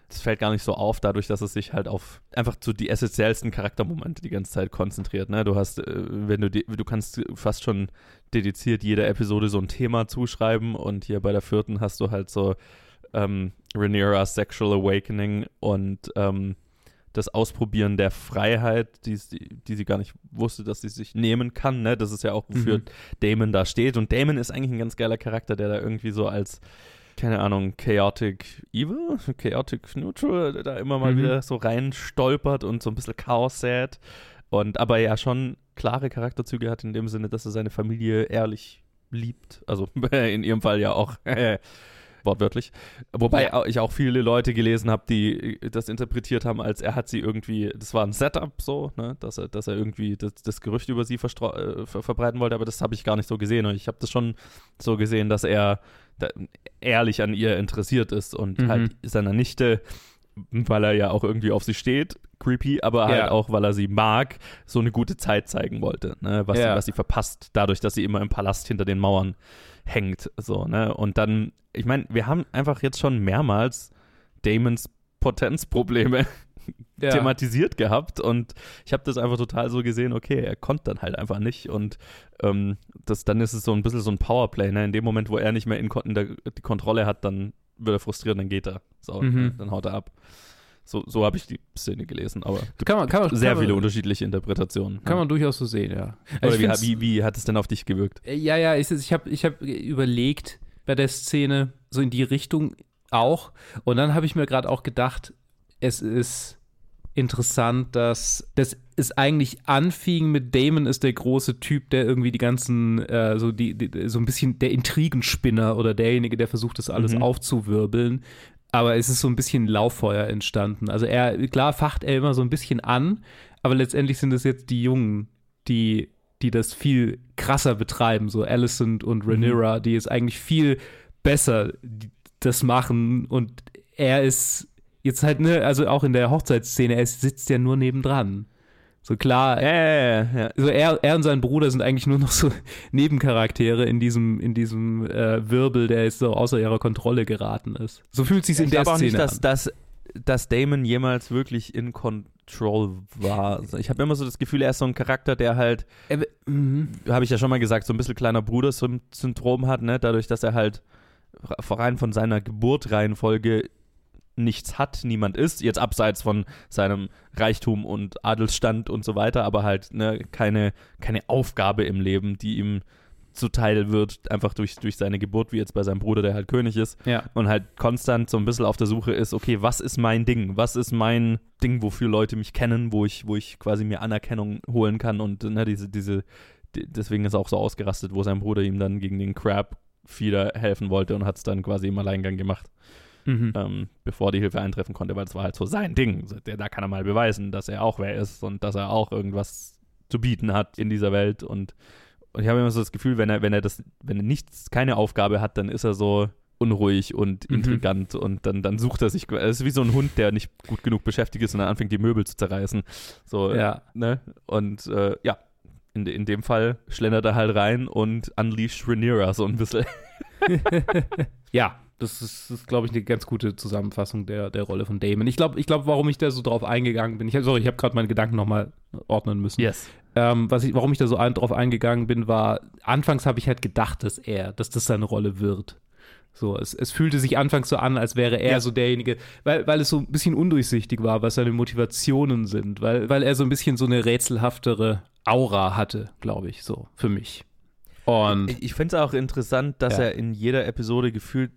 es fällt gar nicht so auf, dadurch, dass es sich halt auf einfach zu die essentiellsten Charaktermomente die ganze Zeit konzentriert. Ne? Du hast, äh, wenn du die, du kannst fast schon dediziert jeder Episode so ein Thema zuschreiben und hier bei der vierten hast du halt so ähm, Rhaenyra's Sexual Awakening und ähm, das Ausprobieren der Freiheit, die, die, die sie gar nicht wusste, dass sie sich nehmen kann. Ne? Das ist ja auch, wofür Mhm. Damon da steht. Und Damon ist eigentlich ein ganz geiler Charakter, der da irgendwie so als keine Ahnung, Chaotic Evil, Chaotic Neutral, da immer mal Mhm. wieder so rein stolpert und so ein bisschen Chaos sät. Und aber ja schon klare Charakterzüge hat in dem Sinne, dass er seine Familie ehrlich liebt. Also in ihrem Fall ja auch wortwörtlich. Wobei ja. ich auch viele Leute gelesen habe, die das interpretiert haben, als er hat sie irgendwie, das war ein Setup so, ne, dass er, dass er irgendwie das, das Gerücht über sie äh, ver verbreiten wollte, aber das habe ich gar nicht so gesehen. Und ich habe das schon so gesehen, dass er da, ehrlich an ihr interessiert ist und mhm. halt seiner Nichte weil er ja auch irgendwie auf sie steht, creepy, aber halt ja. auch, weil er sie mag, so eine gute Zeit zeigen wollte, ne? was, ja. sie, was sie verpasst, dadurch, dass sie immer im Palast hinter den Mauern hängt. So, ne? Und dann, ich meine, wir haben einfach jetzt schon mehrmals Damons Potenzprobleme ja. thematisiert gehabt und ich habe das einfach total so gesehen, okay, er konnte dann halt einfach nicht und ähm, das, dann ist es so ein bisschen so ein Powerplay, ne? in dem Moment, wo er nicht mehr in, in der, die Kontrolle hat, dann wird er frustriert, dann geht er. So, mhm. dann haut er ab. So, so habe ich die Szene gelesen, aber kann man, kann man, sehr kann viele man, unterschiedliche Interpretationen. Kann ja. man durchaus so sehen, ja. Also wie, wie, wie, hat es denn auf dich gewirkt? Äh, ja, ja, ich, ich habe ich hab überlegt bei der Szene, so in die Richtung auch. Und dann habe ich mir gerade auch gedacht, es ist interessant, dass, dass es eigentlich anfing mit Damon ist der große Typ, der irgendwie die ganzen, äh, so die, die, so ein bisschen der Intrigenspinner oder derjenige, der versucht, das alles mhm. aufzuwirbeln. Aber es ist so ein bisschen Lauffeuer entstanden. Also er, klar facht er immer so ein bisschen an, aber letztendlich sind es jetzt die Jungen, die, die das viel krasser betreiben, so Alicent und Rhaenyra, mhm. die es eigentlich viel besser das machen und er ist jetzt halt, ne, also auch in der Hochzeitsszene, er sitzt ja nur nebendran. So klar, ja, ja, ja. So er, er und sein Bruder sind eigentlich nur noch so Nebencharaktere in diesem, in diesem äh, Wirbel, der jetzt so außer ihrer Kontrolle geraten ist. So fühlt sich in der Szene nicht, dass, an. Dass, dass Damon jemals wirklich in Control war. Ich habe immer so das Gefühl, er ist so ein Charakter, der halt, mhm. habe ich ja schon mal gesagt, so ein bisschen kleiner Bruder-Syndrom hat, ne? Dadurch, dass er halt rein von seiner Geburtreihenfolge nichts hat, niemand ist, jetzt abseits von seinem Reichtum und Adelsstand und so weiter, aber halt ne, keine, keine Aufgabe im Leben, die ihm zuteil wird, einfach durch, durch seine Geburt, wie jetzt bei seinem Bruder, der halt König ist. Ja. Und halt konstant so ein bisschen auf der Suche ist, okay, was ist mein Ding? Was ist mein Ding, wofür Leute mich kennen, wo ich, wo ich quasi mir Anerkennung holen kann und ne, diese, diese, deswegen ist er auch so ausgerastet, wo sein Bruder ihm dann gegen den Crab Feeder helfen wollte und hat es dann quasi im Alleingang gemacht mhm. ähm, bevor die Hilfe eintreffen konnte, weil es war halt so sein Ding. Der, da kann er mal beweisen, dass er auch wer ist und dass er auch irgendwas zu bieten hat in dieser Welt. Und, und ich habe immer so das Gefühl, wenn er, wenn er das, wenn er nichts, keine Aufgabe hat, dann ist er so unruhig und mhm. intrigant mhm. und dann, dann sucht er sich, es ist wie so ein Hund, der nicht gut genug beschäftigt ist und dann anfängt, die Möbel zu zerreißen. So, ja. ne? Und äh, ja, in, in dem Fall schlendert er halt rein und unleasht Rhaenyra so ein bisschen. ja, das ist, ist glaube ich, eine ganz gute Zusammenfassung der, der Rolle von Damon. Ich glaube, ich glaub, warum ich da so drauf eingegangen bin, ich, sorry, ich habe gerade meine Gedanken nochmal ordnen müssen. Yes. Ähm, was ich, warum ich da so ein, drauf eingegangen bin, war, anfangs habe ich halt gedacht, dass er, dass das seine Rolle wird. So, es, es fühlte sich anfangs so an, als wäre er ja. so derjenige, weil, weil es so ein bisschen undurchsichtig war, was seine Motivationen sind, weil, weil er so ein bisschen so eine rätselhaftere Aura hatte, glaube ich, so, für mich. Und ich, ich finde es auch interessant, dass ja. er in jeder Episode gefühlt,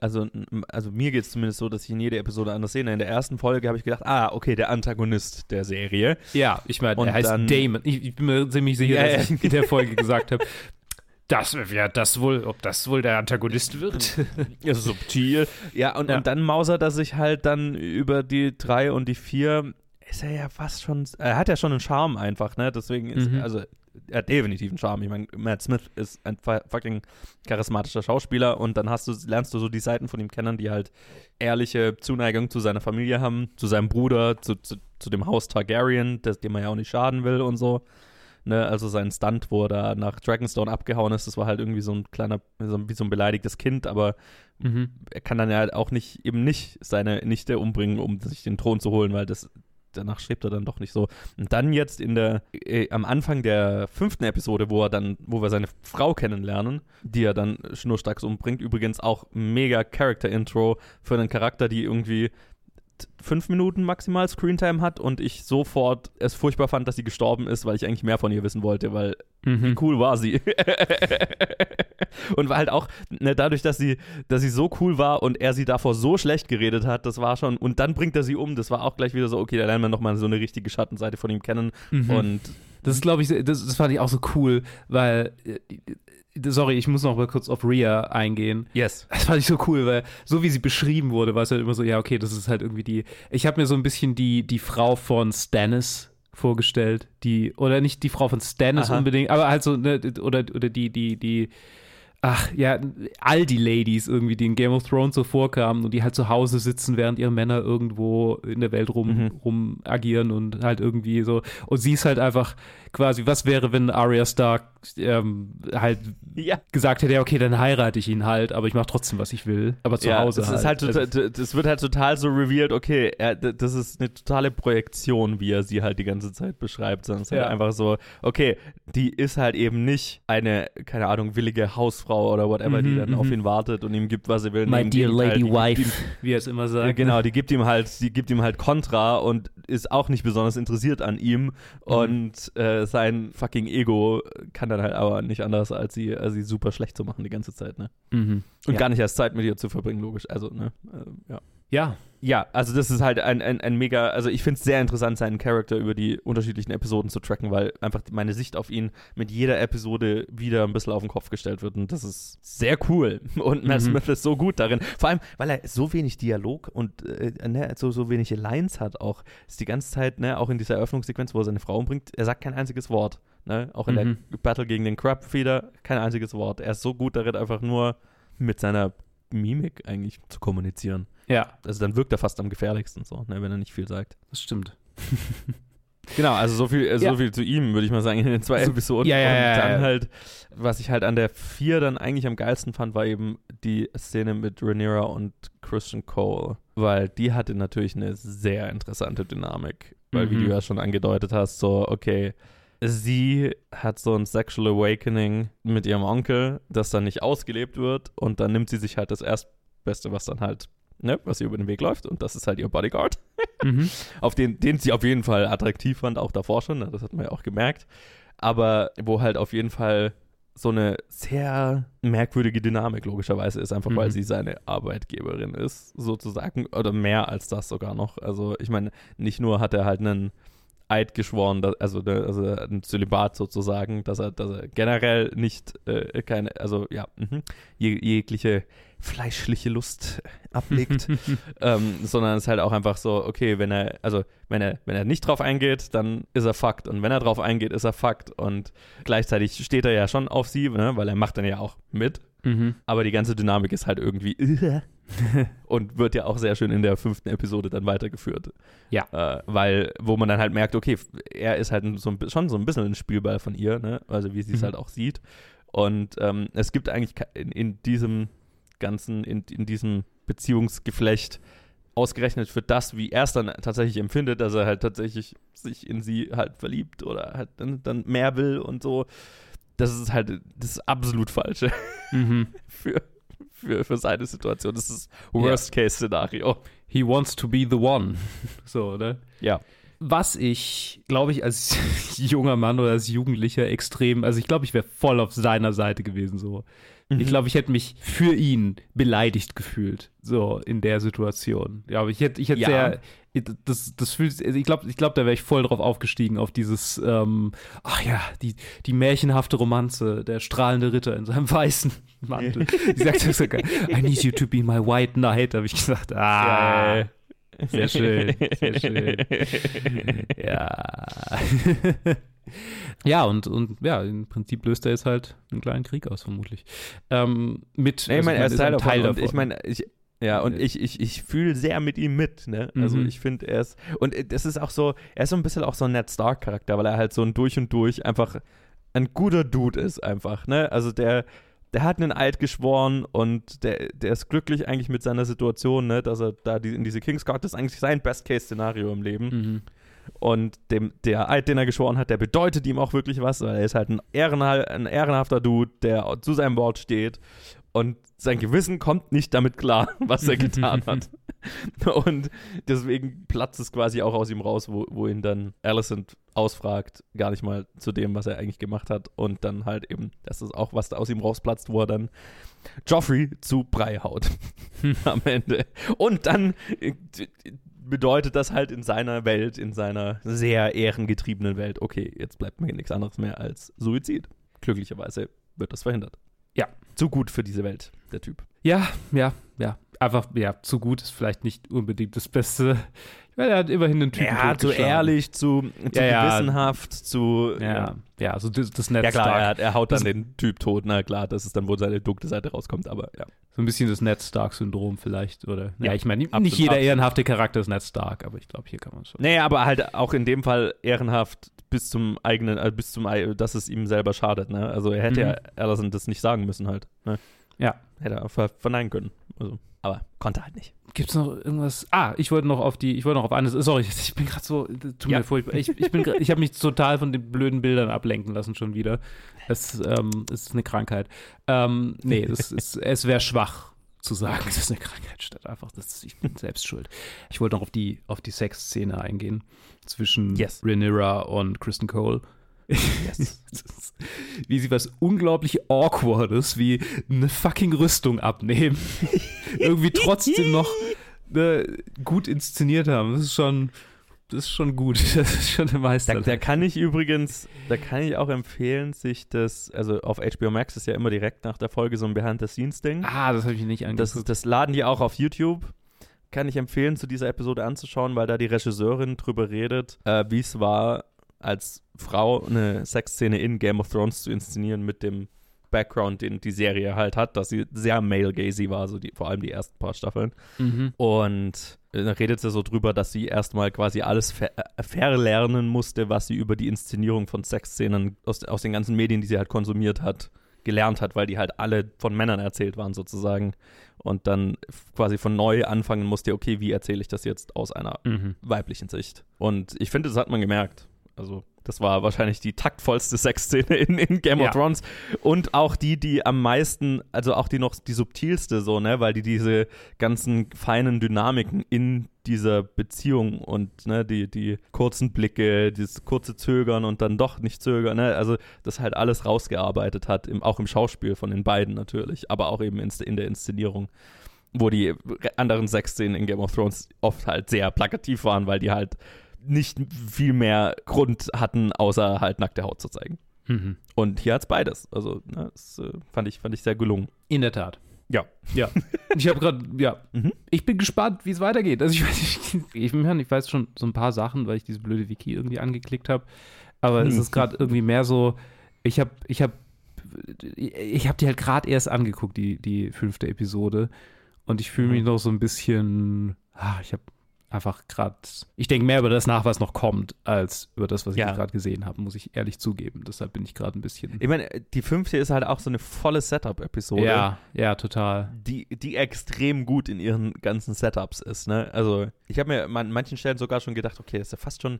also, also mir geht es zumindest so, dass ich in jeder Episode anders sehe. In der ersten Folge habe ich gedacht, ah, okay, der Antagonist der Serie. Ja, ich meine, er heißt dann, Damon. Ich, ich, bin mir ziemlich sicher, ja, dass ich in der Folge gesagt habe, das ja das wohl, ob das wohl der Antagonist wird. ja, subtil. Ja und, ja. und dann mausert er sich halt dann über die drei und die vier. Ist er ja fast schon, er hat ja schon einen Charme einfach, ne? Deswegen ist, mhm. also er hat definitiv einen Charme. Ich meine, Matt Smith ist ein fucking charismatischer Schauspieler und dann hast du, lernst du so die Seiten von ihm kennen, die halt ehrliche Zuneigung zu seiner Familie haben, zu seinem Bruder, zu, zu, zu dem Haus Targaryen, das, dem er ja auch nicht schaden will und so. Ne, also sein Stunt, wo er da nach Dragonstone abgehauen ist, das war halt irgendwie so ein kleiner, so, wie so ein beleidigtes Kind, aber mhm. er kann dann ja halt auch nicht, eben nicht seine Nichte umbringen, um sich den Thron zu holen, weil das danach schreibt er dann doch nicht so. Und dann jetzt in der, äh, am Anfang der fünften Episode, wo er dann, wo wir seine Frau kennenlernen, die er dann schnurstracks umbringt, übrigens auch mega Character-Intro für einen Charakter, die irgendwie fünf Minuten maximal Screentime hat und ich sofort es furchtbar fand, dass sie gestorben ist, weil ich eigentlich mehr von ihr wissen wollte, weil mhm. wie cool war sie. und war halt auch, ne, dadurch, dass sie, dass sie so cool war und er sie davor so schlecht geredet hat, das war schon, und dann bringt er sie um, das war auch gleich wieder so, okay, da lernen wir nochmal so eine richtige Schattenseite von ihm kennen mhm. und Das ist, glaube ich, das, das fand ich auch so cool, weil äh, sorry, ich muss noch mal kurz auf Rhea eingehen. Yes. Das fand ich so cool, weil so wie sie beschrieben wurde, war es halt immer so, ja, okay, das ist halt irgendwie die. Ich habe mir so ein bisschen die, die Frau von Stannis vorgestellt, die, oder nicht die Frau von Stannis Aha. unbedingt, aber halt so, ne, oder, oder die, die, die, ach ja, all die Ladies irgendwie, die in Game of Thrones so vorkamen und die halt zu Hause sitzen, während ihre Männer irgendwo in der Welt rum, mhm. rum agieren und halt irgendwie so. Und sie ist halt einfach quasi, was wäre, wenn Arya Stark ähm, halt ja. gesagt hätte, ja, okay, dann heirate ich ihn halt, aber ich mache trotzdem, was ich will, aber zu ja, Hause das halt. Ist halt total, also, das wird halt total so revealed, okay, er, das ist eine totale Projektion, wie er sie halt die ganze Zeit beschreibt, sondern es ist halt einfach so, okay, die ist halt eben nicht eine, keine Ahnung, willige Hausfrau oder whatever, mhm, die dann auf mhm. ihn wartet und ihm gibt, was er will. My dear lady halt, wife, ihm, wie er es immer sagt. Genau, die gibt ihm halt, die gibt ihm halt Kontra und ist auch nicht besonders interessiert an ihm mhm. und äh, sein fucking Ego kann dann halt aber nicht anders, als sie, als sie super schlecht zu machen die ganze Zeit, ne? Mhm. Und ja. gar nicht erst Zeit mit ihr zu verbringen, logisch. Also, ne? Äh, ja. Ja. Ja, also das ist halt ein, ein, ein mega, also ich finde es sehr interessant, seinen Charakter über die unterschiedlichen Episoden zu tracken, weil einfach meine Sicht auf ihn mit jeder Episode wieder ein bisschen auf den Kopf gestellt wird und das ist sehr cool. Und Matt mhm. Smith ist so gut darin. Vor allem, weil er so wenig Dialog und äh, ne, so, so wenige Lines hat auch. Ist die ganze Zeit, ne, auch in dieser Eröffnungssequenz, wo er seine Frau umbringt, er sagt kein einziges Wort. Ne? Auch in mhm. der Battle gegen den Crabfeeder, kein einziges Wort. Er ist so gut darin, einfach nur mit seiner Mimik eigentlich zu kommunizieren. Ja. Also dann wirkt er fast am gefährlichsten so, ne, wenn er nicht viel sagt. Das stimmt. genau, also so viel, äh, so ja. viel zu ihm, würde ich mal sagen, in den zwei Episoden. Ja, ja, Und dann ja, halt, was ich halt an der vier dann eigentlich am geilsten fand, war eben die Szene mit Rhaenyra und Christian Cole. Weil die hatte natürlich eine sehr interessante Dynamik. Weil, mhm. wie du ja schon angedeutet hast, so, okay, sie hat so ein Sexual Awakening mit ihrem Onkel, das dann nicht ausgelebt wird und dann nimmt sie sich halt das Erstbeste, was dann halt ne, was ihr über den Weg läuft und das ist halt ihr Bodyguard, mhm. auf den, den sie auf jeden Fall attraktiv fand, auch davor schon, ne, das hat man ja auch gemerkt, aber wo halt auf jeden Fall so eine sehr merkwürdige Dynamik logischerweise ist, einfach mhm. weil sie seine Arbeitgeberin ist, sozusagen, oder mehr als das sogar noch. Also ich meine, nicht nur hat er halt einen Eid geschworen, dass, also, ne, also ein Zölibat sozusagen, dass er, dass er generell nicht äh, keine, also ja, mh, jegliche fleischliche Lust ablegt, ähm, sondern es ist halt auch einfach so, okay, wenn er, also wenn er, wenn er nicht drauf eingeht, dann ist er Fakt und wenn er drauf eingeht, ist er Fakt und gleichzeitig steht er ja schon auf sie, ne, weil er macht dann ja auch mit, mhm. aber die ganze Dynamik ist halt irgendwie und wird ja auch sehr schön in der fünften Episode dann weitergeführt. Ja. Äh, weil, wo man dann halt merkt, okay, er ist halt so ein, schon so ein bisschen ein Spielball von ihr, ne, also wie sie es mhm. halt auch sieht und ähm, es gibt eigentlich in, in diesem ganzen, in, in diesem Beziehungsgeflecht ausgerechnet für das, wie er es dann tatsächlich empfindet, dass er halt tatsächlich sich in sie halt verliebt oder halt dann, dann mehr will und so. Das ist halt das ist absolut Falsche mhm. für, für, für seine Situation. Das ist Worst-Case-Szenario. He wants to be the one. So, ne? Ja. Was ich, glaube ich, als junger Mann oder als Jugendlicher extrem, also ich glaube, ich wäre voll auf seiner Seite gewesen, so. Mhm. Ich glaube, ich hätte mich für ihn beleidigt gefühlt, so in der Situation. Ja, aber ich hätte, ich hätte ja. sehr, das, das fühlt, also ich glaube, ich glaube, da wäre ich voll drauf aufgestiegen, auf dieses, ähm, ach ja, die, die märchenhafte Romanze, der strahlende Ritter in seinem weißen Mantel. Die sagt so sogar, I need you to be my white knight, habe ich gesagt, ah. Ja. Sehr schön, sehr schön. ja. Ja, und, und ja, im Prinzip löst er jetzt halt einen kleinen Krieg aus, vermutlich. Ähm, mit, nee, ich meine, also, er ist Teil, Teil davon. Ich meine, ich, ja, und ich, ich, ich fühle sehr mit ihm mit, ne? Also mhm. ich finde, er ist, und das ist auch so, er ist so ein bisschen auch so ein Ned Stark-Charakter, weil er halt so ein durch und durch einfach ein guter Dude ist, einfach, ne? Also der, der hat einen Eid geschworen und der, der ist glücklich eigentlich mit seiner Situation, ne? Dass er da die, in diese Kingsguard, das ist eigentlich sein Best-Case-Szenario im Leben. Mhm. Und dem, der Eid, den er geschworen hat, der bedeutet ihm auch wirklich was, weil er ist halt ein, ehrenhal, ein ehrenhafter Dude, der zu seinem Wort steht. Und sein Gewissen kommt nicht damit klar, was er getan hat. Und deswegen platzt es quasi auch aus ihm raus, wo, wo ihn dann Alicent ausfragt, gar nicht mal zu dem, was er eigentlich gemacht hat. Und dann halt eben, das ist auch, was da aus ihm rausplatzt, wo er dann Joffrey zu Brei haut am Ende. Und dann bedeutet das halt in seiner Welt, in seiner sehr ehrengetriebenen Welt, okay, jetzt bleibt mir nichts anderes mehr als Suizid. Glücklicherweise wird das verhindert. Ja. Zu gut für diese Welt, der Typ. Ja, ja, ja. Einfach, ja, zu gut ist vielleicht nicht unbedingt das Beste. Weil er hat immerhin einen Typen Ja, zu ehrlich, zu, zu Ja, gewissenhaft, zu. Ja, ja, also das, das Ned Ja, klar, Stark. er, hat- er haut dann das, den Typ tot, na klar, das ist dann, wo seine dunkle Seite rauskommt, aber ja. So ein bisschen das Ned Stark-Syndrom vielleicht, oder? Ja, Ja, ich meine, nicht absolut, jeder absolut. ehrenhafte Charakter ist Ned Stark, aber ich glaube, hier kann man schon. Nee, aber halt auch in dem Fall ehrenhaft bis zum eigenen, äh, bis zum, dass es ihm selber schadet, ne? Also er hätte Mhm. ja Allison das nicht sagen müssen halt, ne? Ja. Hätte er ver verneinen können. Also, aber konnte halt nicht. Gibt's noch irgendwas? Ah, ich wollte noch auf die, ich wollte noch auf eines. Sorry, ich bin gerade so, tut Ja. mir furchtbar. Ich, ich bin, ich habe mich total von den blöden Bildern ablenken lassen schon wieder. Es ähm, ist eine Krankheit. Ähm, nee, das ist, es wäre schwach zu sagen, es ist eine Krankheit statt einfach, das, ich bin selbst schuld. Ich wollte noch auf die, auf die Sexszene eingehen zwischen Yes. Rhaenyra und Kristen Cole. Yes. Ist- wie sie was unglaublich Awkwardes wie eine fucking Rüstung abnehmen. Irgendwie trotzdem noch ne, gut inszeniert haben. Das ist schon, das ist schon gut. Das ist schon eine Da, Meisterleistung. da kann ich übrigens, da kann ich auch empfehlen, sich das, also auf HBO Max ist ja immer direkt nach der Folge so ein Behind-the-Scenes-Ding. ah, das habe ich nicht angeguckt. Das, das laden die auch auf YouTube. Kann ich empfehlen, zu dieser Episode anzuschauen, weil da die Regisseurin drüber redet, äh, wie es war, als Frau eine Sexszene in Game of Thrones zu inszenieren mit dem Background, den die Serie halt hat, dass sie sehr male-gazy war, so die, vor allem die ersten paar Staffeln. Mhm. Und äh, dann redet sie so drüber, dass sie erstmal quasi alles ver äh, verlernen musste, was sie über die Inszenierung von Sexszenen aus, aus den ganzen Medien, die sie halt konsumiert hat, gelernt hat, weil die halt alle von Männern erzählt waren sozusagen. Und dann quasi von neu anfangen musste, okay, wie erzähle ich das jetzt aus einer Mhm. weiblichen Sicht? Und ich finde, das hat man gemerkt. Also, das war wahrscheinlich die taktvollste Sexszene in, in Game Ja. of Thrones. Und auch die, die am meisten, also auch die noch die subtilste, so, ne, weil die diese ganzen feinen Dynamiken in dieser Beziehung und ne, die, die kurzen Blicke, dieses kurze Zögern und dann doch nicht zögern, ne, also das halt alles rausgearbeitet hat, im, auch im Schauspiel von den beiden natürlich, aber auch eben in, in der Inszenierung wo die anderen Sexszenen in Game of Thrones oft halt sehr plakativ waren, weil die halt nicht viel mehr Grund hatten, außer halt nackte Haut zu zeigen. Mhm. Und hier hat's beides. Also, ne, das äh, fand, ich, fand ich sehr gelungen. In der Tat. Ja. Ja. Ich habe gerade, ja. Mhm. Ich bin gespannt, wie es weitergeht. Also ich weiß, ich, ich, ich weiß schon so ein paar Sachen, weil ich diese blöde Wiki irgendwie angeklickt habe. Aber es Hm. ist gerade irgendwie mehr so, ich habe, ich habe, ich habe die halt gerade erst angeguckt, die, die fünfte Episode. Und ich fühle mich Mhm. noch so ein bisschen, ah, ich habe einfach gerade, ich denke mehr über das nach, was noch kommt, als über das, was Ja. ich gerade gesehen habe, muss ich ehrlich zugeben. Deshalb bin ich gerade ein bisschen. Ich meine, die fünfte ist halt auch so eine volle Setup-Episode. Ja, ja, total. Die, die extrem gut in ihren ganzen Setups ist, ne? Also, ich habe mir an manchen Stellen sogar schon gedacht, okay, das ist ja fast schon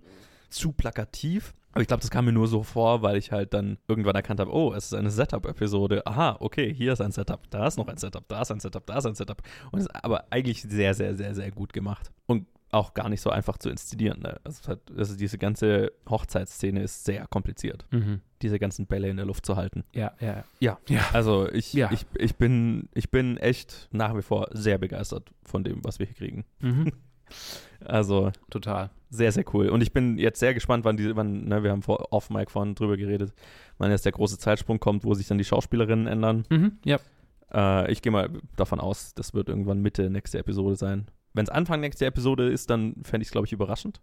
zu plakativ. Aber ich glaube, das kam mir nur so vor, weil ich halt dann irgendwann erkannt habe, oh, es ist eine Setup-Episode. Aha, okay, hier ist ein Setup, da ist noch ein Setup, da ist ein Setup, da ist ein Setup. Und es ist aber eigentlich sehr, sehr, sehr, sehr gut gemacht. Und auch gar nicht so einfach zu inszenieren. Ne? Also, hat, also diese ganze Hochzeitsszene ist sehr kompliziert. Mhm. Diese ganzen Bälle in der Luft zu halten. Ja, ja. Ja, Ja. also ich, Ja. ich, ich, bin, ich bin echt nach wie vor sehr begeistert von dem, was wir hier kriegen. Mhm. Also Total. sehr, sehr cool. Und ich bin jetzt sehr gespannt, wann die, wann, ne, wir haben vor Off-Mic vorhin drüber geredet, wann jetzt der große Zeitsprung kommt, wo sich dann die Schauspielerinnen ändern. Mhm. Ja. Äh, ich gehe mal davon aus, das wird irgendwann Mitte nächste Episode sein. Wenn es Anfang nächste Episode ist, dann fände ich es, glaube ich, überraschend.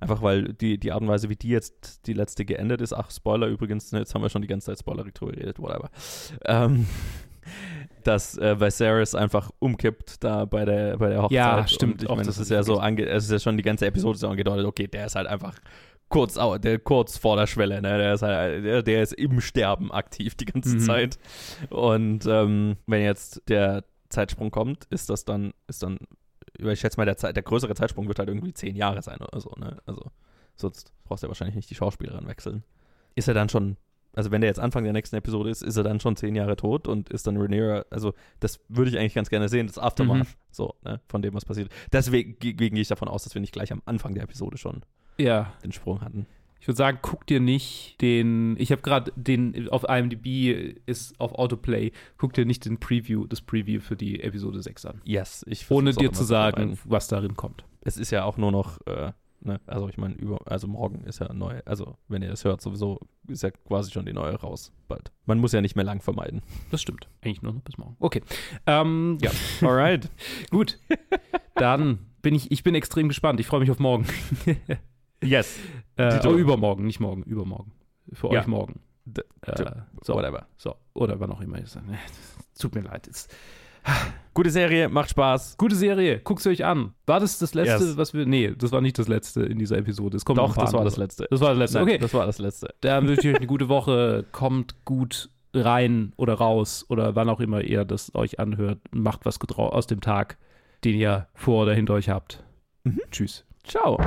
Einfach weil die, die Art und Weise, wie die jetzt die letzte geendet ist, ach, Spoiler übrigens, ne, jetzt haben wir schon die ganze Zeit Spoiler drüber geredet, whatever. Ähm, dass äh, Viserys einfach umkippt da bei der, bei der Hochzeit. Ja, stimmt. Und ich meine, das ist ja so, ange es ist ja schon die ganze Episode so angedeutet, okay, der ist halt einfach kurz, der, kurz vor der Schwelle, ne? Der ist halt, der, der ist im Sterben aktiv die ganze Mhm. Zeit. Und ähm, wenn jetzt der Zeitsprung kommt, ist das dann, ist dann, ich schätze mal, der, Zeit, der größere Zeitsprung wird halt irgendwie zehn Jahre sein oder so, ne? Also, sonst brauchst du ja wahrscheinlich nicht die Schauspielerin wechseln. Ist er dann schon, also wenn der jetzt Anfang der nächsten Episode ist, ist er dann schon zehn Jahre tot und ist dann Rhaenyra, also das würde ich eigentlich ganz gerne sehen, das Aftermath, Mhm. so, ne, von dem, was passiert. Deswegen ge- gehe ich davon aus, dass wir nicht gleich am Anfang der Episode schon Ja. den Sprung hatten. Ich würde sagen, guck dir nicht den, ich habe gerade den auf IMDb ist auf Autoplay, guck dir nicht den Preview, das Preview für die Episode 6 an. Yes, ich Ohne dir zu sagen, was darin kommt. Es ist ja auch nur noch, äh, ne, also ich meine, über, also morgen ist ja neu, also wenn ihr das hört, sowieso ist ja quasi schon die neue raus, bald. Man muss ja nicht mehr lang vermeiden. Das stimmt. Eigentlich nur noch bis morgen. Okay. Ähm, ja. Alright. Gut. Dann bin ich, ich bin extrem gespannt. Ich freue mich auf morgen. yes. Äh, oh, übermorgen, nicht morgen, übermorgen. Für Ja. euch morgen. D Äh, so, Whatever. So, oder wann auch immer. Tut mir leid. Es, Gute Serie, macht Spaß. gute Serie, guckt euch an. War das das letzte, Yes. was wir. Nee, das war nicht das letzte in dieser Episode. Es kommt noch Doch, das war andere. das letzte. Das war das letzte. Nein, okay. Das war das letzte. Dann wünsche ich euch eine gute Woche. Kommt gut rein oder raus oder wann auch immer ihr das euch anhört. Macht was aus dem Tag, den ihr vor oder hinter euch habt. Tschüss. Ciao.